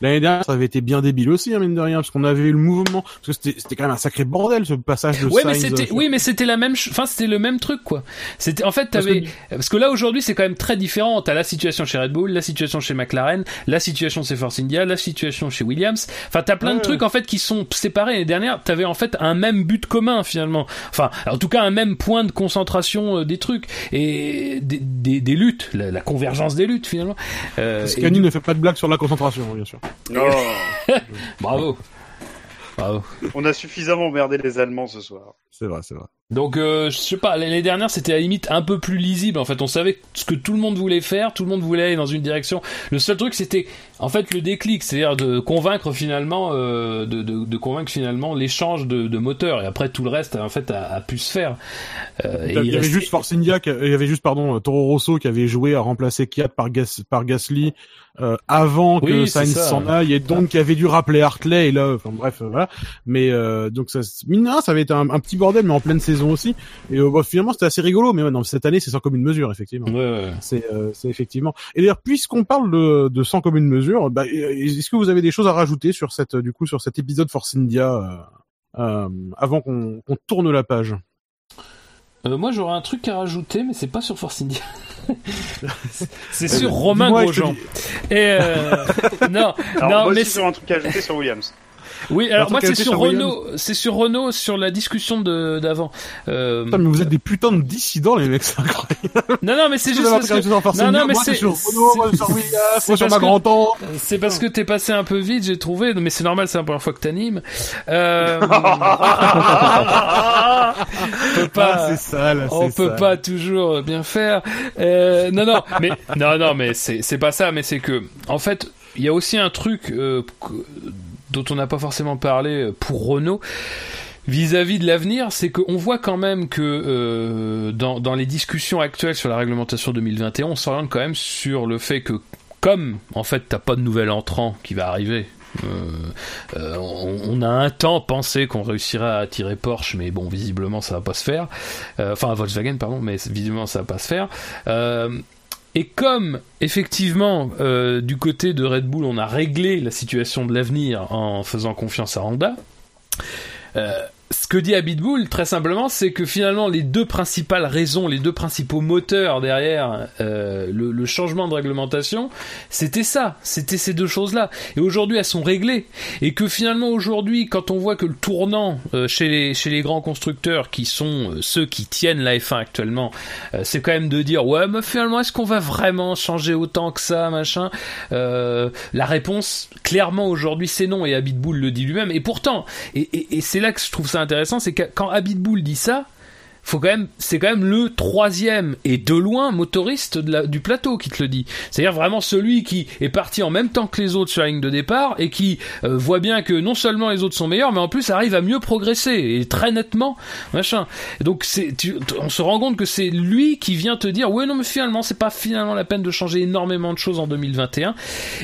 S1: L'année dernière, ça avait été bien débile aussi, hein, mine de rien, parce qu'on avait eu le mouvement, parce que c'était, c'était quand même un sacré bordel ce passage de
S2: Ouais, mais
S1: Sainz,
S2: c'était,
S1: euh,
S2: oui, mais c'était la même, enfin, c'était le même truc, quoi. C'était, en fait,
S1: Parce
S2: t'avais,
S1: que-
S2: parce que là, aujourd'hui, c'est quand même très différent. T'as la situation chez Red Bull, la situation chez McLaren, la situation chez Force India, la situation chez Williams. Enfin, t'as plein de trucs, en fait, qui sont séparés. L'année dernière, t'avais, en fait, un même but commun, finalement. Enfin, en tout cas, un même point de concentration euh, des trucs. Et des, des, des luttes, la, la convergence des luttes, finalement. Euh,
S1: Scani
S2: du-
S1: ne fait pas de blague sur la concentration, bien sûr. (laughs)
S2: Bravo. Bravo.
S3: On a suffisamment emmerdé les Allemands ce soir.
S1: C'est vrai, c'est vrai.
S2: Donc euh, je sais pas, l'année dernière c'était à la limite un peu plus lisible en fait, on savait ce que tout le monde voulait faire, tout le monde voulait aller dans une direction. Le seul truc c'était en fait le déclic, c'est-à-dire de convaincre finalement euh, de, de, de convaincre finalement l'échange de, de moteurs. Et après tout le reste en fait a, a pu se faire. Euh, et
S1: Il y avait juste Force India, qui- il y avait juste pardon Toro Rosso qui avait joué à remplacer Kiat par Gas par Gasly euh, avant que
S2: Oui, c'est
S1: Sainz s'en aille et donc qui avait dû rappeler Hartley et là enfin bref euh, voilà. Mais euh, donc ça mine ça avait été un, un petit bordel mais en pleine saison aussi et euh, bah, finalement c'était assez rigolo mais ouais, non, cette année c'est sans commune mesure effectivement
S2: Ouais, ouais.
S1: c'est euh, c'est effectivement et d'ailleurs puisqu'on parle de, de sans commune mesure bah, est-ce que vous avez des choses à rajouter sur cette du coup sur cet épisode Force India euh, euh, avant qu'on qu'on tourne la page?
S2: Euh, moi j'aurais un truc à rajouter mais c'est pas sur Force India. (laughs) c'est
S1: Euh,
S2: sur Romain Grosjean. Et euh, (laughs) non,
S3: Alors,
S2: non
S3: moi
S2: mais
S3: aussi, j'aurais un truc à ajouter sur Williams.
S2: Oui, alors moi c'est sur Renault, c'est sur Renault sur la discussion de d'avant. Euh,
S1: Putain, mais vous êtes des putains de dissidents les mecs c'est incroyable
S2: non non mais c'est juste parce que non, non, mais c'est-
S1: sur Renault, moi, sur Williams,
S2: c'est
S1: moi, sur
S2: parce
S1: ma
S2: que-
S1: grand-tante.
S2: c'est parce que t'es passé un peu vite, j'ai trouvé, mais c'est normal, c'est la première fois que t'animes. Euh, on peut pas,
S1: Ah, c'est ça, là,
S2: on peut pas toujours bien faire. Euh, non, non, mais non, non, mais c'est c'est pas ça, mais c'est que en fait, il y a aussi un truc euh, dont on n'a pas forcément parlé pour Renault, vis-à-vis de l'avenir, c'est qu'on voit quand même que euh, dans, les discussions actuelles sur la réglementation 2021, on s'oriente quand même sur le fait que comme en fait t'as pas de nouvel entrant qui va arriver, euh, euh, on, a un temps pensé qu'on réussirait à attirer Porsche, mais bon, visiblement ça va pas se faire. Euh, enfin, Volkswagen, pardon, mais visiblement ça va pas se faire. Et comme effectivement euh, du côté de Red Bull on a réglé la situation de l'avenir en faisant confiance à Honda, euh, ce que dit Abitbull, très simplement, c'est que finalement les deux principales raisons, les deux principaux moteurs derrière euh, le, changement de réglementation, c'était ça, c'était ces deux choses-là. Et aujourd'hui, elles sont réglées. Et que finalement aujourd'hui, quand on voit que le tournant euh, chez les grands constructeurs, qui sont euh, ceux qui tiennent la F1 actuellement, c'est quand même de dire ouais, mais finalement, est-ce qu'on va vraiment changer autant que ça, machin? La réponse, clairement aujourd'hui, c'est non. Et Abitbull le dit lui-même. Et pourtant, et, et, et c'est là que je trouve ça intéressant, c'est que quand Abitbull dit ça, faut quand même, c'est quand même le troisième et de loin motoriste du plateau qui te le dit. C'est-à-dire vraiment celui qui est parti en même temps que les autres sur la ligne de départ et qui euh, voit bien que non seulement les autres sont meilleurs, mais en plus arrive à mieux progresser et très nettement, machin. Donc c'est, tu- on se rend compte que c'est lui qui vient te dire, ouais non mais finalement c'est pas finalement la peine de changer énormément de choses en 2021.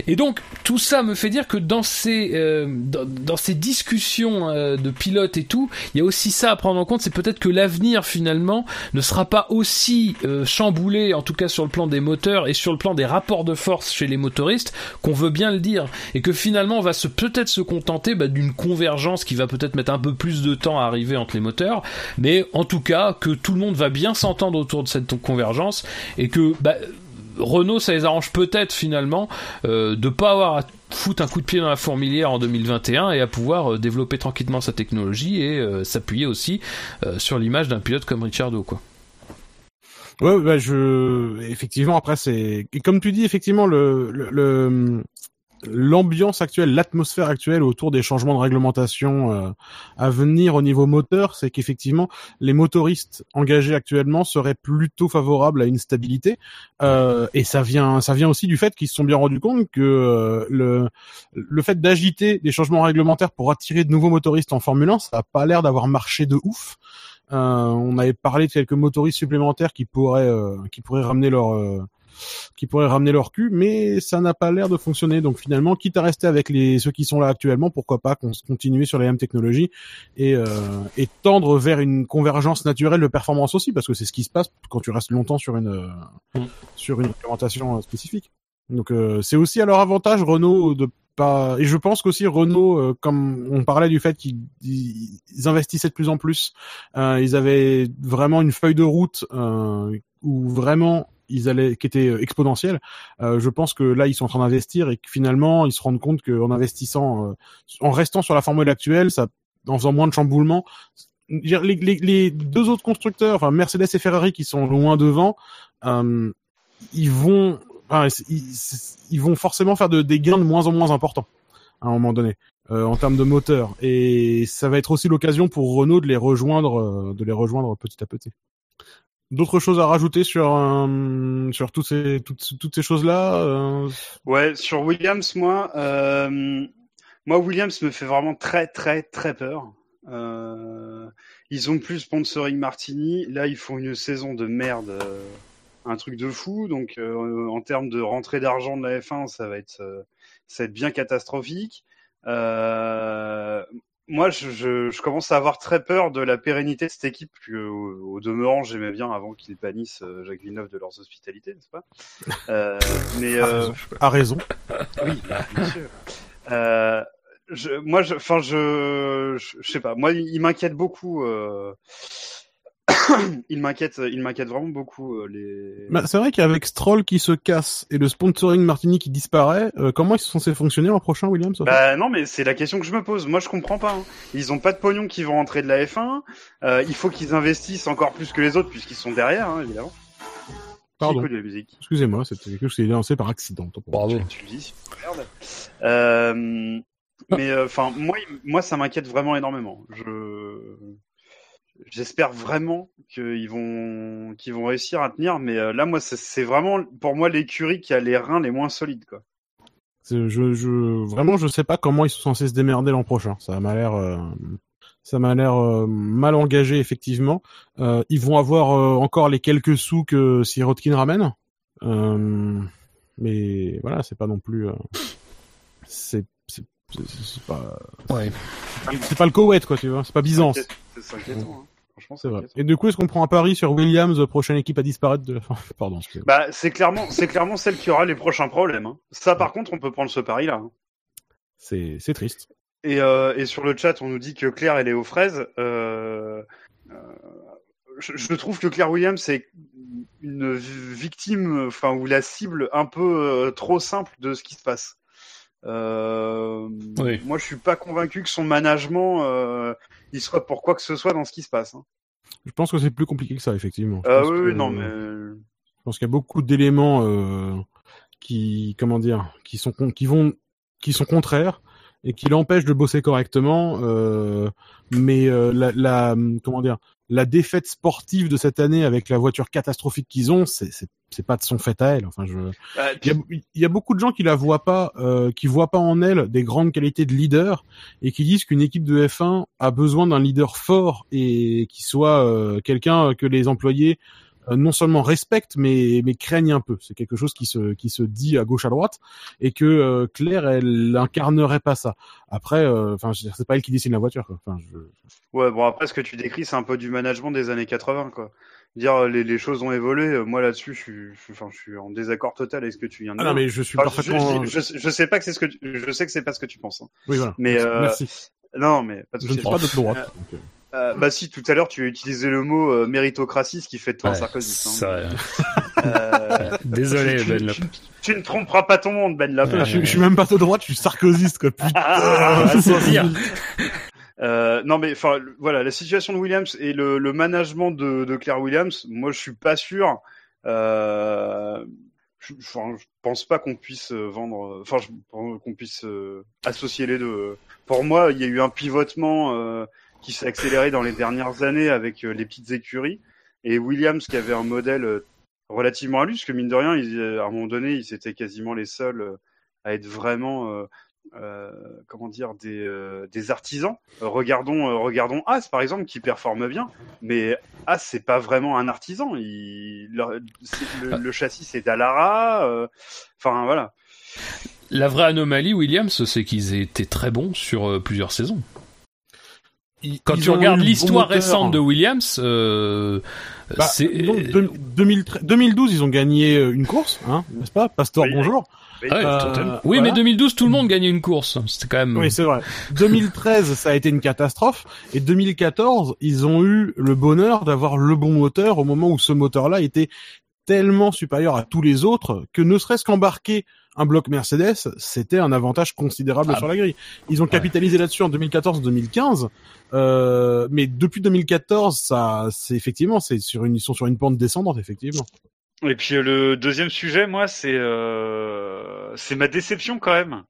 S2: Et donc tout ça me fait dire que dans ces euh, dans, dans ces discussions euh, de pilotes et tout, il y a aussi ça à prendre en compte, c'est peut-être que l'avenir finalement ne sera pas aussi euh, chamboulé, en tout cas sur le plan des moteurs et sur le plan des rapports de force chez les motoristes, qu'on veut bien le dire, et que finalement on va peut-être se contenter bah, d'une convergence qui va peut-être mettre un peu plus de temps à arriver entre les moteurs, mais en tout cas que tout le monde va bien s'entendre autour de cette convergence et que bah, Renault, ça les arrange peut-être finalement euh, de pas avoir à foutre un coup de pied dans la fourmilière en 2021 et à pouvoir euh, développer tranquillement sa technologie et euh, s'appuyer aussi euh, sur l'image d'un pilote comme Ricciardo quoi.
S1: Ouais, bah je effectivement après c'est comme tu dis effectivement le le- le l'ambiance actuelle, l'atmosphère actuelle autour des changements de réglementation euh, à venir au niveau moteur, c'est qu'effectivement les motoristes engagés actuellement seraient plutôt favorables à une stabilité euh, et ça vient ça vient aussi du fait qu'ils se sont bien rendus compte que euh, le le fait d'agiter des changements réglementaires pour attirer de nouveaux motoristes en Formule 1, ça a pas l'air d'avoir marché de ouf. Euh, on avait parlé de quelques motoristes supplémentaires qui pourraient euh, qui pourraient ramener leur euh, qui pourraient ramener leur cul, mais ça n'a pas l'air de fonctionner. Donc finalement, quitte à rester avec les ceux qui sont là actuellement, pourquoi pas continuer sur les mêmes technologies et, euh, et tendre vers une convergence naturelle de performance aussi, parce que c'est ce qui se passe quand tu restes longtemps sur une euh,
S2: Mm.
S1: sur une implémentation euh, spécifique. Donc euh, c'est aussi à leur avantage Renault de pas et je pense qu'aussi Renault euh, comme on parlait du fait qu'ils ils- ils investissaient de plus en plus euh, ils avaient vraiment une feuille de route euh, où vraiment ils allaient qui était euh, exponentielle euh, je pense que là ils sont en train d'investir et que finalement ils se rendent compte qu'en investissant euh, en restant sur la formule actuelle ça en faisant moins de chamboulements les, les, les deux autres constructeurs enfin Mercedes et Ferrari qui sont loin devant euh, ils vont ils, vont forcément faire de, des gains de moins en moins importants à un moment donné euh, en termes de moteur et ça va être aussi l'occasion pour Renault de les rejoindre de les rejoindre petit à petit. D'autres choses à rajouter sur euh, sur toutes ces toutes, toutes ces choses là
S3: Ouais, sur Williams, moi, euh, moi Williams me fait vraiment très très très peur. Euh, ils ont plus sponsoring Martini. Là, ils font une saison de merde, euh, un truc de fou. Donc, euh, en termes de rentrée d'argent de la F1, ça va être euh, ça va être bien catastrophique. Euh, moi, je, je, je commence à avoir très peur de la pérennité de cette équipe que, au, au demeurant, j'aimais bien avant qu'ils bannissent euh, Jacques Villeneuve de leurs hospitalités, n'est-ce pas? Euh, Mais euh,
S1: a raison.
S3: oui, bien sûr. Euh, je, moi, je, enfin, je, je, je sais pas. Moi, il m'inquiète beaucoup. Euh... (coughs) il m'inquiète, il m'inquiète vraiment beaucoup euh, les.
S1: Bah, c'est vrai qu'avec Stroll qui se casse et le sponsoring Martini qui disparaît, euh, comment ils sont censés fonctionner l'an prochain, Williams
S3: Bah non, mais c'est la question que je me pose. Moi, je comprends pas. hein. Ils ont pas de pognon qui vont rentrer de la F1. Euh, il faut qu'ils investissent encore plus que les autres puisqu'ils sont derrière, hein, évidemment.
S1: Pardon.
S3: Qui écoute de la musique?
S1: Excusez-moi, c'était quelque chose qui est lancé par accident.
S2: Bravo.
S3: Tu le dis, merde. Euh, mais enfin, moi, moi, ça m'inquiète vraiment énormément. Je j'espère vraiment qu'ils vont qu'ils vont réussir à tenir. Mais euh, là, moi, c'est- vraiment pour moi l'écurie qui a les reins les moins solides, quoi.
S1: Je, je, vraiment, je sais pas comment ils sont censés se démerder l'an prochain. Ça m'a l'air, euh, Ça m'a l'air euh, mal engagé effectivement. Ils vont avoir encore les quelques sous que Sirotkin ramène. Mais voilà, c'est pas non plus. c'est c'est pas.
S2: Ouais.
S1: C'est pas le Koweït quoi, tu vois. C'est pas Byzance.
S3: C'est inquiétant. hein. Franchement,
S1: C'est vrai. Et du coup, est-ce qu'on prend un pari sur Williams, prochaine équipe à disparaître de. (laughs) Pardon. excusez-moi.
S3: Bah, c'est clairement, c'est clairement celle qui aura les prochains problèmes. hein. Ça, par contre, on peut prendre ce pari-là. hein.
S1: C'est c'est triste.
S3: Et, euh, et sur le chat, on nous dit que Claire, elle est aux fraises. Euh, euh, je, je trouve que Claire Williams est une vi- victime, enfin, ou la cible un peu euh, trop simple de ce qui se passe. Euh,
S2: Oui.
S3: Moi, je suis pas convaincu que son management, euh, il soit pour quoi que ce soit dans ce qui se passe. hein.
S1: Je pense que c'est plus compliqué que ça, effectivement.
S3: Euh, oui,
S1: que-
S3: non, mais
S1: Je pense qu'il y a beaucoup d'éléments euh, qui, comment dire, qui sont qui vont, qui sont contraires et qui l'empêchent de bosser correctement. euh, mais euh, la, la, comment dire, la défaite sportive de cette année avec la voiture catastrophique qu'ils ont, c'est c'est pas de son fait à elle. Enfin, je,
S3: euh,
S1: il y a, il y a beaucoup de gens qui la voient pas, euh, qui voient pas en elle des grandes qualités de leader et qui disent qu'une équipe de F1 a besoin d'un leader fort et qui soit euh, quelqu'un que les employés euh, non seulement respectent mais mais craignent un peu. C'est quelque chose qui se qui se dit à gauche à droite et que euh, Claire elle incarnerait pas ça. Après, euh, enfin, je veux dire, c'est pas elle qui dessine la voiture. Quoi. Enfin, je...
S3: Ouais, bon après ce que tu décris, c'est un peu du management des années 80, quoi. Dire euh, les, les choses ont évolué. euh, Moi là-dessus, je suis, je, enfin, je suis en désaccord total avec ce que tu viens de
S1: Ah
S3: dire.
S1: non, mais je suis
S3: Enfin,
S1: parfaitement.
S3: je, je, je sais pas que c'est ce que tu- je sais que c'est pas ce que tu penses. hein.
S1: Oui, voilà.
S3: Mais,
S1: Merci.
S3: euh,
S1: Merci.
S3: Non, mais pas de
S1: Je ne suis pas de droite. donc, euh.
S3: Bah si, tout à l'heure tu as utilisé le mot euh, méritocratie, ce qui fait de toi un
S2: Ouais,
S3: sarkozyste. hein.
S2: ça-
S3: Euh, (laughs)
S2: Désolé, Ben Lop.
S3: tu- ne tromperas pas ton monde, Ben Lop.
S2: Ouais.
S1: je, je suis même pas de droite, je suis sarkozyste quoi. Putain.
S3: Ah, (laughs)
S2: c'est dire.
S3: Euh, non mais enfin voilà la situation de Williams et le, le management de, de Claire Williams, moi je suis pas sûr. Euh, je, je pense pas qu'on puisse euh, vendre, enfin je- qu'on puisse euh, associer les deux. Pour moi, il y a eu un pivotement euh, qui s'est accéléré dans les dernières années avec euh, les petites écuries et Williams qui avait un modèle euh, relativement à lui, parce que mine de rien, ils, à un moment donné, ils étaient quasiment les seuls euh, à être vraiment euh, comment dire des, euh, des artisans. Euh, regardons regardons As par exemple qui performe bien, mais As c'est pas vraiment un artisan. Il, le, c'est- le, le châssis c'est Dallara. euh, Enfin voilà.
S2: La vraie anomalie, Williams, c'est qu'ils étaient très bons sur plusieurs saisons.
S1: Ils-
S2: Quand
S1: ils
S2: tu regardes
S1: bon
S2: l'histoire récente de Williams, euh,
S1: Bah,
S2: c'est
S1: disons, deux- 2013 2012, ils ont gagné euh, une course, hein, n'est-ce pas? Pastor,
S3: Oui.
S1: bonjour.
S3: Oui,
S2: Ah
S1: Euh.
S2: Oui,
S1: voilà.
S2: mais 2012, tout le monde gagnait une course. C'était quand même.
S1: Oui, c'est vrai. 2013, ça a été une catastrophe. Et 2014, ils ont eu le bonheur d'avoir le bon moteur au moment où ce moteur-là était tellement supérieur à tous les autres que ne serait-ce qu'embarquer un bloc Mercedes, c'était un avantage considérable
S2: Ah.
S1: sur la grille. Ils ont capitalisé là-dessus en 2014-2015, euh, mais depuis 2014, ça, c'est effectivement, c'est sur une, ils sont sur une pente descendante, effectivement.
S3: Et puis le deuxième sujet, moi, c'est euh, c'est ma déception quand même.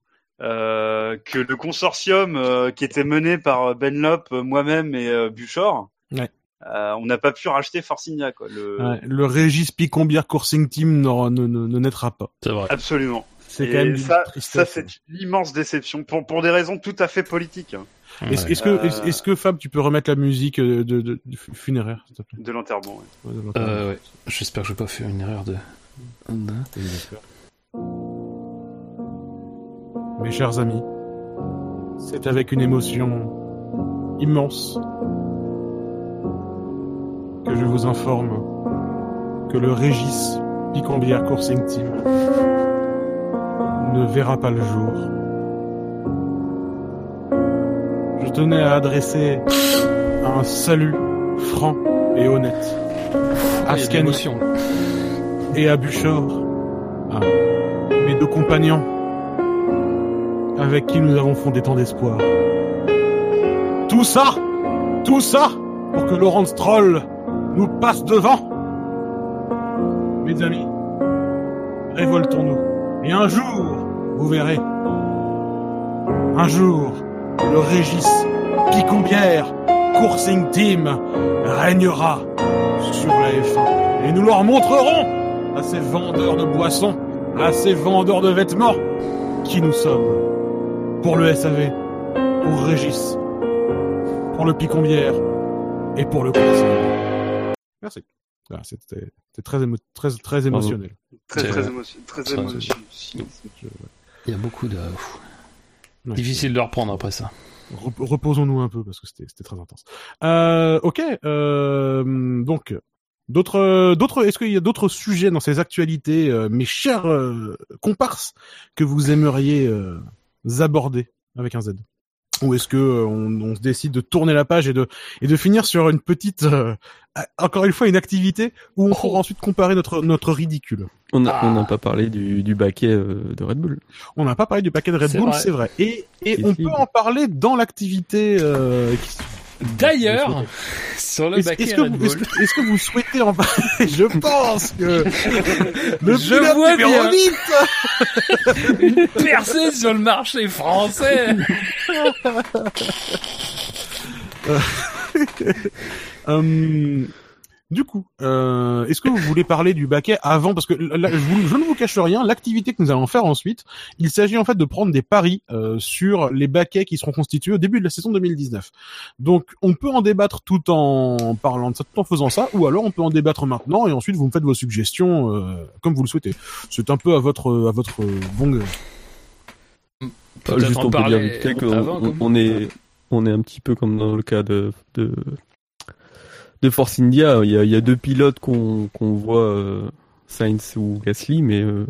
S3: Euh, que le consortium euh, qui était mené par Ben Lop, euh, moi-même et euh, Buchor,
S1: Ouais.
S3: Euh, on n'a pas pu racheter Forcinia quoi. Le...
S1: Ouais, le Régis Picombière Coursing Team ne, ne, ne, ne naîtra pas.
S2: C'est vrai.
S3: Absolument.
S1: C'est quand même
S3: ça, ça c'est une immense déception pour pour des raisons tout à fait politiques hein,
S1: Est-ce que,
S3: Euh,
S1: est-ce est-ce que Fab, tu peux remettre la musique euh, de, de, de funéraire, s'il te plaît?
S3: De l'enterrement. Ouais.
S2: Euh, ouais. J'espère que je vais pas faire une erreur de.
S1: Oui. Mes chers amis, c'est avec une émotion immense que je vous informe que le Régis Picambière Coursing Team ne verra pas le jour. Je tenais à adresser un salut franc et honnête
S2: Ah,
S1: à
S2: il y a de
S1: Scani et à Buchor, à mes deux compagnons, avec qui nous avons fondé tant d'espoir. Tout ça, tout ça, pour que Laurent Stroll nous passe devant. Mes amis, révoltons-nous. Et un jour, vous verrez, un jour, le Régis Picombière Coursing Team régnera sur la F1. Et nous leur montrerons à ces vendeurs de boissons, à ces vendeurs de vêtements, qui nous sommes. Pour le SAV, pour Régis, pour le picombière et pour le coursing. Merci. Ah, C'était c'était très, émo- très, très émotionnel.
S3: Très, très émotionnel. Très
S2: Il y a beaucoup de.
S1: ouais.
S2: Difficile de reprendre après ça.
S1: Rep- Reposons-nous un peu parce que c'était c'était très intense. Euh, ok, euh, donc d'autres d'autres est-ce qu'il y a d'autres sujets dans ces actualités, euh, mes chers euh, comparses, que vous aimeriez euh, aborder avec un Z? Ou est-ce que euh, on, on se décide de tourner la page et de et de finir sur une petite euh, encore une fois une activité où on pourra ensuite comparer notre notre ridicule.
S4: On n'a
S2: Ah.
S4: on n'a pas parlé du, du baquet euh, de Red Bull.
S1: On n'a pas parlé du paquet de Red Bull, c'est vrai. Et et on
S4: est
S1: peut en parler dans l'activité euh, qui
S2: D'ailleurs, sur le
S1: Est-ce
S2: baquet
S1: est-ce que,
S2: Red
S1: vous- est-ce
S2: Bull,
S1: que- est-ce que vous souhaitez en parler (laughs) Je pense que (laughs) le
S2: Je vois bien.
S1: 8 (laughs)
S2: une percée sur le marché français.
S1: Hum, (laughs) Du coup, euh, est-ce que vous voulez parler du baquet avant Parce que là, je, vous- je ne vous cache rien, l'activité que nous allons faire ensuite, il s'agit en fait de prendre des paris euh, sur les baquets qui seront constitués au début de la saison 2019. Donc, on peut en débattre tout en parlant de ça, tout en faisant ça, ou alors on peut en débattre maintenant et ensuite vous me faites vos suggestions euh, comme vous le souhaitez. C'est un peu à votre à votre bon gré.
S4: Juste
S2: en
S4: on peut dire
S2: parler
S4: vite fait qu'on
S2: avant,
S4: on,
S2: comme-
S4: on est on est un petit peu comme dans le cas de de, Force India. Il y a, deux pilotes qu'on voit euh, Sainz ou Gasly, mais euh,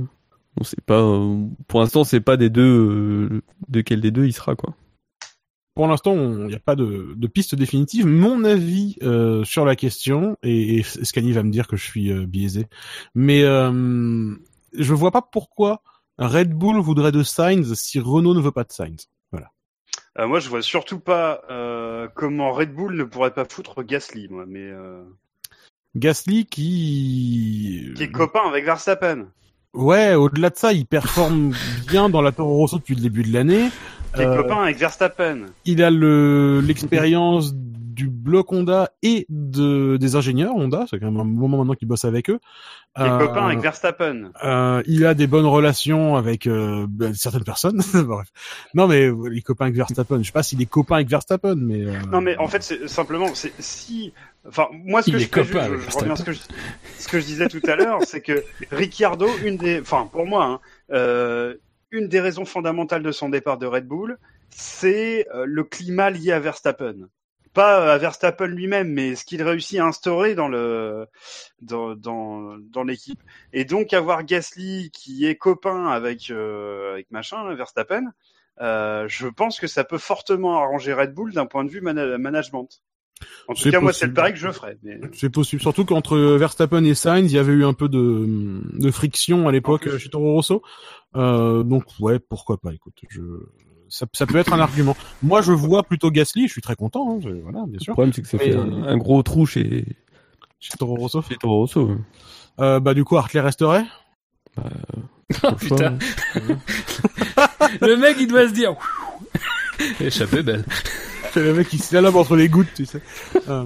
S4: on sait pas. euh, pour l'instant, c'est pas des deux euh, de quel des deux il sera quoi.
S1: Pour l'instant, il n'y a pas de, de piste définitive. Mon avis sur la question, et, et va me dire que je suis biaisé, mais je vois pas pourquoi Red Bull voudrait de Sainz si Renault ne veut pas de Sainz.
S3: Euh, moi, je vois surtout pas euh, comment Red Bull ne pourrait pas foutre Gasly, moi, mais euh,
S1: Gasly qui...
S3: qui est copain avec Verstappen,
S1: Ouais, au-delà de ça, il performe bien dans la Toro Rosso depuis le début de l'année.
S3: qui est
S1: Euh,
S3: copain avec Verstappen,
S1: Il a le l'expérience du bloc Honda et de des ingénieurs Honda. C'est quand même un moment maintenant qu'il bosse avec eux.
S3: qui est
S1: Euh,
S3: copain avec Verstappen.
S1: Euh, il a des bonnes relations avec euh, ben, certaines personnes. (laughs) Bref. Non, mais les copains avec Verstappen. Je sais pas s'il est copain avec Verstappen, mais.
S3: Non, mais en fait, c'est simplement, c'est si, enfin, moi, ce
S2: Il
S3: que je
S2: copain
S3: je, je reviens à ce que je, ce que je disais tout à l'heure, c'est que Ricciardo, une des, enfin, pour moi, hein, euh, une des raisons fondamentales de son départ de Red Bull, c'est euh, le climat lié à Verstappen. Pas euh, à Verstappen lui-même, mais ce qu'il réussit à instaurer dans le dans dans, dans l'équipe. Et donc avoir Gasly qui est copain avec euh, avec machin Verstappen, euh, je pense que ça peut fortement arranger Red Bull d'un point de vue mana- management. En tout cas, moi, c'est le pari que je ferais. Mais...
S1: C'est possible. Surtout qu'entre Verstappen et Sainz, il y avait eu un peu de, de friction à l'époque chez Toro Rosso. Euh, donc ouais, pourquoi pas. Écoute, je ça, ça peut être un argument. Moi, je vois plutôt Gasly. Je suis très content. hein, je- voilà, bien
S4: Le problème, c'est que ça fait un, un gros trou chez
S1: Chez Toro Rosso.
S4: chez Toro Rosso.
S1: Euh, bah du coup, Hartley resterait? (laughs)
S2: Oh, putain. (laughs) le mec, il doit se dire. (laughs) Échappée belle.
S1: C'est le mec qui se lame entre les gouttes, tu sais. Euh,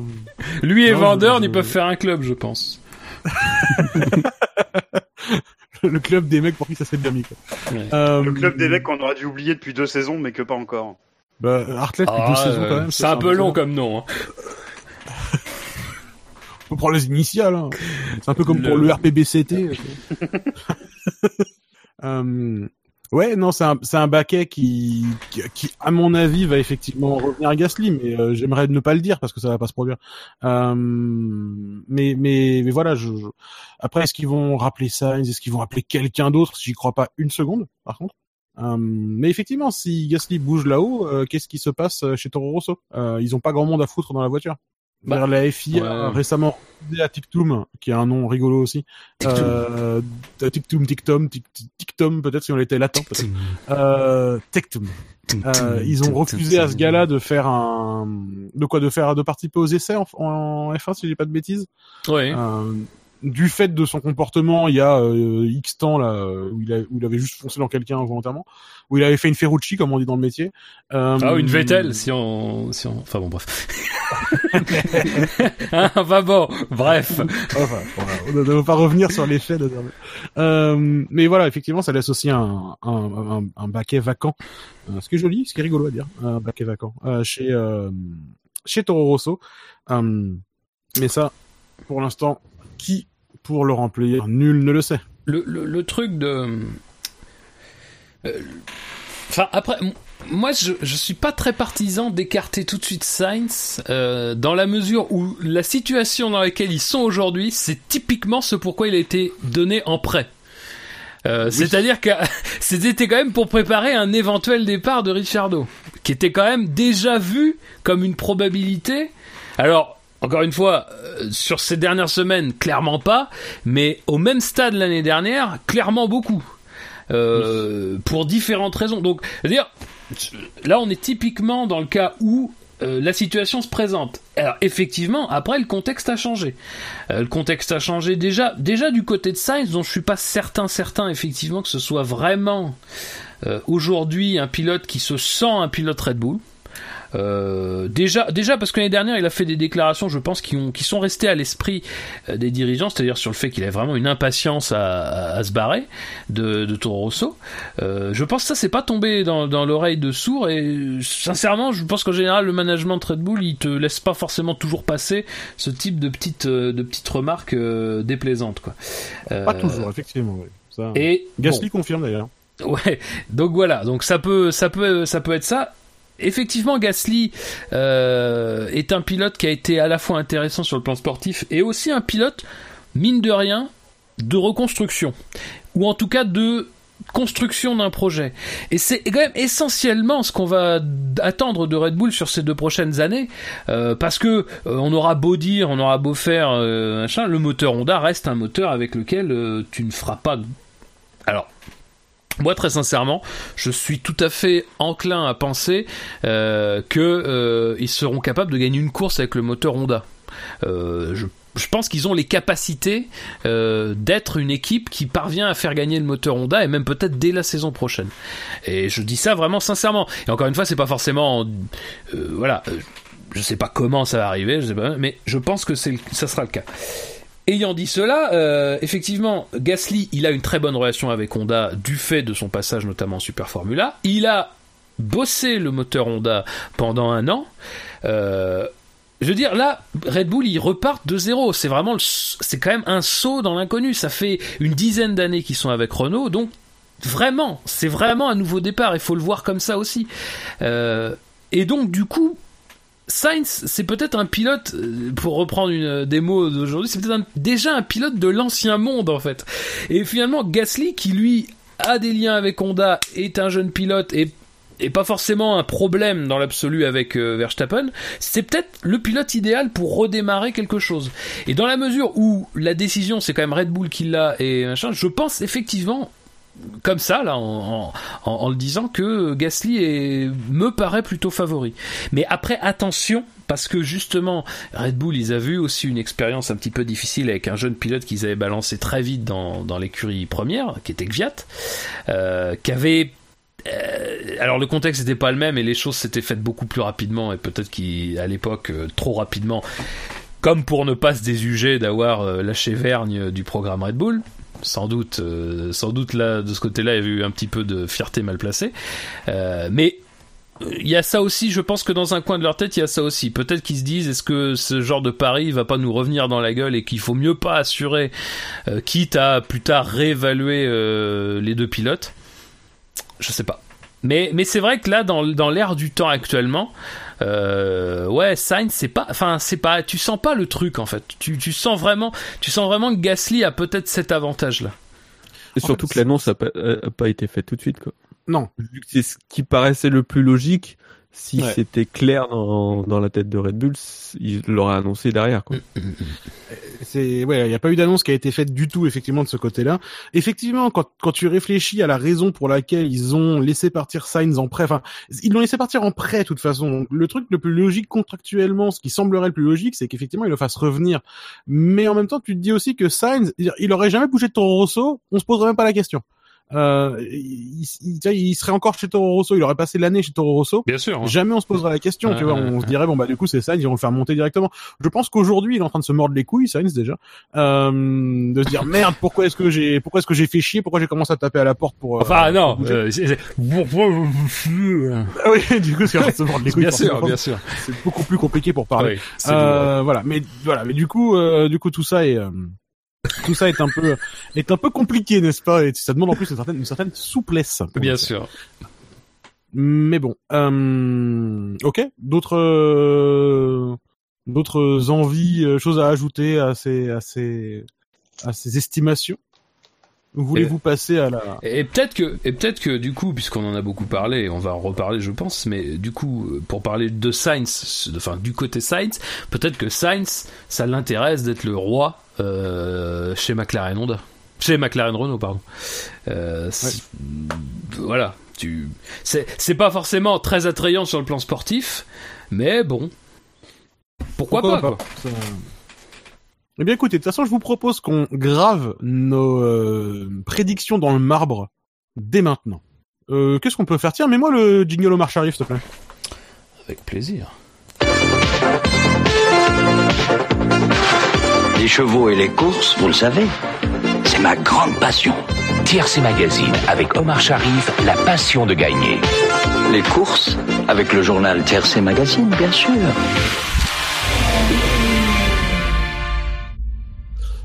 S2: Lui et
S1: Non,
S2: Vendeur,
S1: je-
S2: ils peuvent faire un club, je pense.
S1: Le club des mecs pour qui ça s'est bien mis. Quoi.
S2: Ouais.
S1: Euh,
S3: Le club des mecs qu'on aurait dû oublier depuis deux saisons, mais que pas encore.
S1: Bah, Hartley depuis
S2: Ah,
S1: deux saisons
S2: euh,
S1: quand même.
S2: c'est un peu long comme nom. Hein.
S1: Faut prendre les initiales. Hein. C'est un peu comme
S2: Le-
S1: pour le RPBCT. (laughs) euh, ouais, non, c'est un, c'est un baquet qui, qui, à mon avis, va effectivement revenir à Gasly, mais euh, j'aimerais ne pas le dire parce que ça va pas se produire. Euh, mais, mais, mais voilà, je, je- après, est-ce qu'ils vont rappeler Sainz? Est-ce qu'ils vont rappeler quelqu'un d'autre? J'y crois pas une seconde, par contre. Euh, mais effectivement, si Gasly bouge là-haut, euh, qu'est-ce qui se passe chez Toro Rosso? Euh, Ils ont pas grand monde à foutre dans la voiture.
S2: Bah,
S1: Vers la FIA
S2: ouais.
S1: récemment refusé à Tictum, qui a un nom rigolo aussi. Euh, Tictum, Tictum, Tic- Tic- Tictum, peut-être si on était latin. peut-être. Euh, Tectum. Euh, ils ont refusé à ce gars-là de faire un, de quoi, de faire, de participer aux essais en, en F1 si j'ai pas de bêtises.
S2: Ouais.
S1: Euh, du fait de son comportement, il y a euh, X temps là où il, a- où il avait juste foncé dans quelqu'un volontairement, où il avait fait une Ferrucci comme on dit dans le métier. Euh,
S2: Ah, une Vettel, (laughs) si on, si on, enfin bon, bref. (laughs) Hein, enfin bon, bref.
S1: Enfin, on ne doit pas revenir sur les faits. Euh, mais voilà, effectivement, ça laisse aussi un, un, un, un baquet vacant. Euh, ce qui est joli, ce qui est rigolo à dire, un baquet vacant. Euh, chez, euh, chez Toro Rosso. Euh, mais ça, pour l'instant, qui pour le remplir Nul ne le sait.
S2: Le, le, le truc de. euh, Enfin, après, moi, je, je suis pas très partisan d'écarter tout de suite Sainz, euh, dans la mesure où la situation dans laquelle ils sont aujourd'hui, c'est typiquement ce pourquoi il a été donné en prêt. Euh, C'est-à-dire que (laughs) c'était quand même pour préparer un éventuel départ de Ricciardo, qui était quand même déjà vu comme une probabilité. Alors, encore une fois, euh, sur ces dernières semaines, clairement pas, mais au même stade l'année dernière, clairement beaucoup. Euh, Pour différentes raisons. Donc, c'est-à-dire, là, on est typiquement dans le cas où euh, la situation se présente. Alors effectivement, après le contexte a changé. Le contexte a changé déjà, déjà du côté de Sainz, dont je suis pas certain, certain effectivement que ce soit vraiment aujourd'hui un pilote qui se sent un pilote Red Bull. Euh, déjà, déjà parce que l'année dernière, il a fait des déclarations, je pense, qui, ont, qui sont restées à l'esprit euh, des dirigeants, c'est-à-dire sur le fait qu'il avait vraiment une impatience à, à, à se barrer de, de Toro Rosso. Euh, je pense que ça, c'est pas tombé dans, dans l'oreille de sourd et sincèrement, je pense qu'en général, le management de Red Bull, il te laisse pas forcément toujours passer ce type de petites, de petites remarques euh, déplaisantes, quoi.
S1: Pas toujours, effectivement. oui. Ça,
S2: Et
S1: Gasly confirme d'ailleurs.
S2: Ouais, donc voilà, donc ça peut, ça peut, ça peut être ça. Effectivement, Gasly euh, est un pilote qui a été à la fois intéressant sur le plan sportif et aussi un pilote, mine de rien, de reconstruction ou en tout cas de construction d'un projet. Et c'est quand même essentiellement ce qu'on va attendre de Red Bull sur ces deux prochaines années, euh, parce que euh, on aura beau dire, on aura beau faire, machin, le moteur Honda reste un moteur avec lequel tu ne feras pas. Moi, très sincèrement, je suis tout à fait enclin à penser euh, que euh, seront capables de gagner une course avec le moteur Honda. Euh, je, je pense qu'ils ont les capacités euh, d'être une équipe qui parvient à faire gagner le moteur Honda et même peut-être dès la saison prochaine. Et je dis ça vraiment sincèrement. Et encore une fois, c'est pas forcément, euh, voilà, euh, je sais pas comment ça va arriver, je sais pas, mais je pense que ça sera le cas. Ayant dit cela, euh, effectivement, Gasly, il a une très bonne relation avec Honda du fait de son passage notamment en Super Formula. Il a bossé le moteur Honda pendant un an. Euh, je veux dire, là, Red Bull, ils repartent de zéro. C'est vraiment, c'est quand même un saut dans l'inconnu. Ça fait une dizaine d'années qu'ils sont avec Renault, donc vraiment, c'est vraiment un nouveau départ. Il faut le voir comme ça aussi. Euh, et donc, du coup, Sainz, c'est peut-être un pilote, euh, pour reprendre une euh, des mots d'aujourd'hui, c'est peut-être déjà un pilote de l'ancien monde en fait. Et finalement, Gasly, qui lui a des liens avec Honda, est un jeune pilote et et pas forcément un problème dans l'absolu avec euh, Verstappen, c'est peut-être le pilote idéal pour redémarrer quelque chose. Et dans la mesure où la décision c'est quand même Red Bull qui l'a et machin, je pense effectivement comme ça là en, le disant que Gasly me paraît plutôt favori. Mais après attention parce que justement Red Bull ils avaient eu aussi une expérience un petit peu difficile avec un jeune pilote qu'ils avaient balancé très vite dans, l'écurie première qui était Gviat euh, qui avait euh, alors le contexte n'était pas le même et les choses s'étaient faites beaucoup plus rapidement et peut-être qu'à l'époque euh, trop rapidement comme pour ne pas se désuger d'avoir lâché Vergne du programme Red Bull sans doute euh, sans doute là de ce côté-là il y avait eu un petit peu de fierté mal placée Euh, mais il y a ça aussi, je pense que dans un coin de leur tête, il y a ça aussi. Peut-être qu'ils se disent, est-ce que ce genre de pari va pas nous revenir dans la gueule et qu'il faut mieux pas assurer, euh, quitte à plus tard réévaluer les deux pilotes? Je sais pas. Mais, mais c'est vrai que là, dans, dans l'ère du temps actuellement, euh, ouais, Sainz, c'est pas, enfin, c'est pas, tu sens pas le truc en fait. Tu, tu sens vraiment, tu sens vraiment que Gasly a peut-être cet avantage-là.
S4: Et surtout que l'annonce a pas, a pas été faite tout de suite, quoi.
S1: Non.
S4: Vu que c'est ce qui paraissait le plus logique, si
S1: Ouais.
S4: c'était clair dans, dans la tête de Red Bull, il l'aurait annoncé derrière, quoi.
S1: C'est ouais, il n'y a pas eu d'annonce qui a été faite du tout effectivement de ce côté-là. Effectivement, quand quand tu réfléchis à la raison pour laquelle ils ont laissé partir Sainz en prêt, enfin ils l'ont laissé partir en prêt de toute façon. Donc, le truc le plus logique contractuellement, ce qui semblerait le plus logique, c'est qu'effectivement ils le fassent revenir. Mais en même temps, tu te dis aussi que Sainz, il- il aurait jamais bougé de Toro Rosso, on se poserait même pas la question. Euh, il, il- il serait encore chez Toro Rosso, il aurait passé l'année chez Toro Rosso.
S2: Bien sûr. hein.
S1: Jamais on se posera la question, tu vois. On se dirait bon bah du coup c'est Sainz, ils vont le faire monter directement. Je pense qu'aujourd'hui il est en train de se mordre les couilles, Sainz déjà, euh, de se dire merde pourquoi est-ce que j'ai pourquoi est-ce que j'ai fait chier, pourquoi j'ai commencé à taper à la porte pour. euh,
S2: Enfin non.
S1: pour
S2: euh, c'est- c'est-
S1: Ah oui, (laughs) du coup c'est en train de se mordre les couilles.
S2: Bien sûr, bien sûr.
S1: C'est beaucoup plus compliqué pour parler.
S2: Oui.
S1: Euh, voilà, mais voilà, mais du coup, euh, du coup, tout ça est, euh, (laughs) tout ça est un peu, est un peu compliqué, n'est-ce pas? Et ça demande en plus une certaine, une certaine souplesse.
S2: Bien sûr.
S1: Mais bon, euh, ok. D'autres, euh, d'autres envies, euh, choses à ajouter à ces, à ces, à ces estimations? Voulez-vous passer à la
S2: Et peut-être que, et peut-être que du coup, puisqu'on en a beaucoup parlé, on va en reparler, je pense, mais du coup, euh, pour parler de Sainz, enfin du côté Sainz, peut-être que Sainz, ça l'intéresse d'être le roi euh, chez McLaren Honda, chez McLaren Renault, pardon. Euh, Voilà, tu, c'est, c'est pas forcément très attrayant sur le plan sportif, mais bon, pourquoi, pas, quoi.
S1: Ça- Eh bien, écoutez, de toute façon, je vous propose qu'on grave nos euh, prédictions dans le marbre dès maintenant. Euh, Qu'est-ce qu'on peut faire? Tiens, mets-moi le jingle au marche arrive, s'il te plaît.
S2: Avec plaisir.
S5: Les chevaux et les courses, vous le savez, c'est ma grande passion.
S6: TRC Magazine avec Omar Sharif, la passion de gagner.
S5: Les courses, avec le journal TRC Magazine, bien sûr.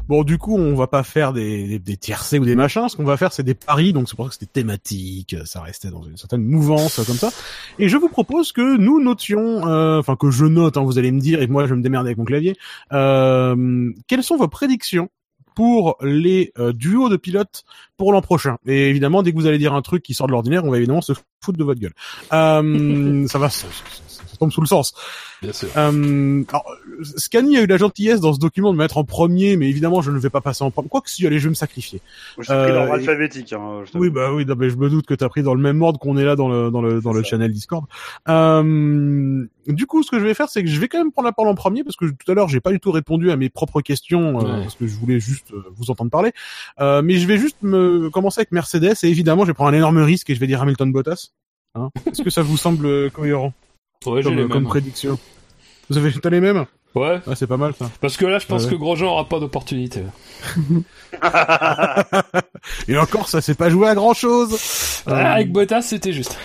S1: Bon, du coup, on va pas faire des, des, tiercés ou des machins. Ce qu'on va faire, c'est des paris. Donc, c'est pour ça que c'était thématique. Ça restait dans une certaine mouvance euh, comme ça. Et je vous propose que nous notions, euh, enfin que je note. hein, vous allez me dire, et moi, je vais me démerder avec mon clavier. Euh, quelles sont vos prédictions pour les euh, duos de pilotes pour l'an prochain Et évidemment, dès que vous allez dire un truc qui sort de l'ordinaire, on va évidemment se foutre de votre gueule. (laughs) Ça va, tombe sous le sens.
S2: Bien sûr.
S1: Euh, alors, Scani a eu la gentillesse dans ce document de mettre en premier, mais évidemment, je ne vais pas passer en premier. Quoi que si, allez, je vais me sacrifier.
S3: J'ai pris
S1: Euh,
S3: l'ordre
S1: et-
S3: alphabétique. Hein, je.
S1: Oui, bah oui, non, mais je me doute que t'as pris dans le même ordre qu'on est là dans le dans le dans le
S3: ça.
S1: channel Discord. Euh, du coup, ce que je vais faire, c'est que je vais quand même prendre la parole en premier parce que tout à l'heure, j'ai pas du tout répondu à mes propres questions euh,
S2: Ouais.
S1: parce que je voulais juste euh, vous entendre parler. Euh, mais je vais juste me commencer avec Mercedes et évidemment, je vais prendre un énorme risque et je vais dire Hamilton Bottas. Hein Est-ce que ça vous semble cohérent?
S2: Ouais, j'ai
S1: comme,
S2: les
S1: comme
S2: mêmes.
S1: prédiction Vous avez t'as les mêmes?
S2: Ouais.
S1: Ah, c'est pas mal ça.
S2: Parce que là, je pense
S1: Ouais.
S2: que Grosjean aura pas d'opportunité. (laughs)
S1: Et encore, ça s'est pas joué à grand chose.
S2: Ah, avec Bottas, c'était juste.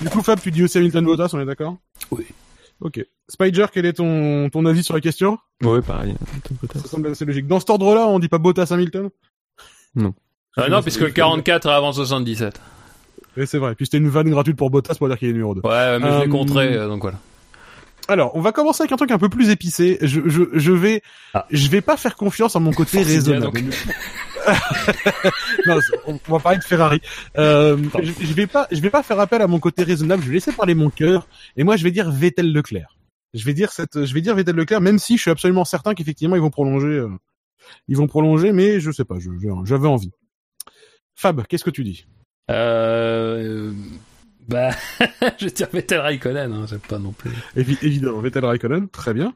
S1: Du coup, Fab, tu dis aussi Hamilton Bottas, on est d'accord?
S2: Oui.
S1: Ok. Spider, quel est ton, ton avis sur la question?
S4: Ouais, pareil.
S1: Ça semble assez logique. Dans cet ordre-là, on dit pas Bottas Hamilton?
S2: Ah non, puisque le 44 est avant 77.
S1: Oui, c'est vrai. Puis c'était une vanne gratuite pour Bottas pour dire qu'il est numéro 2.
S2: Ouais, mais je
S1: Euh,
S2: l'ai contré, euh, donc voilà.
S1: Alors, on va commencer avec un truc un peu plus épicé. Je, je, je vais,
S2: Ah.
S1: je vais pas faire confiance à mon côté raisonnable. (laughs) non, on, va parler de Ferrari. Euh, je, je vais pas, je vais pas faire appel à mon côté raisonnable. Je vais laisser parler mon cœur. Et moi, je vais dire Vettel Leclerc. Je vais dire cette, je vais dire Vettel Leclerc, même si je suis absolument certain qu'effectivement ils vont prolonger, euh, ils vont prolonger, mais je sais pas. J'avais envie. Fab, qu'est-ce que tu dis?
S2: Euh, bah, (laughs) je vais dire Vettel Raikkonen, hein, c'est pas non plus.
S1: Évi- Évidemment, Vettel Raikkonen, très bien.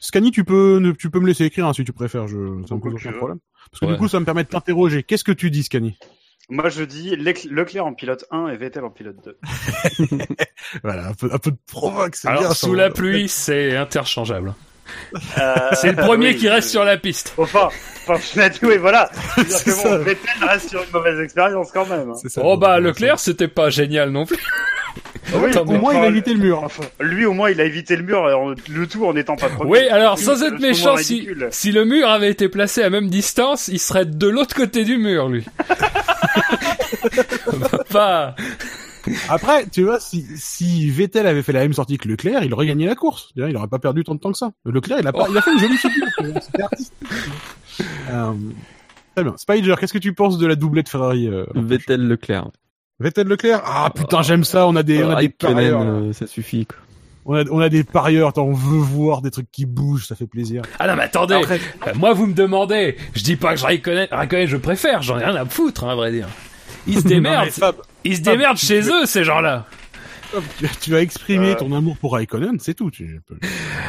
S1: Scani, tu peux, tu peux me laisser écrire hein, si tu préfères. Je, ça me pose aucun problème. Parce que
S2: Ouais.
S1: du coup, ça me permet de t'interroger. Qu'est-ce que tu dis, Scani?
S3: Moi, je dis Lec- Leclerc en pilote 1 et Vettel en pilote 2. (laughs)
S1: Voilà, un peu, un peu de provoque, c'est
S2: Alors,
S1: bien.
S2: sous
S1: ça.
S2: la pluie, c'est interchangeable.
S3: Euh,
S2: C'est le premier
S3: oui,
S2: qui reste sur la piste.
S3: Enfin, enfin, oui, voilà.
S1: C'est
S3: que
S1: ça.
S3: bon, Vettel reste sur une mauvaise expérience quand même. hein.
S1: Ça.
S2: Oh bah, Leclerc, c'était pas génial non plus.
S3: Oui,
S2: Attends,
S1: Au moins, il a
S3: enfin,
S1: évité le mur.
S3: Enfin, lui, au moins, il a évité le mur, le tout en étant pas premier.
S2: Oui, alors, sans être méchant, si le mur avait été placé à même distance, il serait de l'autre côté du mur, lui. (laughs) pas.
S1: Après, tu vois, si, si Vettel avait fait la même sortie que Leclerc, il aurait gagné la course. Il aurait pas perdu tant de temps que ça. Leclerc, il a, pas, il a fait une jolie figure. C'était artistique. Euh, très bien. Spider, qu'est-ce que tu penses de la doublette Ferrari euh,
S4: Vettel Leclerc.
S1: Vettel Leclerc? Ah putain, j'aime ça. On a des, on a des parieurs.
S4: euh, ça suffit. Quoi.
S1: On a, on a des parieurs. Attends, on veut voir des trucs qui bougent. Ça fait plaisir.
S2: Ah non, mais attendez.
S1: Après,
S2: Euh, Moi, vous me demandez. Je dis pas que je Raikkonen je préfère. J'en ai rien à foutre, hein, à vrai dire. (laughs) Ils se démerdent. Ils se démerdent chez eux, ces gens-là.
S1: Tu, as exprimé
S3: Euh.
S1: ton amour pour Raikkonen, c'est tout. Tu peux...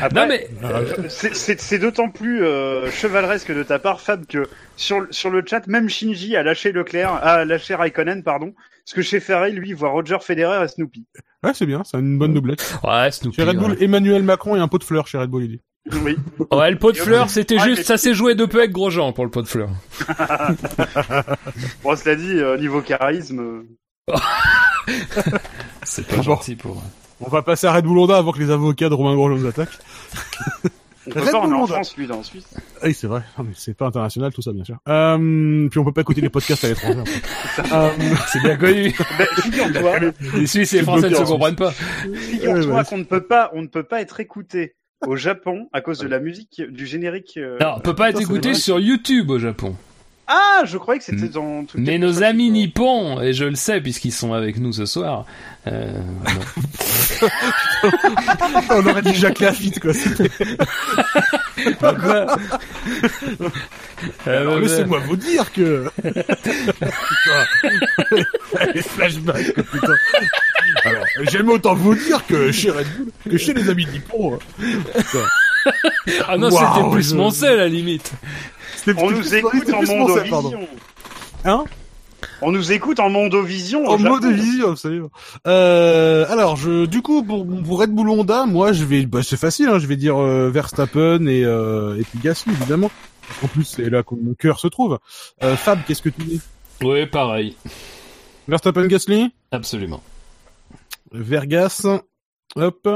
S3: Après,
S2: Non mais
S3: euh, c'est- c'est c'est d'autant plus euh, chevaleresque de ta part, Fab, que sur, le- sur le chat, même Shinji a lâché Leclerc, a lâché Raikkonen, pardon, parce que chez Ferrari, lui, voit Roger Federer et Snoopy.
S1: Ouais, c'est bien, c'est une bonne doublette.
S2: ouais, Snoopy.
S1: Chez Red Bull,
S2: ouais.
S1: Emmanuel Macron et un pot de fleurs chez Red Bull, il dit.
S3: Oui.
S2: Ouais, le pot de fleurs, c'était
S3: Ouais,
S2: juste,
S3: mais-
S2: ça s'est joué de peu avec Grosjean pour le pot de fleurs. (laughs)
S3: Bon, cela dit, euh, niveau charisme, euh, (laughs)
S2: C'est
S1: pas gentil
S2: pour.
S1: On va passer à Red Bull Honda avant que les avocats de Romain Grosjean nous attaquent.
S3: on (laughs) peut
S1: Red
S3: pas, on
S1: Bull
S3: est en. France, lui, là, en Suisse.
S1: Ah Oui, c'est vrai. Non, mais c'est pas international, tout ça, bien sûr. Euh, puis on peut pas écouter les podcasts à l'étranger. (laughs) euh,
S2: C'est bien connu.
S3: Ben, figure-toi,
S2: Les Suisses et les Français ne se comprennent pas.
S3: figure-toi
S1: Ouais,
S3: qu'on ne peut pas, on ne peut pas être écouté au Japon à cause de la musique, du générique. euh,
S2: Non, on peut pas être écouté sur YouTube au Japon.
S3: Ah, je croyais que c'était dans tout
S2: Mais nos amis nippons, et je le sais puisqu'ils sont avec nous ce soir, euh,
S1: on aurait dit Jacques Lafitte, quoi. (laughs)
S2: Euh,
S1: Alors, laissez-moi vous dire que... putain. (laughs) Les flashbacks, quoi, putain. Alors, j'aime autant vous dire que chez Red Bull, que chez les amis Nippon. Putain.
S2: Ah non, c'était plus
S1: je-
S2: mon sel, à la limite.
S1: C'était-
S3: On nous
S1: plus-
S3: écoute en. Mondovision.
S1: Hein
S3: On nous écoute en Mondovision.
S1: En
S3: Japon.
S1: mode vision, absolument. Euh, alors, je, du coup, pour, pour Red Bull Honda, moi, je vais, bah, c'est facile, hein, je vais dire euh, Verstappen et, euh, et puis Gasly, évidemment. En plus, c'est là que mon cœur se trouve. Euh, Fab, qu'est-ce que tu dis?
S2: Oui, pareil.
S1: Verstappen, Gasly?
S2: Absolument.
S1: Vergas, hop,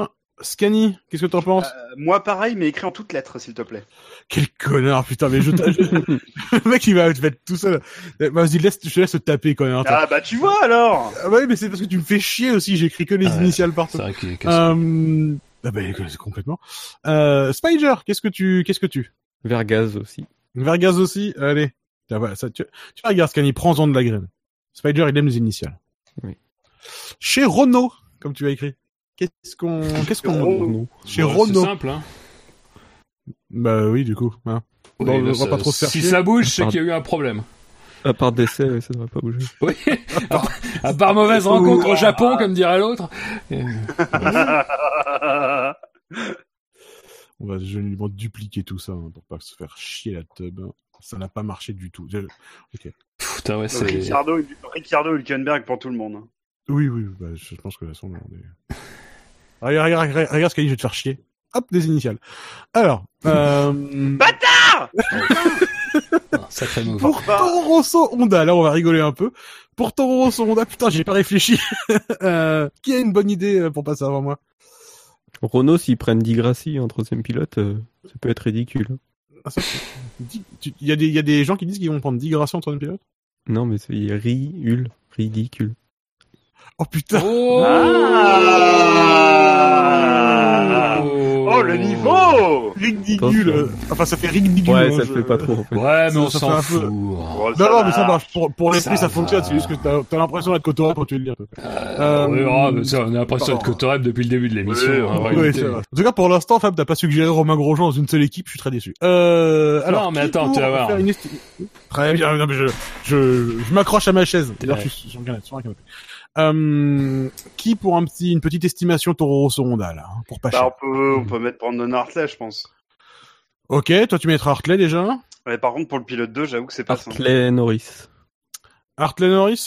S1: Scani, qu'est-ce que t'en penses?
S3: Euh, moi, pareil, mais écrit en toutes lettres, s'il te plaît.
S1: Quel connard, putain, mais je, (laughs) le mec, il va, va être tout seul. Euh, Vas-y, laisse, je te laisse te taper, connard.
S3: Ah bah tu vois alors.
S1: Ah ouais, mais c'est parce que tu me fais chier aussi, j'écris que les
S2: Ah
S1: initiales partout.
S2: C'est vrai qu'il est
S1: Euh, ah bah, complètement. Euh, Spider, qu'est-ce que tu, qu'est-ce que tu?
S4: Vergaz aussi.
S1: Vergaz aussi, allez. Tiens, voilà, ça, tu, tu regardes Scani, prends-en de la graine. Spider, il aime les initiales.
S4: Oui.
S1: Chez Renault, comme tu as écrit. Qu'est-ce qu'on, (laughs) qu'est-ce qu'on,
S3: Renault.
S1: chez Renault.
S2: C'est simple, hein.
S1: Bah oui, du coup, hein. Bon,
S2: Oui,
S1: on va pas trop se faire
S2: Si
S1: chier.
S2: ça bouge, c'est qu'il y a eu un problème.
S4: À part ouais, ça devrait pas bouger.
S2: Oui. (laughs) à part mauvaise rencontre au Japon, comme dirait l'autre. Euh, (laughs)
S1: On va généralement dupliquer tout ça, hein, pour pas se faire chier la tub. Ça n'a pas marché du tout. Je- Ok.
S2: Putain, ouais, c'est.
S3: Ricciardo, Ricciardo Hülkenberg pour tout le monde.
S1: Oui, oui, bah, je pense que la son, on est... Regarde, regarde, regarde, regarde Scani, je vais te faire chier. Hop, des initiales. Alors, euh, (laughs)
S3: Bâtard (laughs)
S2: Ah, Sacré
S1: pour Toro Rosso Honda, là on va rigoler un peu. Pour Toro Rosso Honda, putain, j'ai pas réfléchi. (laughs) euh, qui a une bonne idée euh, pour passer avant moi?
S4: Renault, s'ils prennent Di Grassi en troisième pilote, euh, ça peut être ridicule.
S1: Ah, Il y, a des- il y a des gens qui disent qu'ils vont prendre 10 gractions en troisième pilote?
S4: Non, mais c'est ri-ul, ridicule.
S1: Oh putain
S2: Oh,
S3: Ah Oh le niveau
S1: Ridicule
S4: Attention.
S1: euh, Enfin, ça fait ridicule.
S4: Ouais,
S1: hein,
S4: ça
S1: je-
S4: fait pas trop, en fait.
S2: Ouais, mais
S1: Ça-
S2: on s'en fout.
S1: peu-
S3: Oh,
S1: Non, non, mais ça marche. Pour, pour l'esprit,
S2: Ça
S1: ça, fonctionne. C'est juste que t'as as, l'impression d'être cotorep quand tu le dire.
S2: Euh, oui, ah, mais ça, on a l'impression d'être Cotorep depuis le début de l'émission.
S3: Oui,
S2: en
S3: oui.
S1: En tout cas, pour l'instant, Fab, t'as pas suggéré Romain Grosjean dans une seule équipe. Je suis très déçu. Euh, alors,
S2: Non, mais
S1: qui
S2: attends, tu vas voir.
S1: Très bien. Non, mais je, je, je m'accroche à ma chaise. D'ailleurs, je suis sur un canapé. Euh, qui pour un petit, une petite estimation Toro Rosso Honda, là, hein, pour pas
S3: Bah,
S1: cher.
S3: on peut, on peut mettre Brandon Hartley, je pense.
S1: Ok, toi tu mettras Hartley déjà.
S3: Ouais, par contre, pour le pilote 2, j'avoue que c'est pas simple.
S4: Hartley Norris.
S1: Hartley Norris.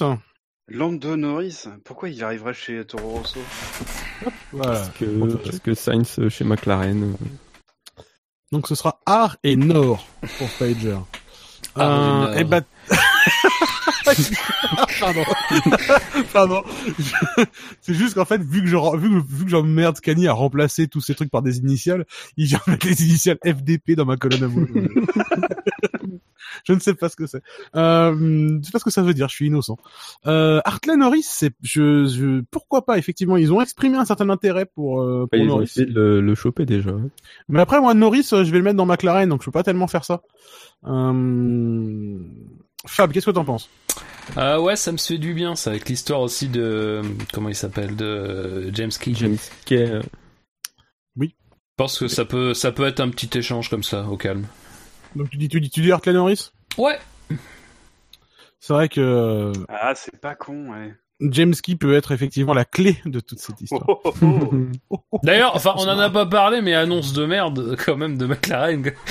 S3: Lando Norris, pourquoi il arriverait chez Toro Rosso
S1: Voilà.
S4: Parce que, parce que Sainz euh, chez McLaren. euh,
S1: Donc ce sera Art et Nord pour Pager.
S2: Et Nord.
S1: et bah... (laughs) Pardon. Pardon. C'est juste qu'en fait, vu que je, vu j'emmerde à remplacer tous ces trucs par des initiales, il vient mettre les initiales FDP dans ma colonne à moi. Je ne sais pas ce que c'est. Euh, je ne sais pas ce que ça veut dire, je suis innocent. Euh, Hartley Norris, c'est, je, je, pourquoi pas, effectivement, ils ont exprimé un certain intérêt pour, euh, pour
S4: ils ont
S1: Norris.
S4: essayé de le, le choper déjà. ouais.
S1: Mais après, moi, Norris, euh, je vais le mettre dans McLaren, donc je peux pas tellement faire ça. Euh... Fab, qu'est-ce que t'en penses?
S2: Ah ouais, ça me fait du bien, ça, avec l'histoire aussi de. Comment il s'appelle De James Key.
S4: James Kay, euh,
S2: Je pense que ça peut, ça peut être un petit échange comme ça, au calme.
S1: Donc tu dis, tu dis, tu dis Hartley Norris
S2: Ouais.
S1: C'est vrai que...
S3: Ah, c'est pas con, ouais.
S1: James Key peut être effectivement la clé de toute cette histoire.
S3: Oh, oh, oh. (laughs)
S2: D'ailleurs, enfin, on en a pas parlé, mais annonce de merde quand même de McLaren. (laughs)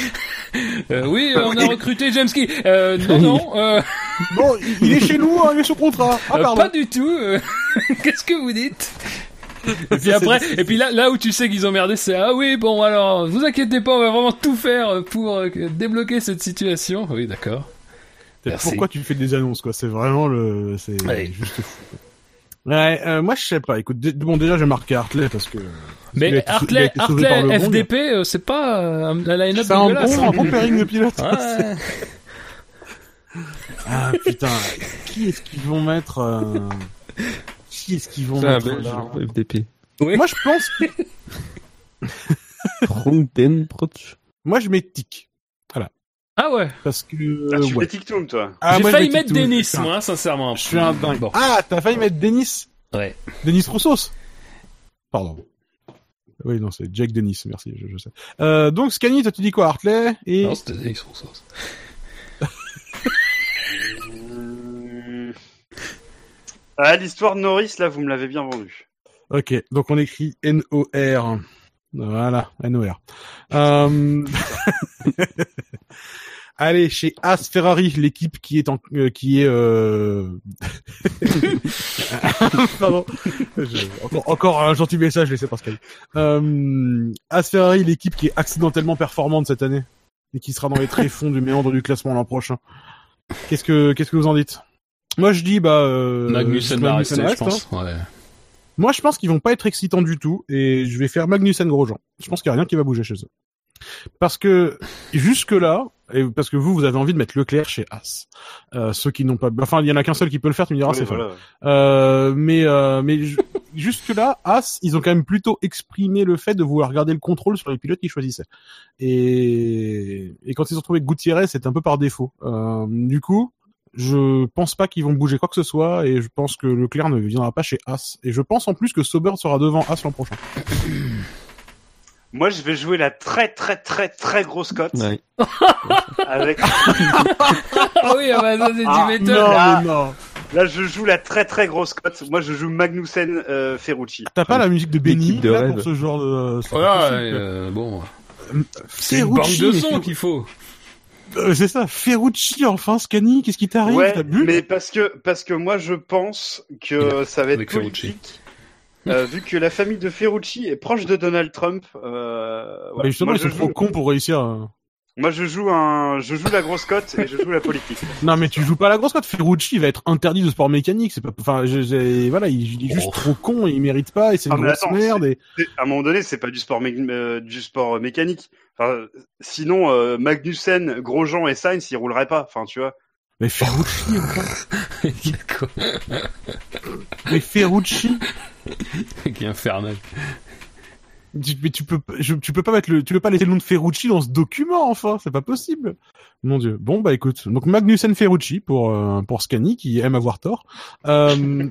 S2: Euh, oui, on a recruté James Key. Euh, non, non. Euh,
S1: Bon, il- est chez nous, hein, il est sous contrat. Ah,
S2: euh,
S1: pardon.
S2: pas du tout. euh, (laughs) Qu'est-ce que vous dites? Et puis après, et puis là, là où tu sais qu'ils ont merdé, c'est ah oui, bon alors, vous inquiétez pas, on va vraiment tout faire pour euh, débloquer cette situation. Oui, d'accord. Merci.
S1: Pourquoi tu fais des annonces, quoi? C'est vraiment le, c'est
S2: Ouais.
S1: juste fou. Ouais, euh, moi je sais pas. Écoute, bon déjà j'ai marqué Hartley parce que.
S2: Mais Hartley, Hartley. FDP, euh, c'est pas euh, un line-up
S1: C'est un bon, un bon (laughs) pairing de pilote.
S2: Ouais. (laughs)
S1: Ah putain, qui est-ce qu'ils vont mettre Qui est-ce qu'ils vont
S4: un
S1: mettre
S4: belge,
S1: là
S4: FDP.
S2: Oui.
S1: Moi je pense. que-. Moi je mets Tic.
S2: Ah ouais.
S1: Parce que.
S3: Ah, tu
S1: ouais.
S3: mets TikTok, toi.
S1: Ah,
S2: J'ai failli mettre Denis, moi, sincèrement.
S1: Je suis un dingue.
S2: Bon.
S1: Ah, t'as failli mettre Denis
S2: Ouais.
S1: Denis Roussos Pardon. Oui, non, c'est Jack Denis, merci, je, je sais. Euh, donc, Scanny, toi, tu dis quoi, Hartley et...
S2: Non, c'était Denis Rousseau.
S3: Ah, l'histoire de Norris, là, vous me l'avez bien vendu.
S1: Ok, donc on écrit N-O-R. Voilà, N-O-R. Euh... (laughs) Allez, chez As Ferrari, l'équipe qui est en, euh, qui est, euh... (laughs) Pardon. Encore un gentil message laissé par Sky. Euh... As Ferrari, l'équipe qui est accidentellement performante cette année et qui sera dans les tréfonds du méandre du classement l'an prochain. Qu'est-ce que, qu'est-ce que vous en dites? Moi, je dis, bah, euh...
S2: Magnussen va rester, je
S1: reste, hein.
S2: pense. Ouais.
S1: Moi, je pense qu'ils vont pas être excitants du tout, et je vais faire Magnussen Grosjean. Je pense qu'il y a rien qui va bouger chez eux. Parce que jusque là, et parce que vous, vous avez envie de mettre Leclerc chez As. Euh, ceux qui n'ont pas, enfin, il y en a qu'un seul qui peut le faire. Tu me diras,
S3: Oui,
S1: c'est
S3: voilà.
S1: fort. Euh, mais euh, mais ju- (laughs) jusque là, As, ils ont quand même plutôt exprimé le fait de vouloir garder le contrôle sur les pilotes qu'ils choisissaient. Et et quand ils se sont retrouvés avec Gutiérrez, c'était un peu par défaut. Euh, du coup. Je pense pas qu'ils vont bouger quoi que ce soit et je pense que Leclerc ne viendra pas chez As. Et je pense en plus que Sauber sera devant As l'an prochain. (clears throat)
S3: Moi, je vais jouer la très, très, très, très grosse cote
S4: Ouais. (laughs)
S3: avec.
S2: Ah oui, ah bah ça c'est
S3: Ah,
S2: du métal.
S1: non,
S3: là.
S1: mais non.
S3: Là, je joue la très, très grosse cote. Moi, je joue Magnussen euh, Ferrucci.
S1: T'as pas la musique de Benny
S4: de
S1: là, pour ce genre de.
S2: Voilà,
S1: possible,
S2: euh, bon. C'est une banque
S1: Ferrucci,
S2: de
S1: Fer-
S2: qu'il faut.
S1: Euh, c'est ça, Ferrucci enfin, Scani, qu'est-ce qui t'arrive?
S3: Ouais,
S1: T'as bu?
S3: mais parce que parce que moi, je pense que ça va être
S2: avec Ferrucci.
S3: politique. euh, (laughs) vu que la famille de Ferrucci est proche de Donald Trump, euh,
S1: Bah,
S3: voilà.
S1: justement,
S3: moi,
S1: ils sont
S3: je
S1: trop
S3: joue,
S1: cons pour réussir. à-
S3: moi je joue un, je joue la grosse cote et je joue la politique. (laughs)
S1: Non, mais tu joues pas la grosse cote. Ferrucci il va être interdit de sport mécanique. C'est pas, enfin, je- j'ai- voilà, il, il est juste
S2: Oh.
S1: trop con, et il mérite pas, et c'est une
S3: Ah, mais
S1: grosse
S3: attends,
S1: merde. Et...
S3: À un moment donné, c'est pas du sport, mé- euh, du sport mécanique. Enfin, sinon, euh, Magnussen, Grosjean et Sainz, ils rouleraient pas. Enfin, tu vois.
S1: Mais Ferrucci.
S2: Quoi (laughs)
S1: mais Ferrucci,
S2: Qui est infernal.
S1: Tu, mais tu peux, je, tu peux pas mettre le, tu peux pas laisser le nom de Ferrucci dans ce document, enfin, c'est pas possible. Mon dieu. Bon, bah écoute, donc Magnussen Ferrucci pour euh, pour Scani qui aime avoir tort. Euh, (laughs)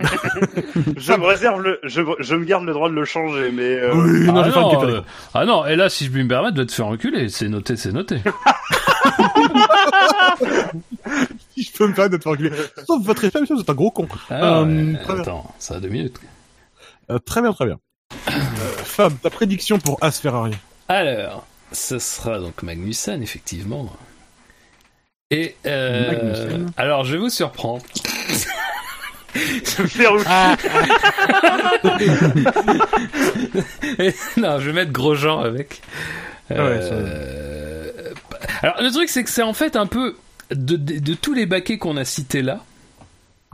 S3: Je me réserve le, je, je me garde le droit de le changer, mais euh,
S1: oui, non,
S2: ah, non,
S1: petit peu
S2: euh, ah non, et là, si je puis me permettre, je vais te faire reculer. C'est noté, c'est noté. (laughs)
S1: si je peux me permettre de te faire reculer. Sauf votre effet, monsieur, vous êtes un gros con.
S2: Ah,
S1: Euh,
S2: ouais, attends, ça a deux minutes.
S1: Euh, très bien, très bien. Fab, ta prédiction pour As Ferrari
S2: Alors, ce sera donc Magnussen, effectivement. Et euh,
S1: Magnussen.
S2: alors, je vais vous surprendre.
S3: Ferrucci.
S2: Et- non, je vais mettre Grosjean avec.
S1: Ah ouais,
S2: Euh, Alors, le truc, c'est que c'est en fait un peu de, de, de tous les baquets qu'on a cités là.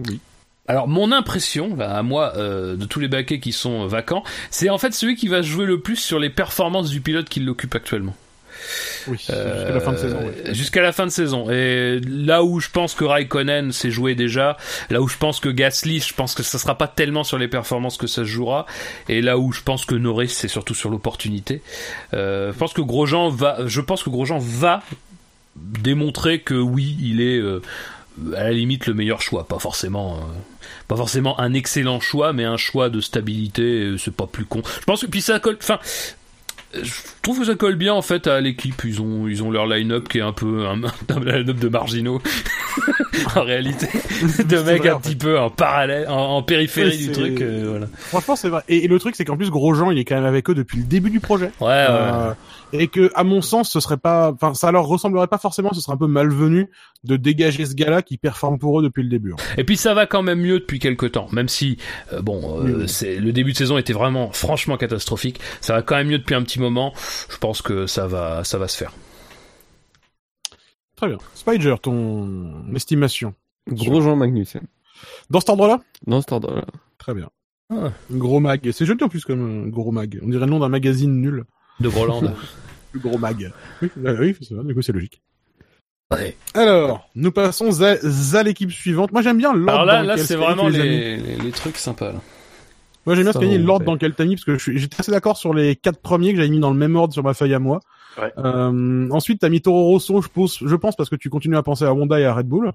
S1: Oui.
S2: Alors, mon impression, là, à moi, euh, de tous les baquets qui sont vacants, c'est en fait celui qui va jouer le plus sur les performances du pilote qui l'occupe actuellement.
S1: Oui, jusqu'à la fin de saison. ouais.
S2: Euh, Jusqu'à la fin de saison. Et là où je pense que Raikkonen s'est joué déjà, là où je pense que Gasly, je pense que ça sera pas tellement sur les performances que ça se jouera, et là où je pense que Norris, c'est surtout sur l'opportunité. Euh, je pense que Grosjean va, je pense que Grosjean va démontrer que oui, il est euh, à la limite le meilleur choix, pas forcément. Euh, pas forcément un excellent choix, mais un choix de stabilité, euh, c'est pas plus con. Je pense que puis ça colle. Enfin, je trouve que ça colle bien en fait à l'équipe. Ils ont ils ont leur line-up qui est un peu un, (laughs) un line-up de marginaux. (laughs) en réalité. (laughs)
S1: C'est
S2: mecs un petit peu en parallèle, en, en périphérie du truc, euh, voilà.
S1: Franchement, c'est vrai. Et, et le truc, c'est qu'en plus, Grosjean, il est quand même avec eux depuis le début du projet.
S2: Ouais, ouais.
S1: Et que, à mon sens, ce serait pas, enfin, ça leur ressemblerait pas forcément. Ce serait un peu malvenu de dégager ce gars-là qui performe pour eux depuis le début. hein.
S2: Et puis ça va quand même mieux depuis quelques temps, même si euh, bon, euh,
S1: Oui.
S2: c'est le début de saison était vraiment franchement catastrophique. Ça va quand même mieux depuis un petit moment. Je pense que ça va, ça va se faire.
S1: Très bien. Spider, ton estimation
S4: Grosjean Magnussen.
S1: dans cet ordre-là
S4: Dans cet ordre-là.
S1: Très bien.
S2: Ah.
S1: Gros mag. C'est joli en plus comme gros mag. On dirait le nom d'un magazine nul.
S2: De Groland. (laughs)
S1: Le gros mag. Oui, euh, oui c'est vrai, du coup c'est logique.
S2: Ouais.
S1: Alors, nous passons à, à l'équipe suivante. Moi j'aime bien l'ordre
S2: Alors là,
S1: dans
S2: là,
S1: lequel
S2: c'est vraiment
S1: les
S2: les, les, les trucs sympas. Là.
S1: Moi j'aime bien
S4: on
S1: l'ordre dans lequel t'as mis parce que j'étais assez d'accord sur les quatre premiers que j'avais mis dans le même ordre sur ma feuille à moi.
S3: Ouais.
S1: Euh, ensuite t'as mis Toro Rosso, je pense, je pense parce que tu continues à penser à Honda et à Red Bull.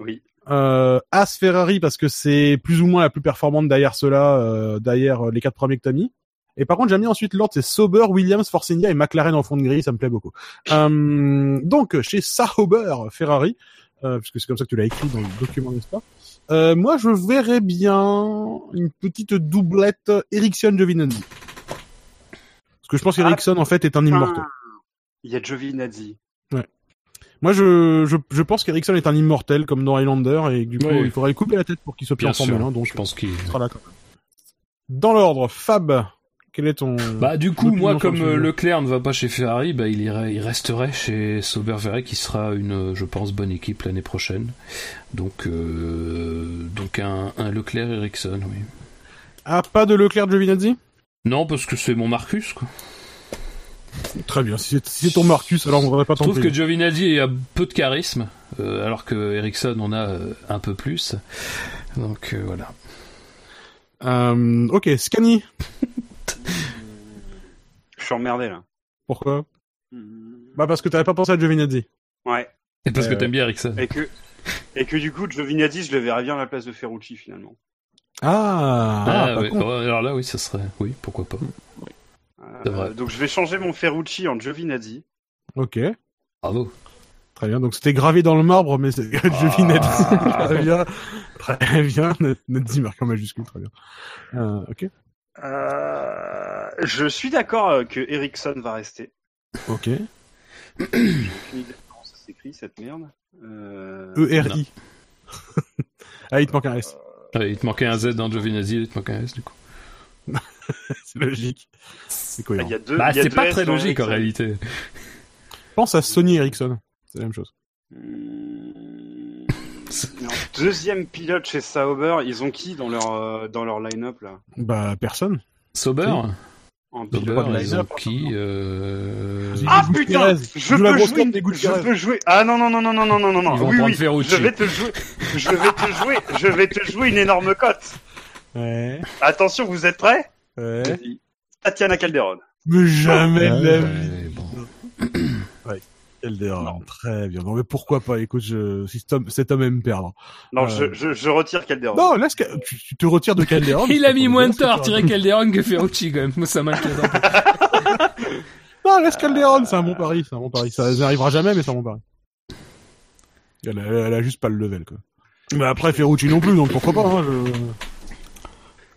S3: Oui.
S1: Euh, As Ferrari parce que c'est plus ou moins la plus performante derrière cela, euh, derrière euh, les quatre premiers que t'as mis. Et par contre, j'ai mis ensuite l'ordre, c'est Sauber, Williams, Force India et McLaren en fond de grille, ça me plaît beaucoup. (laughs) Euh, donc, chez Sauber, Ferrari, euh, puisque c'est comme ça que tu l'as écrit dans le document, n'est-ce pas? Euh, Moi, je verrais bien une petite doublette Ericsson-Giovinazzi. Parce que je pense qu'Ericsson, en fait, est un immortel.
S3: Il y a Giovinazzi.
S1: Moi, je, je, je pense qu'Ericsson est un immortel, comme dans Highlander, et du coup,
S2: Oui.
S1: il faudrait lui couper la tête pour qu'il soit
S2: Bien
S1: en Formule
S2: sûr.
S1: 1, donc
S2: je pense qu'il.
S1: il sera là quand même. Dans l'ordre, Fab, quel est ton...
S2: Bah du coup, moi comme
S1: le
S2: euh. Leclerc ne va pas chez Ferrari, bah il irait, il resterait chez Sauber Ferrari qui sera une, euh, je pense, bonne équipe l'année prochaine. Donc euh, donc un, un Leclerc Ericsson, oui.
S1: Ah, pas de Leclerc Giovinazzi?
S2: Non parce que c'est mon Marcus. Quoi.
S1: Très bien, si c'est si ton Marcus, alors on voudrait pas
S2: Je trouve que Giovinazzi a peu de charisme, euh, alors que Ericsson en a euh, un peu plus. Donc voilà.
S1: Ok, Scani. (laughs)
S3: Je suis emmerdé là.
S1: Pourquoi Bah parce que t'avais pas pensé à Giovinazzi.
S3: Ouais.
S2: Et parce
S1: Euh,
S2: que t'aimes bien Ericsson.
S3: Et que et que du coup Giovinazzi, je le verrais bien à la place de Ferrucci finalement.
S1: Ah,
S2: Ah,
S1: pas
S2: ouais.
S1: con.
S2: Oh, alors là oui, ça serait, oui, pourquoi pas. C'est
S3: Euh,
S2: vrai.
S3: donc je vais changer mon Ferrucci en Giovinazzi.
S1: Ok,
S2: Bravo.
S1: très bien. Donc c'était gravé dans le marbre, mais c'est Giovinazzi.
S2: Ah. (laughs)
S1: très bien, très bien. Nazzi marqué en majuscule, très bien. Euh, ok,
S3: Euh, je suis d'accord euh, que Ericsson va rester.
S1: ok.
S3: De comment ça s'écrit cette merde. Euh...
S1: E-R-I. (laughs) ah, il te manque un S.
S2: Ouais, il te manquait un Z dans Giovinazzi, il te manquait un S du coup. (laughs)
S1: C'est logique. C'est cohérent.
S3: il y a deux,
S2: Bah
S3: il y a
S2: c'est pas
S3: S
S2: très logique en réalité.
S1: Pense à Sony Ericsson. C'est la même chose.
S3: Hmm. Deuxième pilote chez Sauber, ils ont qui dans leur euh, dans leur line-up là?
S1: Bah, personne.
S2: Sauber?
S3: En
S2: Sauber,
S3: pilote
S1: de
S2: ils
S1: line-up,
S2: ont qui euh...
S3: Ah putain, je peux jouer, je peux jouer. Ah non non non non non non non non non. Oui oui, je vais te jouer, je vais te jouer, je vais te jouer une énorme cote.
S1: Ouais.
S3: Attention, vous êtes prêts?
S1: Ouais.
S3: Tatiana Calderon.
S1: Mais jamais de la
S2: Ouais,
S1: vie. Calderon.
S3: Non.
S1: Très bien. Non, mais pourquoi pas Écoute, je... si cet homme, cet homme aime perdre.
S3: Non,
S1: Euh.
S3: je, je, je retire Calderon.
S1: Non, laisse, Ca- tu, tu te retires de Calderon. (laughs)
S2: Il a mis moins de temps à retirer Calderon que Ferrucci quand même. Moi ça m'inquiète un peu. (laughs)
S1: Non, laisse Calderon, c'est un bon pari, c'est un bon pari. Ça n'arrivera jamais, mais c'est un bon pari. Elle a, elle a juste pas le level, quoi. Mais après, Ferrucci non plus, donc pourquoi pas, hein, je...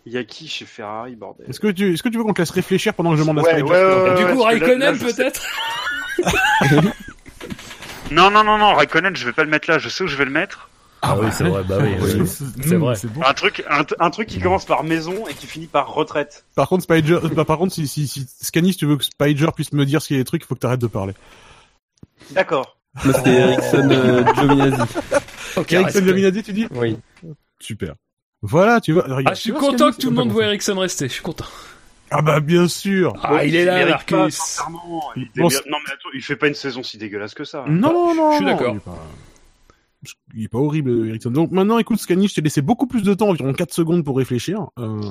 S3: Il y a qui chez Ferrari, bordel
S1: Est-ce que tu, est-ce que tu veux qu'on te laisse réfléchir pendant que je demande
S3: Ouais,
S1: à
S3: ouais, ouais,
S2: du coup
S3: là- là,
S2: Raikkonen
S3: je
S2: peut-être? (laughs)
S3: Non, non, non, non, Raikkonen, je vais pas le mettre là. Je sais où je vais le mettre.
S2: Ah oui c'est vrai, bah oui. (laughs) oui. C'est vrai.
S1: C'est bon.
S3: Un truc, un, un truc qui commence par maison et qui finit par retraite.
S1: Par contre, Spider, euh, bah, par contre, si, si, si, Scanny, si tu veux que Spider puisse me dire ce qu'il y a des trucs, il faut que t'arrêtes de parler.
S3: D'accord.
S4: C'était Ericsson euh, Giovinazzi. (laughs)
S2: Ok,
S1: Ericsson. Giovinazzi, tu dis
S4: Oui.
S1: Super. Voilà, tu vois. regarde,
S2: Ah, je suis content que tout le monde voit. Ericsson rester. Je suis content.
S1: Ah bah bien sûr.
S2: Ah, il est là,
S3: pas, sincèrement. Il
S1: Bon,
S3: non, mais attends, il fait pas une saison si dégueulasse que ça.
S1: Non, non, non.
S2: je suis d'accord.
S1: Il est pas, il est pas horrible, Ericsson. Donc maintenant, écoute, Scanny, je t'ai laissé beaucoup plus de temps, environ 4 secondes pour réfléchir. Euh,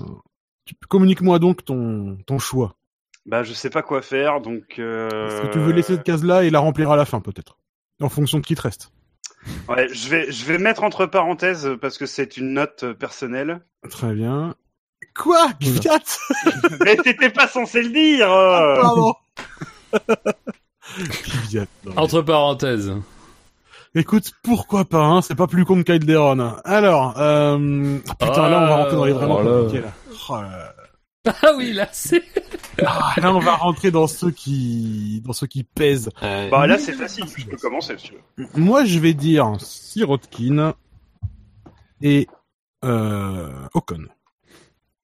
S1: Communique-moi donc ton, ton choix.
S3: Bah, je sais pas quoi faire, donc. Euh...
S1: Est-ce que tu veux laisser cette case-là et la remplir à la fin, peut-être? En fonction de qui te reste.
S3: Ouais, je vais, je vais mettre entre parenthèses parce que c'est une note personnelle.
S1: Très bien. Quoi Kvyat (laughs)
S3: mais t'étais pas censé le dire. euh.
S1: Pardon. (laughs) Kvyat. non, mais
S2: Entre parenthèses.
S1: Écoute, pourquoi pas, hein, c'est pas plus con que Calderon. Alors, euh... ah, putain, là on va rentrer dans les vraiment
S4: Oh
S1: compliqués, là. Oh là là.
S2: Ah oui, là, c'est...
S1: Ah, là on va rentrer dans ceux qui, dans ceux qui pèsent.
S3: Bah là, c'est facile. Je peux commencer si tu veux.
S1: Moi, je vais dire Sirotkin et euh, Ocon.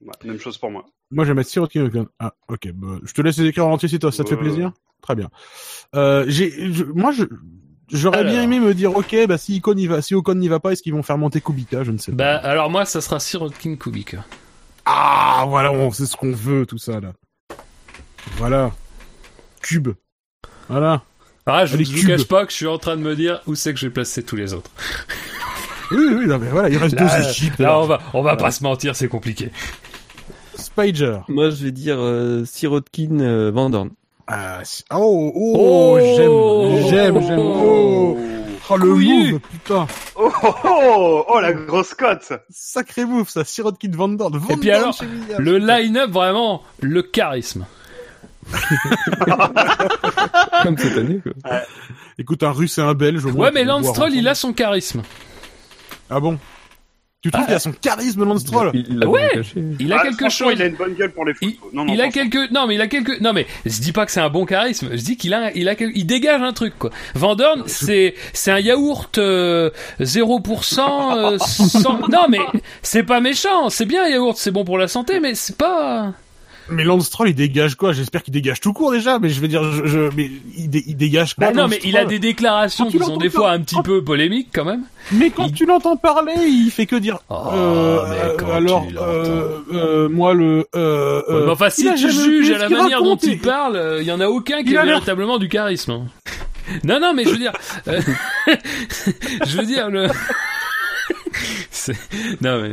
S3: Ouais, même chose pour moi.
S1: Moi, je vais mettre Sirotkin. Ah, ok. bah, je te laisse les écrire en entier si toi, ça te fait
S3: Ouais.
S1: plaisir. Très bien. Euh, j'ai, je- moi, je, j'aurais bien aimé me dire, ok, bah si Ocon n'y va, si Ocon n'y va pas, est-ce qu'ils vont faire monter Kubica? Je ne sais pas.
S2: Bah, alors moi, ça sera Sirotkin Kubica.
S1: Ah, voilà, on sait ce qu'on veut, tout ça là. Voilà. Cube. Voilà.
S2: Ah, je, je vous cache pas que je suis en train de me dire où c'est que j'ai placé tous les autres.
S1: Oui, oui, non, mais voilà, il reste (laughs)
S2: Là,
S1: deux équipes.
S2: là, on va, on va pas se mentir, c'est compliqué.
S4: Moi, je vais dire euh, Sirotkin euh, Van Dorn.
S1: Ah, oh, oh,
S2: Oh.
S1: j'aime, j'aime, j'aime. Oh, oh le
S2: Couillu.
S1: move, putain.
S3: Oh, oh, oh, oh, la grosse cote
S1: Sacré move, ça. Sirotkin Van Dorn. Van
S2: Et puis
S1: Dorn
S2: alors, Le line-up, vraiment, le charisme. (laughs)
S4: Comme cette année, quoi.
S1: Écoute, un russe et un belge, au moins.
S2: Ouais, mais
S1: tu peux
S2: Lance
S1: voir
S2: Stroll, il a son charisme.
S1: Ah bon? Tu trouves
S2: Ah.
S1: qu'il a son charisme, Lance Stroll?
S4: Il il
S2: Ouais.
S4: caché.
S2: Il a
S3: Ah,
S2: quelque chose.
S3: Il a une bonne gueule pour les
S2: Il,
S3: photos. Non, non,
S2: il a quelques, non mais il a quelques, non mais je dis pas que c'est un bon charisme, je dis qu'il a, il a, quel- il dégage un truc quoi. Van Dorn, (laughs) c'est, c'est un yaourt euh, 0%, euh, sans- non mais c'est pas méchant, c'est bien un yaourt, c'est bon pour la santé, mais c'est pas.
S1: Mais Lance il dégage quoi? J'espère qu'il dégage tout court déjà, mais je veux dire, je, je- mais il, dé- il dégage quoi?
S2: Bah non mais il a des déclarations qui sont des fois un petit peu polémiques quand même.
S1: Mais quand
S2: Il-
S1: tu l'entends parler, il fait que dire.
S2: Oh,
S1: euh,
S2: mais
S1: euh, alors, euh, euh, moi le. Euh,
S2: Ouais, mais enfin si tu juges à la manière dont il parle, il y en a aucun qui a véritablement du charisme. hein. (laughs) Non non mais je veux dire, (laughs) je veux dire le. (laughs) (laughs) Non mais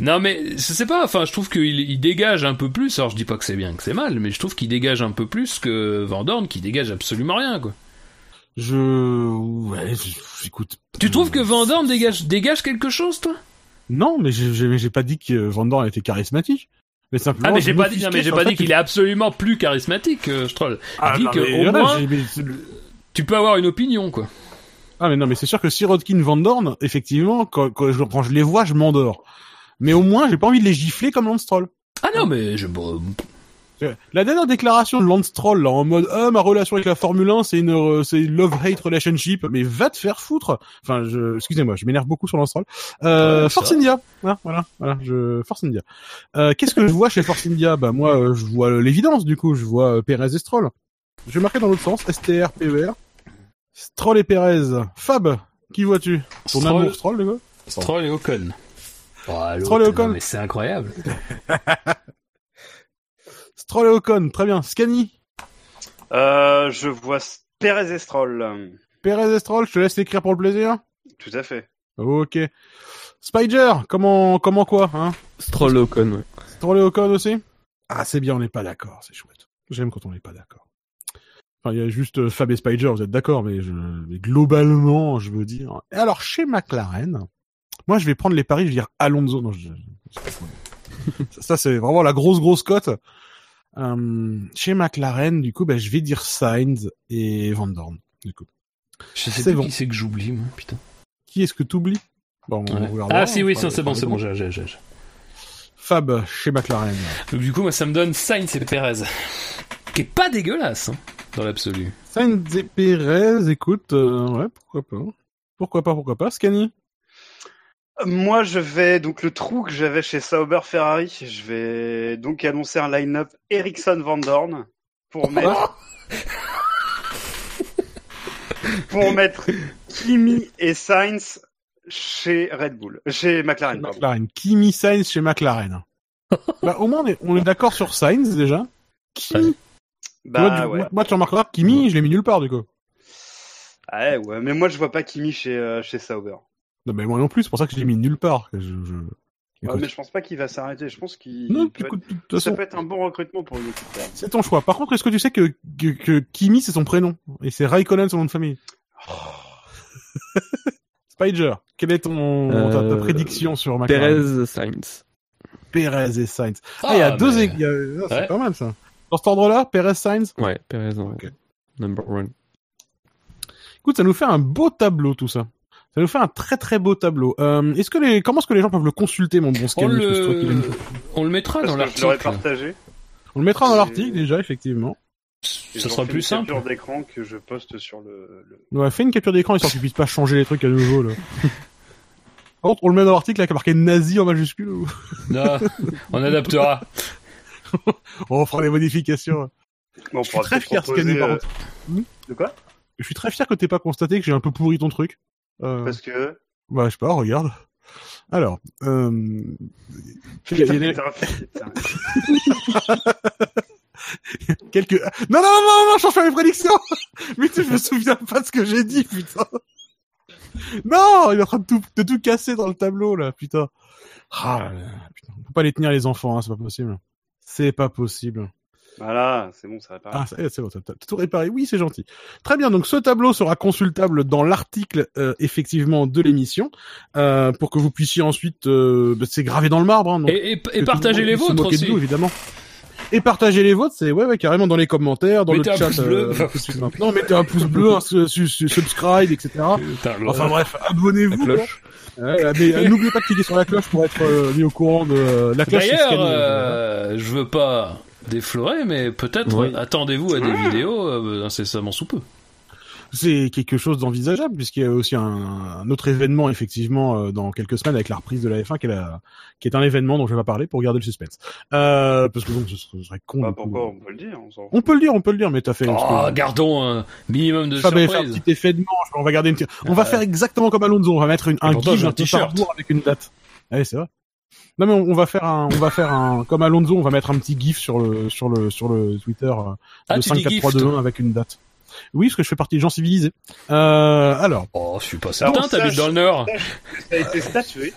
S2: non mais je sais pas enfin je trouve qu'il il dégage un peu plus alors je dis pas que c'est bien que c'est mal mais je trouve qu'il dégage un peu plus que Van Dorn qui dégage absolument rien quoi
S1: Je. Ouais, je- écoute.
S2: tu trouves que
S1: euh,
S2: Van Dorn dégage dégage quelque chose toi?
S1: Non, mais j'ai- pas dit que Van Dorn était charismatique. Mais simplement.
S2: ah mais j'ai pas dit non, mais j'ai pas dit qu'il est absolument plus charismatique que Stroll
S1: Ah,
S2: que au moins tu peux avoir une opinion quoi
S1: Ah mais non, mais c'est sûr que Sirotkin Van Dorn, effectivement, quand, quand, je, quand je les vois, je m'endors. Mais au moins, j'ai pas envie de les gifler comme Lance Stroll.
S2: ah non mais je bon,
S1: La dernière déclaration de Lance Stroll, là, en mode, ah, ma relation avec la Formule 1, c'est une, euh, c'est love-hate relationship. Mais va te faire foutre. Enfin, je, excusez-moi, je m'énerve beaucoup sur Lance Stroll. Euh, Force
S2: ça.
S1: India. Voilà, voilà, voilà, je, Force India. Euh, qu'est-ce que je vois chez Force India? Bah, moi, euh, je vois l'évidence, du coup, je vois euh, Perez et Stroll. Je vais marquer dans l'autre sens, STR, PER. Stroll et Perez. Fab, qui vois-tu? Ton
S2: Stroll.
S1: amour Stroll, le gars?
S2: Stroll et Ocon oh,
S1: Stroll et Ocon.
S2: non, mais c'est incroyable (laughs)
S1: Stroll et Ocon, très bien. Scani,
S3: Euh, je vois Perez et Stroll.
S1: Perez et Stroll, je te laisse l'écrire pour le plaisir.
S3: Tout à fait.
S1: Ok. Spider, comment, comment quoi, hein
S4: Stroll Ocon, ouais.
S1: Stroll et Ocon aussi Ah, c'est bien, on n'est pas d'accord, c'est chouette. J'aime quand on n'est pas d'accord. Enfin, il y a juste euh, Fab et Spider, vous êtes d'accord, mais, je, mais globalement, je veux dire. Et alors, chez McLaren, moi, je vais prendre les paris, je vais dire Alonso. Non, je, ça, c'est vraiment la grosse, grosse cote. Euh, chez McLaren, du coup, ben, je vais dire Sainz et Van Dorn, du coup.
S2: je sais plus
S1: bon.
S2: qui c'est que j'oublie moi putain
S1: Qui est-ce que t'oublies? Bon,
S2: Ouais. ah si oui c'est bon
S1: on
S2: c'est bon j'ai j'ai
S1: Fab, chez McLaren.
S2: Donc du coup, moi, ça me donne Sainz et Perez, qui est pas dégueulasse hein, dans l'absolu.
S1: Sainz et Perez, écoute, euh, ouais, pourquoi pas. Pourquoi pas, pourquoi pas. Scani?
S3: Moi, je vais donc le trou que j'avais chez Sauber Ferrari. Je vais donc annoncer un line-up Ericsson Van Dorn pour mettre pour mettre Kimi et Sainz chez Red Bull, chez McLaren. pardon.
S1: McLaren. Kimi Sainz chez McLaren. bah, au moins, on est, on est d'accord sur Sainz, déjà. Kimi.
S3: Bah
S1: moi, du-
S3: ouais.
S1: moi, tu remarqueras, Kimi, je l'ai mis nulle part, du coup.
S3: Ah ouais, ouais, mais moi je vois pas Kimi chez euh, chez Sauber.
S1: Non, mais moi non plus, c'est pour ça que je l'ai mis nulle part. Je, je...
S3: Ouais, mais je pense pas qu'il va s'arrêter. Je pense qu'il être- ça peut être un bon recrutement pour une équipe. perdue.
S1: c'est ton choix. Par contre, est-ce que tu sais que, que, que Kimi, c'est son prénom? Et c'est Raikkonen, son nom de famille (laughs) Spider, quelle est ton, ta, ta
S4: Euh,
S1: prédiction sur McLaren
S4: Perez Sainz.
S1: Perez et Sainz. Ah, il y a
S2: Ah,
S1: deux... é- a- ah, C'est
S2: Ouais.
S1: pas mal, ça. Dans cet ordre-là, Perez, Sainz.
S4: Ouais, Perez en
S1: Ok.
S4: number one.
S1: Écoute, ça nous fait un beau tableau tout ça. Ça nous fait un très très beau tableau. Euh, est-ce que les comment est-ce que les gens peuvent le consulter mon bon
S2: On
S1: que qui l'as
S2: le, on le mettra
S3: Parce
S2: dans
S3: que je l'aurais
S2: l'article.
S3: partagé.
S1: On le mettra dans l'article déjà effectivement.
S2: Ce
S3: j'en
S2: sera plus
S3: une
S2: simple.
S3: capture d'écran que je poste sur le. le-
S1: Ouais, fais une capture d'écran histoire qu'ils puissent pas changer les trucs à nouveau là. (laughs) Par contre, on le met dans l'article avec marqué nazi en majuscule ou
S2: Non, on adaptera. (laughs) (laughs)
S1: on fera des modifications.
S3: Bon, on
S1: Je suis très fier,
S3: proposer,
S1: Scanny, par
S3: euh,
S1: contre.
S3: De quoi?
S1: Je suis très fier que t'aies pas constaté que j'ai un peu pourri ton truc. Euh,
S3: Parce que.
S1: Bah, je sais pas, regarde. Alors, euh... des-
S3: Putain, putain. (laughs)
S1: quelques... Non, non, non, non, non, je change pas mes prédictions (laughs) Mais tu, je me souviens pas de ce que j'ai dit, putain Non Il est en train de tout, de tout casser dans le tableau, là, putain. Ah, putain. On peut pas les tenir, les enfants, hein, c'est pas possible. C'est pas possible.
S3: Voilà, c'est bon, ça va pas.
S1: Ah, ça c'est bon, t'as t'as tout réparé. Oui, c'est gentil. Très bien, donc ce tableau sera consultable dans l'article, euh, effectivement, de l'émission, euh, pour que vous puissiez ensuite... Euh, bah, c'est gravé dans le marbre, hein, donc...
S2: Et, et, et partagez
S1: monde
S2: les vôtres aussi.
S1: nous, évidemment. Et partagez les vôtres, c'est ouais, ouais, carrément dans les commentaires, dans
S2: Mettez
S1: le
S2: un
S1: chat.
S2: pouce bleu.
S1: euh, maintenant, mettez un pouce bleu, un su- su- su- subscribe, etc. Enfin bref, abonnez-vous. Mais euh, (laughs) n'oubliez pas de cliquer sur la cloche pour être euh, mis au courant de euh, la cloche.
S2: D'ailleurs, euh, je veux pas déflorer, mais peut-être
S4: Oui.
S2: attendez-vous à des vidéos euh, incessamment sous peu.
S1: C'est quelque chose d'envisageable puisqu'il y a aussi un, un autre événement effectivement euh, dans quelques semaines avec la reprise de la F1 qui est, la- qui est un événement dont je vais pas parler pour garder le suspense. Euh, parce que donc ce serait, ce serait con.
S3: Bah, pourquoi on peut le dire on
S1: peut le dire, on peut le dire, mais t'as fait.
S2: Oh,
S1: que-
S2: gardons un minimum de
S1: avait fait un
S2: surprise.
S1: petit effet de manche, on va garder une On va faire exactement comme Alonso, on va mettre une, un guide
S2: un t-shirt.
S1: avec une date. Ouais, c'est vrai. Non mais on, on va faire un, on va faire un, comme Alonso, on va mettre un petit gif sur le, sur le, sur le Twitter euh,
S2: Ah,
S1: de
S2: tu dis
S1: 5 4
S2: gif,
S1: 3 2
S2: toi
S1: 1 avec une date. Oui, parce que je fais partie des gens civilisés. Euh, alors,
S2: Oh, je suis pas certain,
S3: Alors,
S2: t'habites dans le Nord.
S3: Ça a été statué.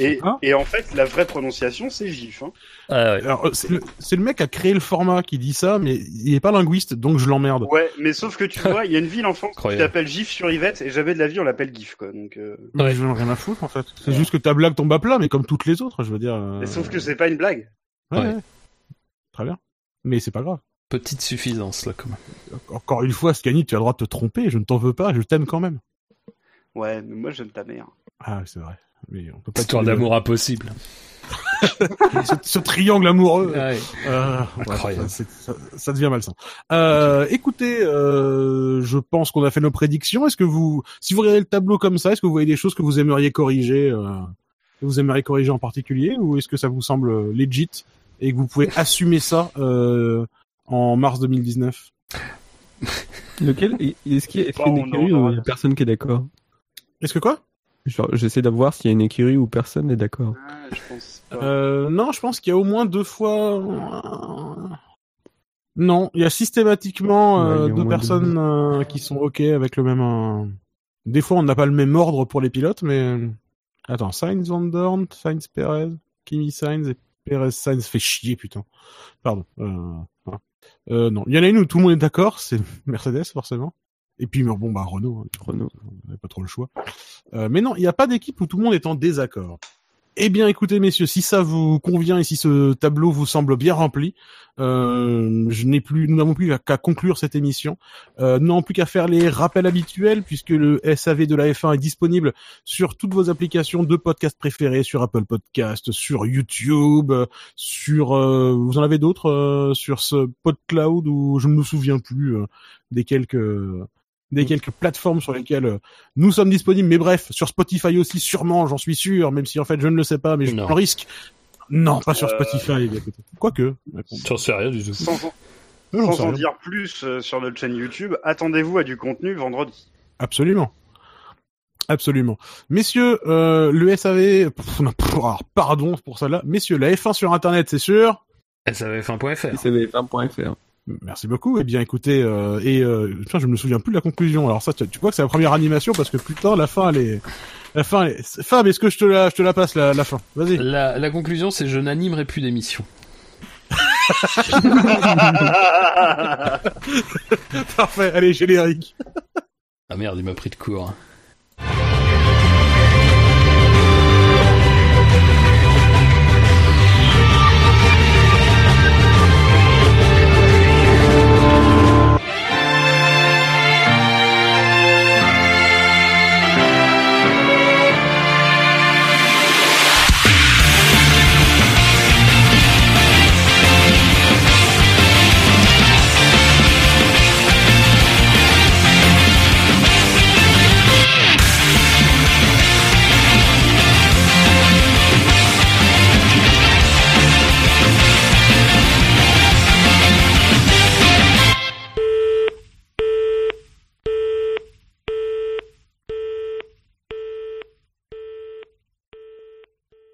S3: Et,
S1: Hein
S3: et en fait, la vraie prononciation, c'est GIF. Hein.
S2: Ah, ouais.
S1: alors, euh, c'est le, c'est le mec qui a créé le format qui dit ça, mais il est pas linguiste, donc je l'emmerde.
S3: Ouais, mais sauf que tu vois, il y a une ville en France qui s'appelle GIF sur Yvette, et jamais de la vie on l'appelle GIF, quoi. Donc, euh...
S1: Mais
S2: Ouais.
S1: je n'en ai rien à foutre en fait. C'est juste que ta blague tombe à plat, mais comme toutes les autres, je veux dire. euh,
S3: mais sauf que c'est pas une blague.
S1: ouais,
S2: Ouais.
S1: ouais. Très bien. Mais c'est pas grave.
S2: Petite suffisance, là, quand même.
S1: Encore une fois, Scanny, tu as le droit de te tromper, je ne t'en veux pas, je t'aime quand même.
S3: Ouais, mais moi j'aime ta mère.
S1: Ah, c'est vrai. Mais on peut pas
S2: Histoire d'amour impossible. (laughs)
S1: ce, ce triangle amoureux.
S2: Ouais.
S1: Euh, ouais,
S2: Incroyable.
S1: ça, c'est- ça- ça devient malsain. Euh, écoutez, euh, je pense qu'on a fait nos prédictions. Est-ce que vous, si vous regardez le tableau comme ça, est-ce que vous voyez des choses que vous aimeriez corriger, euh, que vous aimeriez corriger en particulier, ou est-ce que ça vous semble legit et que vous pouvez assumer ça euh, en mars 2019 (laughs)
S4: Lequel Est-ce qu'il y a, est-ce qu'il y a
S3: Bon,
S4: une
S3: on
S4: écurie il y a personne qui est d'accord
S1: Est-ce que quoi?
S4: Genre, j'essaie d'avoir s'il y a une écurie où personne n'est d'accord.
S3: Ah, je pense pas.
S1: Euh, non, je pense qu'il y a au moins deux fois. Non, il y a systématiquement
S4: Ouais, il y
S1: euh,
S4: a
S1: deux personnes euh, qui sont ok avec le même. euh, Des fois, on n'a pas le même ordre pour les pilotes, mais euh, attends, Sainz Van Dorn, Sainz Perez, Kimi Sainz et Perez Sainz fait chier, putain. Pardon. Euh, non, il y en a une où tout le monde est d'accord, c'est (laughs) Mercedes forcément. Et puis bon bah Renault, hein,
S4: Renault.
S1: on n'avait pas trop le choix. Euh, mais non, il n'y a pas d'équipe où tout le monde est en désaccord. Eh bien, écoutez, messieurs, si ça vous convient et si ce tableau vous semble bien rempli, euh, je n'ai plus, nous n'avons plus qu'à conclure cette émission. Euh, nous n'avons plus qu'à faire les rappels habituels puisque le SAV de la F1 est disponible sur toutes vos applications de podcast préférées, sur Apple Podcast, sur YouTube, sur, euh, vous en avez d'autres, euh, sur ce PodCloud ou je ne me souviens plus des quelques des quelques plateformes sur lesquelles euh, nous sommes disponibles. Mais bref, sur Spotify aussi, sûrement, j'en suis sûr, même si en fait je ne le sais pas, mais je prends le risque. Non, pas sur
S3: Euh,
S1: Spotify. Quoique.
S2: J'en sais rien du tout.
S3: Sans, sans en dire plus euh, sur notre chaîne YouTube, attendez-vous à du contenu vendredi.
S1: Absolument. Absolument. Messieurs, euh, le SAV, pardon pour ça là. Messieurs, la F1 sur Internet, c'est sûr.
S2: SAVF1.fr.
S4: SAVF1.fr.
S1: Merci beaucoup. Eh bien, écoutez, euh, et euh, putain, je me souviens plus de la conclusion. Alors ça, tu, tu vois que c'est la première animation parce que putain, la fin, elle est, la fin, elle est... Fab, est-ce que je te la, je te la passe la, la fin? Vas-y.
S2: La, la conclusion, c'est je n'animerai plus d'émission. (laughs) (laughs)
S1: Parfait. Allez, générique.
S2: Ah merde, il m'a pris de court. hein.